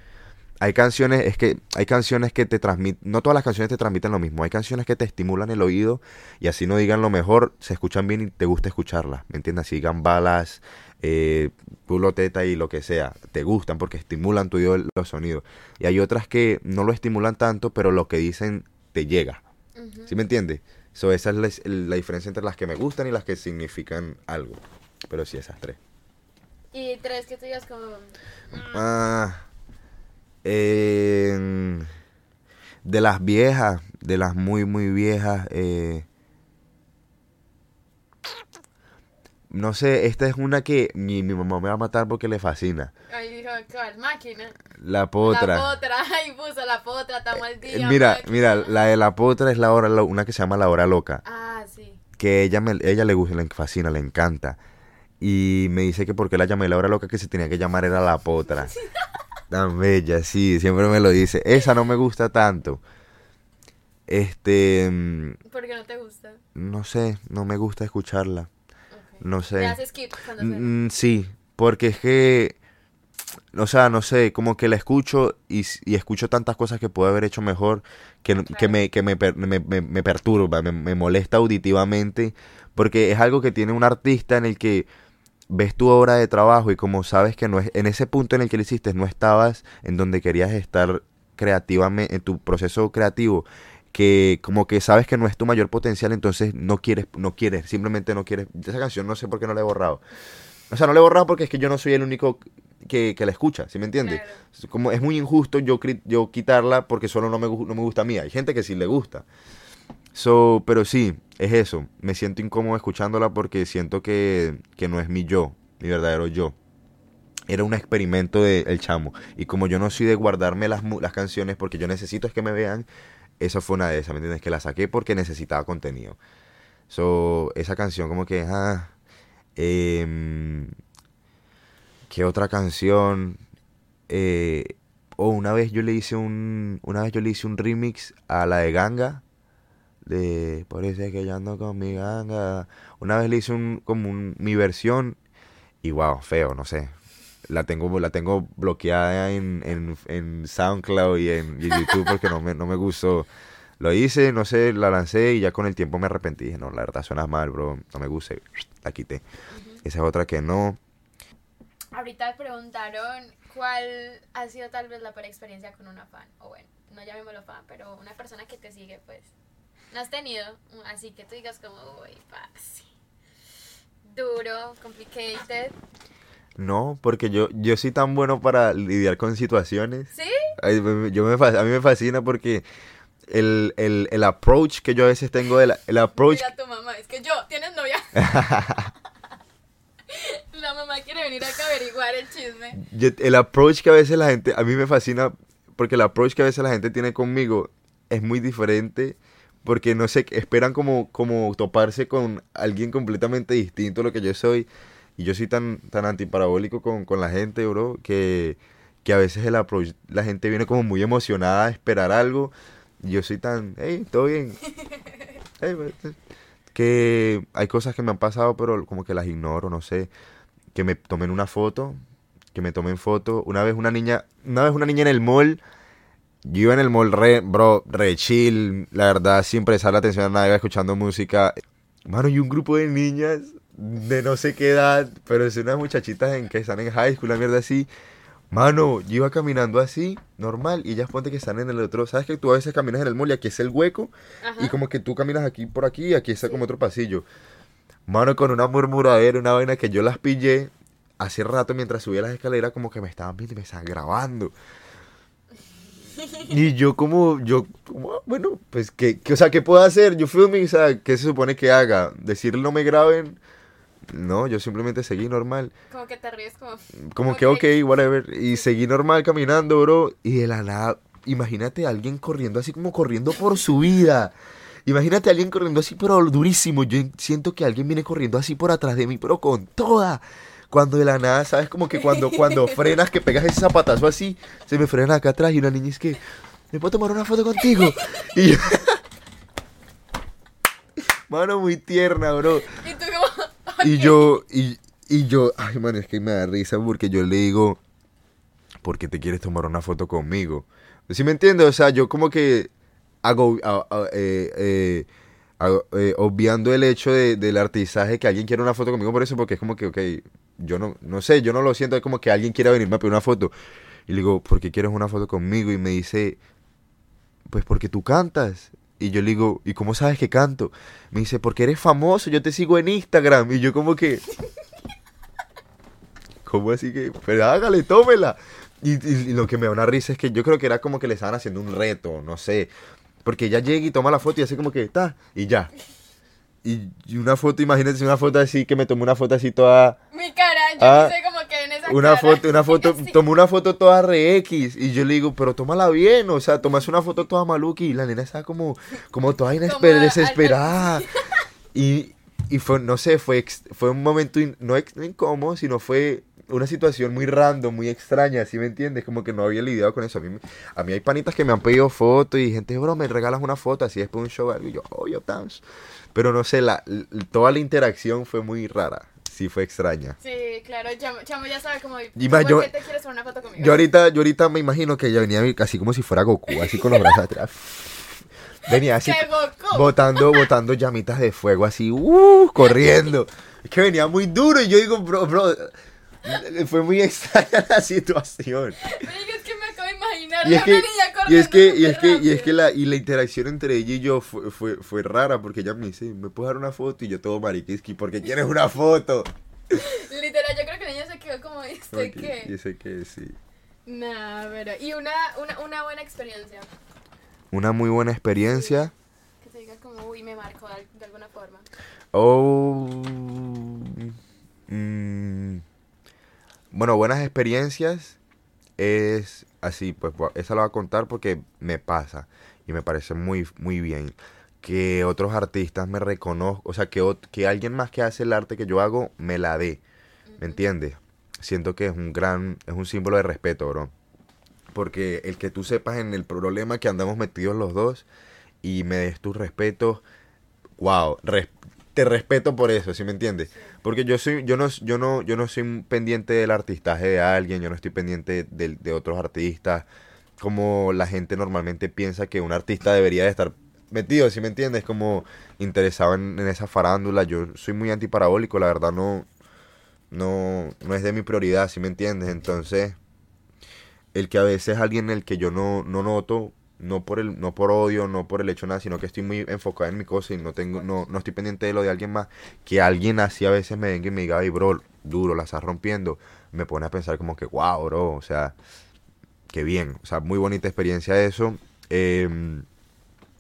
[SPEAKER 2] Hay canciones, es que hay canciones que te transmiten, no todas las canciones te transmiten lo mismo, hay canciones que te estimulan el oído y así no digan lo mejor, se escuchan bien y te gusta escucharlas, ¿me entiendes? Así digan balas, eh, culo, teta y lo que sea, te gustan porque estimulan tu oído los sonidos. Y hay otras que no lo estimulan tanto, pero lo que dicen te llega, ¿sí me entiendes? So, esa es la, la diferencia entre las que me gustan y las que significan algo. Pero sí, esas tres.
[SPEAKER 1] Y tres que tú digas como...
[SPEAKER 2] Ah, en- de las viejas, de las muy, muy viejas, eh, no sé, esta es una que mi, mi mamá me va a matar porque le fascina.
[SPEAKER 1] Ay, dijo, ¿cuál? Máquina.
[SPEAKER 2] La potra.
[SPEAKER 1] La potra. Ay, puso la potra, estamos al
[SPEAKER 2] Eh,
[SPEAKER 1] día.
[SPEAKER 2] mira,
[SPEAKER 1] máquina.
[SPEAKER 2] mira, la de la potra es la hora, una que se llama La Hora Loca,
[SPEAKER 1] Ah, sí.
[SPEAKER 2] que ella, me, ella le gusta, le fascina, le encanta. Y me dice que porque la llamé La Hora Loca que se tenía que llamar era La Potra. Tan bella, sí, siempre me lo dice. Esa no me gusta tanto. Este, mm,
[SPEAKER 1] ¿Por qué no te gusta?
[SPEAKER 2] no sé, no me gusta escucharla. No sé.
[SPEAKER 1] Haces skip cuando suena.
[SPEAKER 2] Mm, sí, porque es que, o sea, no sé, como que la escucho y, escucho tantas cosas que puedo haber hecho mejor que, me, que me, me, me- me perturba, me, me molesta auditivamente, porque es algo que tiene un artista en el que ves tu obra de trabajo y como sabes que no es, en ese punto en el que lo hiciste no estabas en donde querías estar creativamente, en tu proceso creativo, que como que sabes que no es tu mayor potencial, entonces no quieres, no quieres, simplemente no quieres. Esa canción no sé por qué no la he borrado. O sea, no la he borrado porque es que yo no soy el único que, que la escucha, ¿sí me entiendes?
[SPEAKER 1] Claro.
[SPEAKER 2] Como es muy injusto yo, cri- yo quitarla porque solo no me, no me gusta a mí. Hay gente que sí le gusta. So, pero sí, es eso. Me siento incómodo escuchándola porque siento que, que no es mi yo, mi verdadero yo. Era un experimento del chamo. Y como yo no soy de guardarme las, las canciones porque yo necesito es que me vean, esa fue una de esas, ¿me entiendes? Que la saqué porque necesitaba contenido. So, esa canción como que, ah, em, ¿qué otra canción? Eh, oh, una vez yo le hice un, una vez yo le hice un remix a la de Ganga, de es que yo ando con mi ganga. Una vez le hice un, como un, mi versión y wow, feo, no sé. La tengo, la tengo bloqueada en, en, en SoundCloud y en, y YouTube porque no me, no me gustó. Lo hice, no sé, la lancé y ya con el tiempo me arrepentí. Dije, no, la verdad suena mal, bro. No me gusta. La quité. Esa es otra que no.
[SPEAKER 1] Ahorita preguntaron cuál ha sido tal vez la peor experiencia con una fan. O bueno, no llamémoslo fan, pero una persona que te sigue, pues. ¿No has tenido? Así que tú digas como, uy, fácil. Duro, complicated.
[SPEAKER 2] No, porque yo, yo soy tan bueno para lidiar con situaciones.
[SPEAKER 1] ¿Sí?
[SPEAKER 2] Yo me, a mí me fascina porque el, el, el approach que yo a veces tengo, de la- el approach...
[SPEAKER 1] Mira tu mamá, es que yo, ¿tienes novia? la mamá quiere venir acá a averiguar el chisme.
[SPEAKER 2] yo- el approach que a veces la gente, a mí me fascina porque el approach que a veces la gente tiene conmigo es muy diferente porque no sé, esperan como, como toparse con alguien completamente distinto a lo que yo soy y yo soy tan, tan antiparabólico con, con la gente, bro, que, que a veces el approach, la gente viene como muy emocionada a esperar algo y yo soy tan, hey, todo bien. Hey, pues, que hay cosas que me han pasado, pero como que las ignoro, no sé. Que me tomen una foto, que me tomen foto. Una vez una niña, una vez una niña en el mall, yo iba en el mall re, bro, re chill, la verdad, sin prestar la atención a nada, iba escuchando música. Mano, y un grupo de niñas de no sé qué edad, pero es unas muchachitas en que están en high school, la mierda así. Mano, yo iba caminando así, normal, y ellas ponte que están en el otro. ¿Sabes que tú a veces caminas en el mall y aquí es el hueco? Y como que tú caminas aquí por aquí y aquí está como otro pasillo. Mano, con una murmuradera, una vaina que yo las pillé hace rato mientras subía las escaleras, como que me estaban viendo y me estaban grabando. Y yo como, yo, como, ah, bueno, pues, ¿qué, qué- o sea, ¿qué puedo hacer? Yo filming, o sea, ¿qué se supone que haga? ¿Decirle no me graben? No, yo simplemente seguí normal.
[SPEAKER 1] Como que te ríes como...
[SPEAKER 2] Como que, ok, whatever. Y seguí normal caminando, bro. Y de la nada, imagínate a alguien corriendo así como corriendo por su vida. Imagínate a alguien corriendo así, pero durísimo. Yo siento que alguien viene corriendo así por atrás de mí, pero con toda. Cuando de la nada, ¿sabes? Como que cuando, cuando frenas, que pegas ese zapatazo así, se me frena acá atrás y una niña es que, ¿me puedo tomar una foto contigo? Y yo... Mano, muy tierna, bro.
[SPEAKER 1] Y tú.
[SPEAKER 2] Y yo, y, y yo, ay, man, es que me da risa porque yo le digo, ¿por qué te quieres tomar una foto conmigo? ¿Sí me entiendes? O sea, yo como que hago, eh, eh, eh, obviando el hecho de, del artistaje que alguien quiere una foto conmigo por eso, porque es como que, ok, yo no, no sé, yo no lo siento, es como que alguien quiera venirme a pedir una foto. Y le digo, ¿por qué quieres una foto conmigo? Y me dice, pues porque tú cantas. Y yo le digo, ¿y cómo sabes que canto? Me dice, porque eres famoso, yo te sigo en Instagram. Y yo como que... ¿Cómo así que? Pero hágale, tómela. Y, y- y lo que me da una risa es que yo creo que era como que le estaban haciendo un reto, no sé. Porque ella llega y toma la foto y hace como que está, y ya. Y, y una foto, imagínate una foto así, que me tomó una foto así toda...
[SPEAKER 1] Mi cara, yo
[SPEAKER 2] Ah,
[SPEAKER 1] no sé esa
[SPEAKER 2] Una foto, una foto, tomó una foto toda re X y yo le digo, pero tómala bien, o sea, tomas una foto toda maluca y la nena está como, como toda inesper- desesperada. Y, y fue, no sé, fue, ex- fue un momento in- no, ex- no incómodo, sino fue una situación muy random, muy extraña, ¿sí me entiendes? Como que no había lidiado con eso. A mí, a mí hay panitas que me han pedido fotos y gente, bro, me regalas una foto así después de un show algo. Y yo, oh, yo, thanks. Pero no sé, la, toda la interacción fue muy rara. Sí, fue extraña.
[SPEAKER 1] Sí, claro, Chamo, Chamo ya sabe como...
[SPEAKER 2] Y más,
[SPEAKER 1] ¿Por
[SPEAKER 2] yo-
[SPEAKER 1] qué te quieres tomar una foto conmigo?
[SPEAKER 2] Yo ahorita, yo ahorita me imagino que ella venía así como si fuera Goku, así con los brazos atrás. Venía así
[SPEAKER 1] ¡Qué Goku!
[SPEAKER 2] botando, botando llamitas de fuego así, uh, corriendo. Es que venía muy duro y yo digo, bro, bro, fue muy extraña la situación. Y es que, y es que, y es que, y es que la, y la interacción entre ella y yo fue, fue, fue rara porque ella me dice, ¿me puedes dar una foto? Y yo todo mariquiski, porque quieres una foto?
[SPEAKER 1] Literal, yo creo que la niña se quedó como, ¿este qué?
[SPEAKER 2] Y sé que sí.
[SPEAKER 1] Nah, pero... Y una, una, una buena experiencia.
[SPEAKER 2] Una muy buena experiencia.
[SPEAKER 1] Que te digas como, uy, me marcó de, de alguna forma.
[SPEAKER 2] Oh. mm, bueno, buenas experiencias es así, pues esa la voy a contar porque me pasa y me parece muy, muy bien que otros artistas me reconozcan, o sea, que, que alguien más que hace el arte que yo hago me la dé, ¿me entiendes? Siento que es un gran, es un símbolo de respeto, bro. Porque el que tú sepas en el problema que andamos metidos los dos y me des tus respetos, wow, res- te respeto por eso, ¿sí me entiendes? Porque yo soy, yo no, yo no, yo no soy pendiente del artistaje de alguien, yo no estoy pendiente del- de, otros artistas, como la gente normalmente piensa que un artista debería de estar metido, ¿sí me entiendes? Como interesado en, en esa farándula. Yo soy muy antiparabólico, la verdad no, no, no es de mi prioridad, ¿sí me entiendes? Entonces, el que a veces alguien el que yo no, no noto, no por el, no por odio, no por el hecho nada, sino que estoy muy enfocado en mi cosa y no tengo, no, no estoy pendiente de lo de alguien más, que alguien así a veces me venga y me diga, ay bro, duro, la estás rompiendo, me pone a pensar como que, wow, bro, o sea, qué bien, o sea, muy bonita experiencia eso. Em,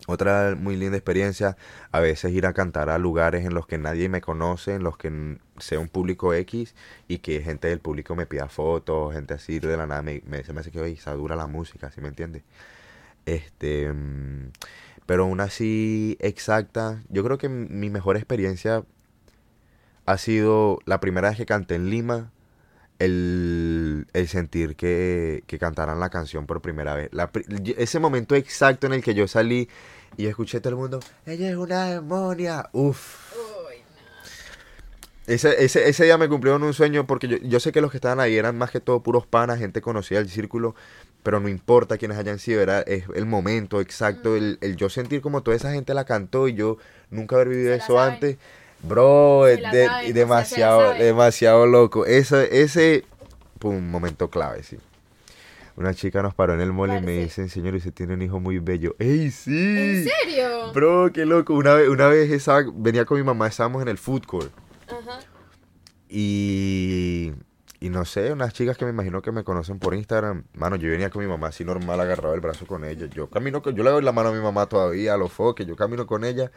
[SPEAKER 2] otra muy linda experiencia, a veces ir a cantar a lugares en los que nadie me conoce, en los que sea un público X y que gente del público me pida fotos, gente así de la nada me, me, me hace que oye, dura la música, ¿sí me entiendes? Este, mm, pero aún así exacta, yo creo que mi mejor experiencia ha sido la primera vez que canté en Lima, el, el sentir que, que cantaran la canción por primera vez. Ese momento exacto en el que yo salí y escuché a todo el mundo, ella es una demonia, uff. Ese, ese, ese día me cumplieron un sueño porque yo, yo sé que los que estaban ahí eran más que todo puros panas, gente conocida del círculo, pero no importa quiénes hayan sido, era es el momento exacto, el, el yo sentir como toda esa gente la cantó y yo nunca haber vivido eso
[SPEAKER 1] saben.
[SPEAKER 2] antes. Bro, de-
[SPEAKER 1] saben,
[SPEAKER 2] demasiado, demasiado loco. Ese, ese, pum, momento clave, sí. Una chica nos paró en el mall y me
[SPEAKER 1] Parce.
[SPEAKER 2] dice, señor, usted tiene un hijo muy bello. ¡Ey, sí!
[SPEAKER 1] ¿En serio?
[SPEAKER 2] Bro, qué loco. Una vez, una vez venía con mi mamá, estábamos en el food court.
[SPEAKER 1] Ajá.
[SPEAKER 2] Y, y no sé, unas chicas que me imagino que me conocen por Instagram. Mano, yo venía con mi mamá así normal, agarrado el brazo con ella. Yo camino con, yo le doy la mano a mi mamá todavía, a los foques, yo camino con ella.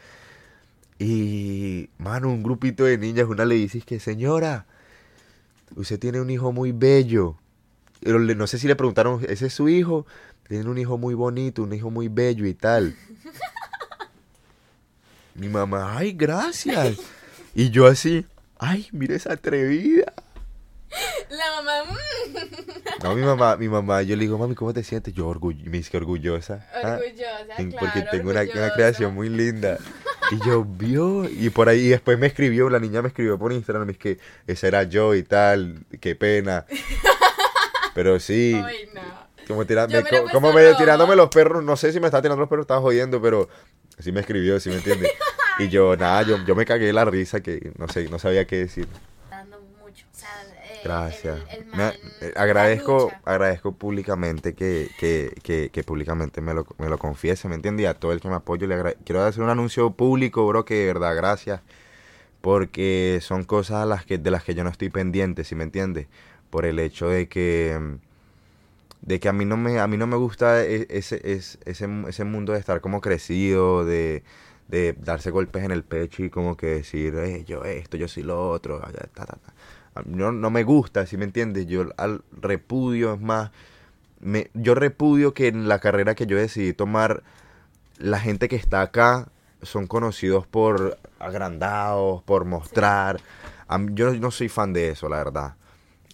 [SPEAKER 2] Y, mano, un grupito de niñas, una le dice que, señora, usted tiene un hijo muy bello. No sé si le preguntaron, ¿ese es su hijo? Tiene un hijo muy bonito, un hijo muy bello y tal. Mi mamá, ay, gracias. Y yo así, ay, mira esa atrevida.
[SPEAKER 1] La mamá, mm,
[SPEAKER 2] No, mi mamá, mi mamá, yo le digo, mami, ¿cómo te sientes? Yo orgullo, me dice que orgullosa. Ah,
[SPEAKER 1] orgullosa, claro,
[SPEAKER 2] porque tengo una, una creación muy linda. Y yo vio, y por ahí y después me escribió, la niña me escribió por Instagram, es que ese era yo y tal, qué pena. Pero sí,
[SPEAKER 1] Ay, no.
[SPEAKER 2] Como, tira-
[SPEAKER 1] Yo
[SPEAKER 2] me-
[SPEAKER 1] me la he
[SPEAKER 2] co-
[SPEAKER 1] puesto
[SPEAKER 2] como medio tirándome los perros, no sé si me está tirando los perros, estaba jodiendo, pero sí me escribió, sí me entiendes. Y yo, nada, yo, yo me cagué de la risa que no sé, no sabía qué decir.
[SPEAKER 1] Dando mucho. O sea, eh,
[SPEAKER 2] Gracias.
[SPEAKER 1] el- el
[SPEAKER 2] Me-
[SPEAKER 1] man,
[SPEAKER 2] eh, agradezco, agradezco públicamente que, que, que, que públicamente me lo, me lo confiese, ¿me entiendes? Y a todo el que me apoya le agra- quiero hacer un anuncio público, bro, que de verdad, gracias. Porque son cosas a las que, de las que yo no estoy pendiente, ¿sí me entiendes? Por el hecho de que mm, de que a mí no me a mí no me gusta e- ese es- ese ese mundo de estar como crecido de de darse golpes en el pecho y como que decir "Eh, yo esto yo soy lo otro ah, ta, ta, ta". No, no me gusta ¿sí me entiendes? yo al repudio es más me, yo repudio que en la carrera que yo decidí tomar la gente que está acá son conocidos por agrandados, por mostrar. Mí- yo no soy fan de eso, la verdad.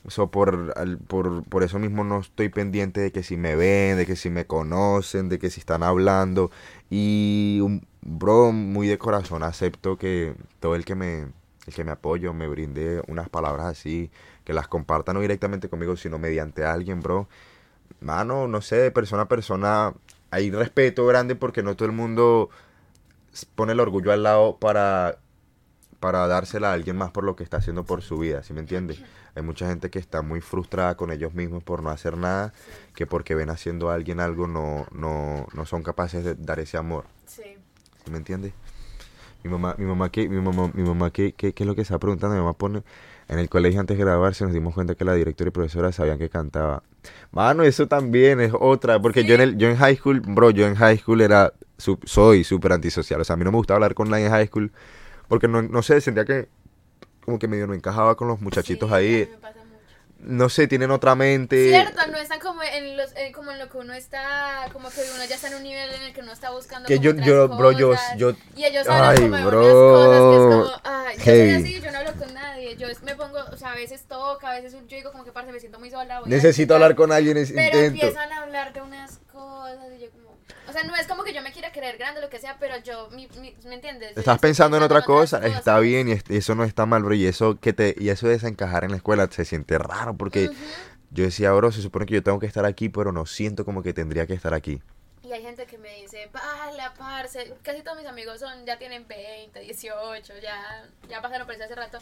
[SPEAKER 2] So, por, al- por, por eso mismo no estoy pendiente de que si me ven, de que si me conocen, de que si están hablando. Y, un, bro, muy de corazón acepto que todo el que me, el que me apoyo me brinde unas palabras así, que las comparta no directamente conmigo, sino mediante alguien, bro. Mano, no sé, de persona a persona hay respeto grande porque no todo el mundo pone el orgullo al lado para, para dársela a alguien más por lo que está haciendo por su vida, ¿sí me entiendes? Hay mucha gente que está muy frustrada con ellos mismos por no hacer nada, que porque ven haciendo a alguien algo no, no, no son capaces de dar ese amor,
[SPEAKER 1] Sí.
[SPEAKER 2] ¿sí me entiendes? Mi mamá, mi mamá, ¿qué, mi mamá, mi mamá, ¿qué, qué, qué es lo que está preguntando? Mi mamá pone, en el colegio antes de graduarse nos dimos cuenta que la directora y profesora sabían que cantaba. Mano, eso también es otra, porque yo en el, yo en high school, bro, yo en high school era, soy súper antisocial, o sea, a mí no me gustaba hablar con nadie en high school, porque no, no sé, sentía que como que medio no encajaba con los muchachitos
[SPEAKER 1] Sí,
[SPEAKER 2] ahí,
[SPEAKER 1] me pasa mucho.
[SPEAKER 2] no sé, tienen otra mente.
[SPEAKER 1] Cierto, no están como en, los, eh, como en lo que uno está, como que uno ya está en un nivel en el que uno está buscando
[SPEAKER 2] Que
[SPEAKER 1] como
[SPEAKER 2] yo-
[SPEAKER 1] otras
[SPEAKER 2] yo, bro, yo-
[SPEAKER 1] cosas,
[SPEAKER 2] yo-
[SPEAKER 1] y ellos
[SPEAKER 2] ay,
[SPEAKER 1] como de
[SPEAKER 2] bro,
[SPEAKER 1] unas cosas que es como, ay, yo soy así, yo no hablo con nadie, yo me pongo, o sea, a veces toca, a veces yo digo como que parce, me siento muy sola,
[SPEAKER 2] Necesito hablar con alguien,
[SPEAKER 1] pero
[SPEAKER 2] intento.
[SPEAKER 1] empiezan a hablar de unas cosas y yo como, sea, no es como que yo me quiera creer grande, lo que sea, pero yo, mi, mi- ¿me entiendes? Yo
[SPEAKER 2] Estás
[SPEAKER 1] estoy
[SPEAKER 2] pensando en otra cosa, está
[SPEAKER 1] cosas.
[SPEAKER 2] bien y es- eso no está mal, bro. Y eso que te y eso de desencajar en la escuela se siente raro porque
[SPEAKER 1] Ujú.
[SPEAKER 2] yo decía, bro, se supone que yo tengo que estar aquí, pero no siento como que tendría que estar aquí.
[SPEAKER 1] Y hay gente que me dice, la parce. Casi todos mis amigos son, ya tienen 20, 18, ya, ya pasaron por eso hace rato.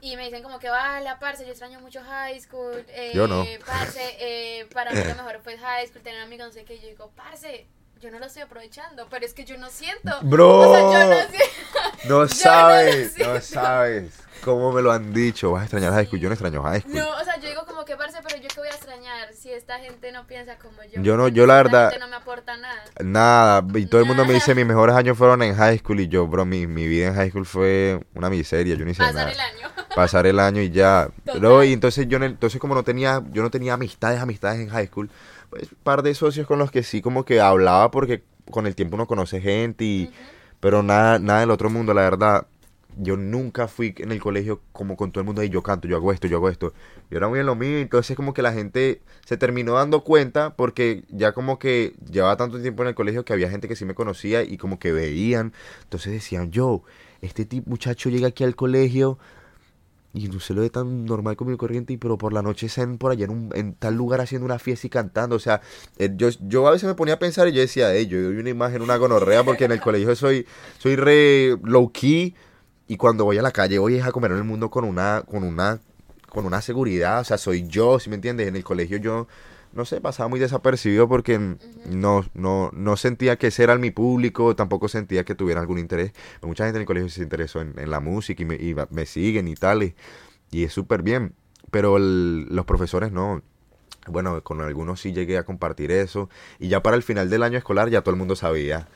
[SPEAKER 1] Y me dicen como que, la parce, yo extraño mucho high school. Eh,
[SPEAKER 2] Yo no.
[SPEAKER 1] Parce, eh, para mí lo mejor fue high school, tener amigos, no sé qué. Y yo digo, parce, yo no lo estoy aprovechando, pero es que yo no siento.
[SPEAKER 2] Bro.
[SPEAKER 1] O sea, yo no siento.
[SPEAKER 2] No
[SPEAKER 1] no
[SPEAKER 2] sabes, no sabes cómo me lo han dicho. Vas a extrañar high school. Yo no extraño high school.
[SPEAKER 1] No, o sea, yo digo como que, parce, pero yo qué voy a extrañar si esta gente no piensa como yo.
[SPEAKER 2] Yo no- yo la verdad-
[SPEAKER 1] gente no me aporta nada.
[SPEAKER 2] Nada, y todo el mundo me dice mis mejores años fueron en high school y yo, bro, mi, mi vida en high school fue una miseria, yo no hice
[SPEAKER 1] Pasar
[SPEAKER 2] nada.
[SPEAKER 1] el año.
[SPEAKER 2] Pasar el año y ya.
[SPEAKER 1] Total.
[SPEAKER 2] Bro, y entonces yo, entonces como no tenía, yo no tenía amistades, amistades en high school, par de socios con los que sí como que hablaba porque con el tiempo uno conoce gente y, pero nada, nada del otro mundo, la verdad. Yo nunca fui en el colegio como con todo el mundo y yo canto, yo hago esto, yo hago esto. Yo era muy en lo mío, entonces como que la gente se terminó dando cuenta porque ya como que llevaba tanto tiempo en el colegio que había gente que sí me conocía y como que veían. Entonces decían, yo, este tipo muchacho llega aquí al colegio y no se lo ve tan normal como el corriente, y pero por la noche están por allá en, un, en tal lugar haciendo una fiesta y cantando. O sea, eh, yo, yo a veces me ponía a pensar y yo decía, hey, yo doy una imagen, una gonorrea, porque en el colegio soy, soy re low key. Y cuando voy a la calle voy a comer en el mundo con una, con una, con una seguridad. O sea, soy yo, ¿sí me entiendes? En el colegio yo, no sé, pasaba muy desapercibido porque no, no, no sentía que ese era mi público, tampoco sentía que tuviera algún interés. Mucha gente en el colegio se interesó en, en la música y me, y me siguen y tal, y, y es súper bien. Pero el- los profesores no. Bueno, con algunos sí llegué a compartir eso. Y ya para el final del año escolar ya todo el mundo sabía.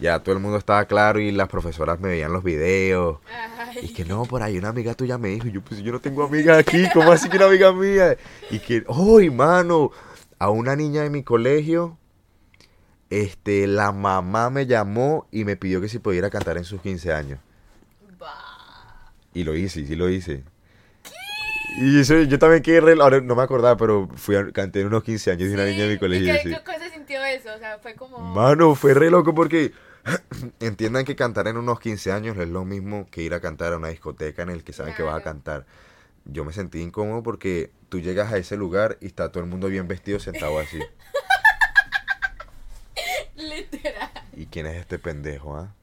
[SPEAKER 2] Ya todo el mundo estaba claro y las profesoras me veían los videos.
[SPEAKER 1] Ay.
[SPEAKER 2] Y que no, por ahí una amiga tuya me dijo, yo pues yo no tengo amigas aquí, ¿cómo así que una amiga mía? Y que, oh, mano, a una niña de mi colegio, este, la mamá me llamó y me pidió que si pudiera cantar en sus 15 años.
[SPEAKER 1] Bah.
[SPEAKER 2] Y lo hice, sí lo hice. Y eso, yo también quedé re, ahora no me acordaba, pero fui a, canté en unos 15 años de una niña de mi
[SPEAKER 1] Sí,
[SPEAKER 2] colegio.
[SPEAKER 1] ¿Y
[SPEAKER 2] sí.
[SPEAKER 1] qué, qué se sintió eso? O sea, fue como...
[SPEAKER 2] Mano, fue re loco porque entiendan que cantar en unos 15 años es lo mismo que ir a cantar a una discoteca en el que saben que vas a cantar. Yo me sentí incómodo porque tú llegas a ese lugar y está todo el mundo bien vestido sentado así.
[SPEAKER 1] Literal.
[SPEAKER 2] ¿Y quién es este pendejo, ah?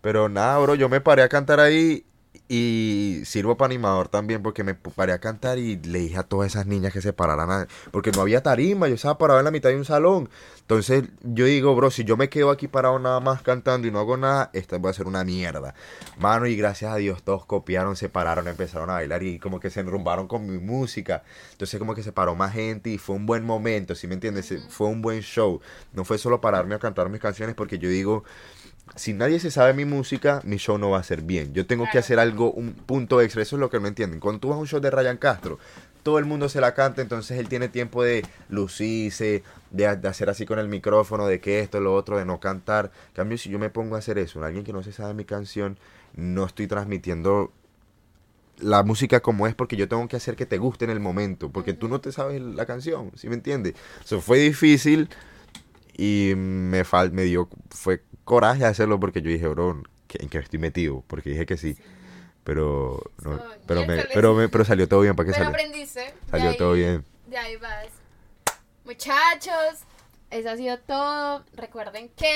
[SPEAKER 2] Pero nada, bro, yo me paré a cantar ahí y sirvo para animador también porque me paré a cantar y le dije a todas esas niñas que se pararan a- porque no había tarima, yo estaba parado en la mitad de un salón. Entonces yo digo, bro, si yo me quedo aquí parado nada más cantando y no hago nada, esta va a ser una mierda. Mano, y gracias a Dios todos copiaron, se pararon, empezaron a bailar y como que se enrumbaron con mi música. Entonces como que se paró más gente y fue un buen momento, ¿sí me entiendes? Fue un buen show. No fue solo pararme a cantar mis canciones porque yo digo, si nadie se sabe mi música, mi show no va a ser bien. Yo tengo que hacer algo, un punto extra. Eso es lo que no entienden. Cuando tú vas a un show de Ryan Castro, todo el mundo se la canta, entonces él tiene tiempo de lucirse, de, de hacer así con el micrófono, de que esto, lo otro, de no cantar. En cambio, si yo me pongo a hacer eso, alguien que no se sabe mi canción, no estoy transmitiendo la música como es porque yo tengo que hacer que te guste en el momento, porque tú no te sabes la canción, ¿sí me entiendes? Eso fue difícil y me fal me dio fue coraje hacerlo porque yo dije, bro, ¿qué- ¿en qué estoy metido? Porque dije que sí. Pero no,
[SPEAKER 1] So,
[SPEAKER 2] pero me pero me, pero salió todo bien, ¿para qué
[SPEAKER 1] Pero
[SPEAKER 2] salió?
[SPEAKER 1] aprendiste.
[SPEAKER 2] Salió
[SPEAKER 1] ahí-
[SPEAKER 2] todo bien.
[SPEAKER 1] De ahí vas. Muchachos, eso ha sido todo. Recuerden que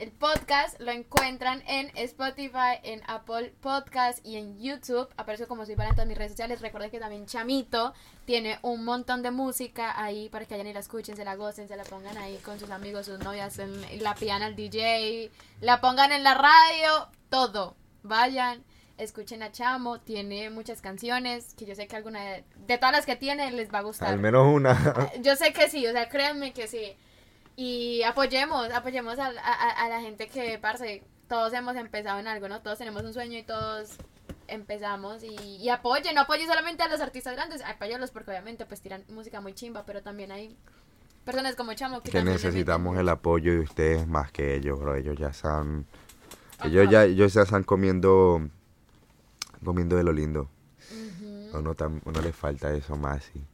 [SPEAKER 1] el podcast lo encuentran en Spotify, en Apple Podcast y en YouTube. Aparece como soy para en todas mis redes sociales. Recuerden que también Chamito tiene un montón de música ahí para que vayan y la escuchen, se la gocen, se la pongan ahí con sus amigos, sus novias, en- la pian al DJ, la pongan en la radio, todo. Vayan, escuchen a Chamo, tiene muchas canciones que yo sé que alguna de, de todas las que tiene les va a gustar.
[SPEAKER 2] Al menos una.
[SPEAKER 1] Yo sé que sí, o sea, créanme que sí. Y apoyemos, apoyemos a, a- a la gente que, parce, todos hemos empezado en algo, ¿no? Todos tenemos un sueño y todos empezamos y, y apoyen, no apoyen solamente a los artistas grandes, apóyalos porque obviamente pues tiran música muy chimba, pero también hay personas como Chamo que,
[SPEAKER 2] necesitamos el apoyo de ustedes más que ellos, bro. Ellos ya están ellos ya ellos ya están comiendo comiendo de lo lindo.
[SPEAKER 1] Ujú.
[SPEAKER 2] A uno, tam- uno le falta eso más. y-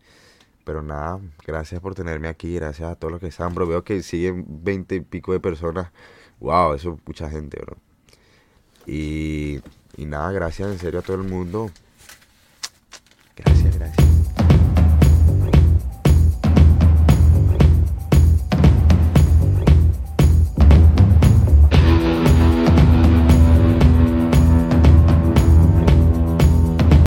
[SPEAKER 2] pero nada, gracias por tenerme aquí, gracias a todos los que están, bro. Veo que siguen veinte y pico de personas. Wow, eso es mucha gente, bro. Y, y nada, gracias en serio a todo el mundo. Gracias, gracias.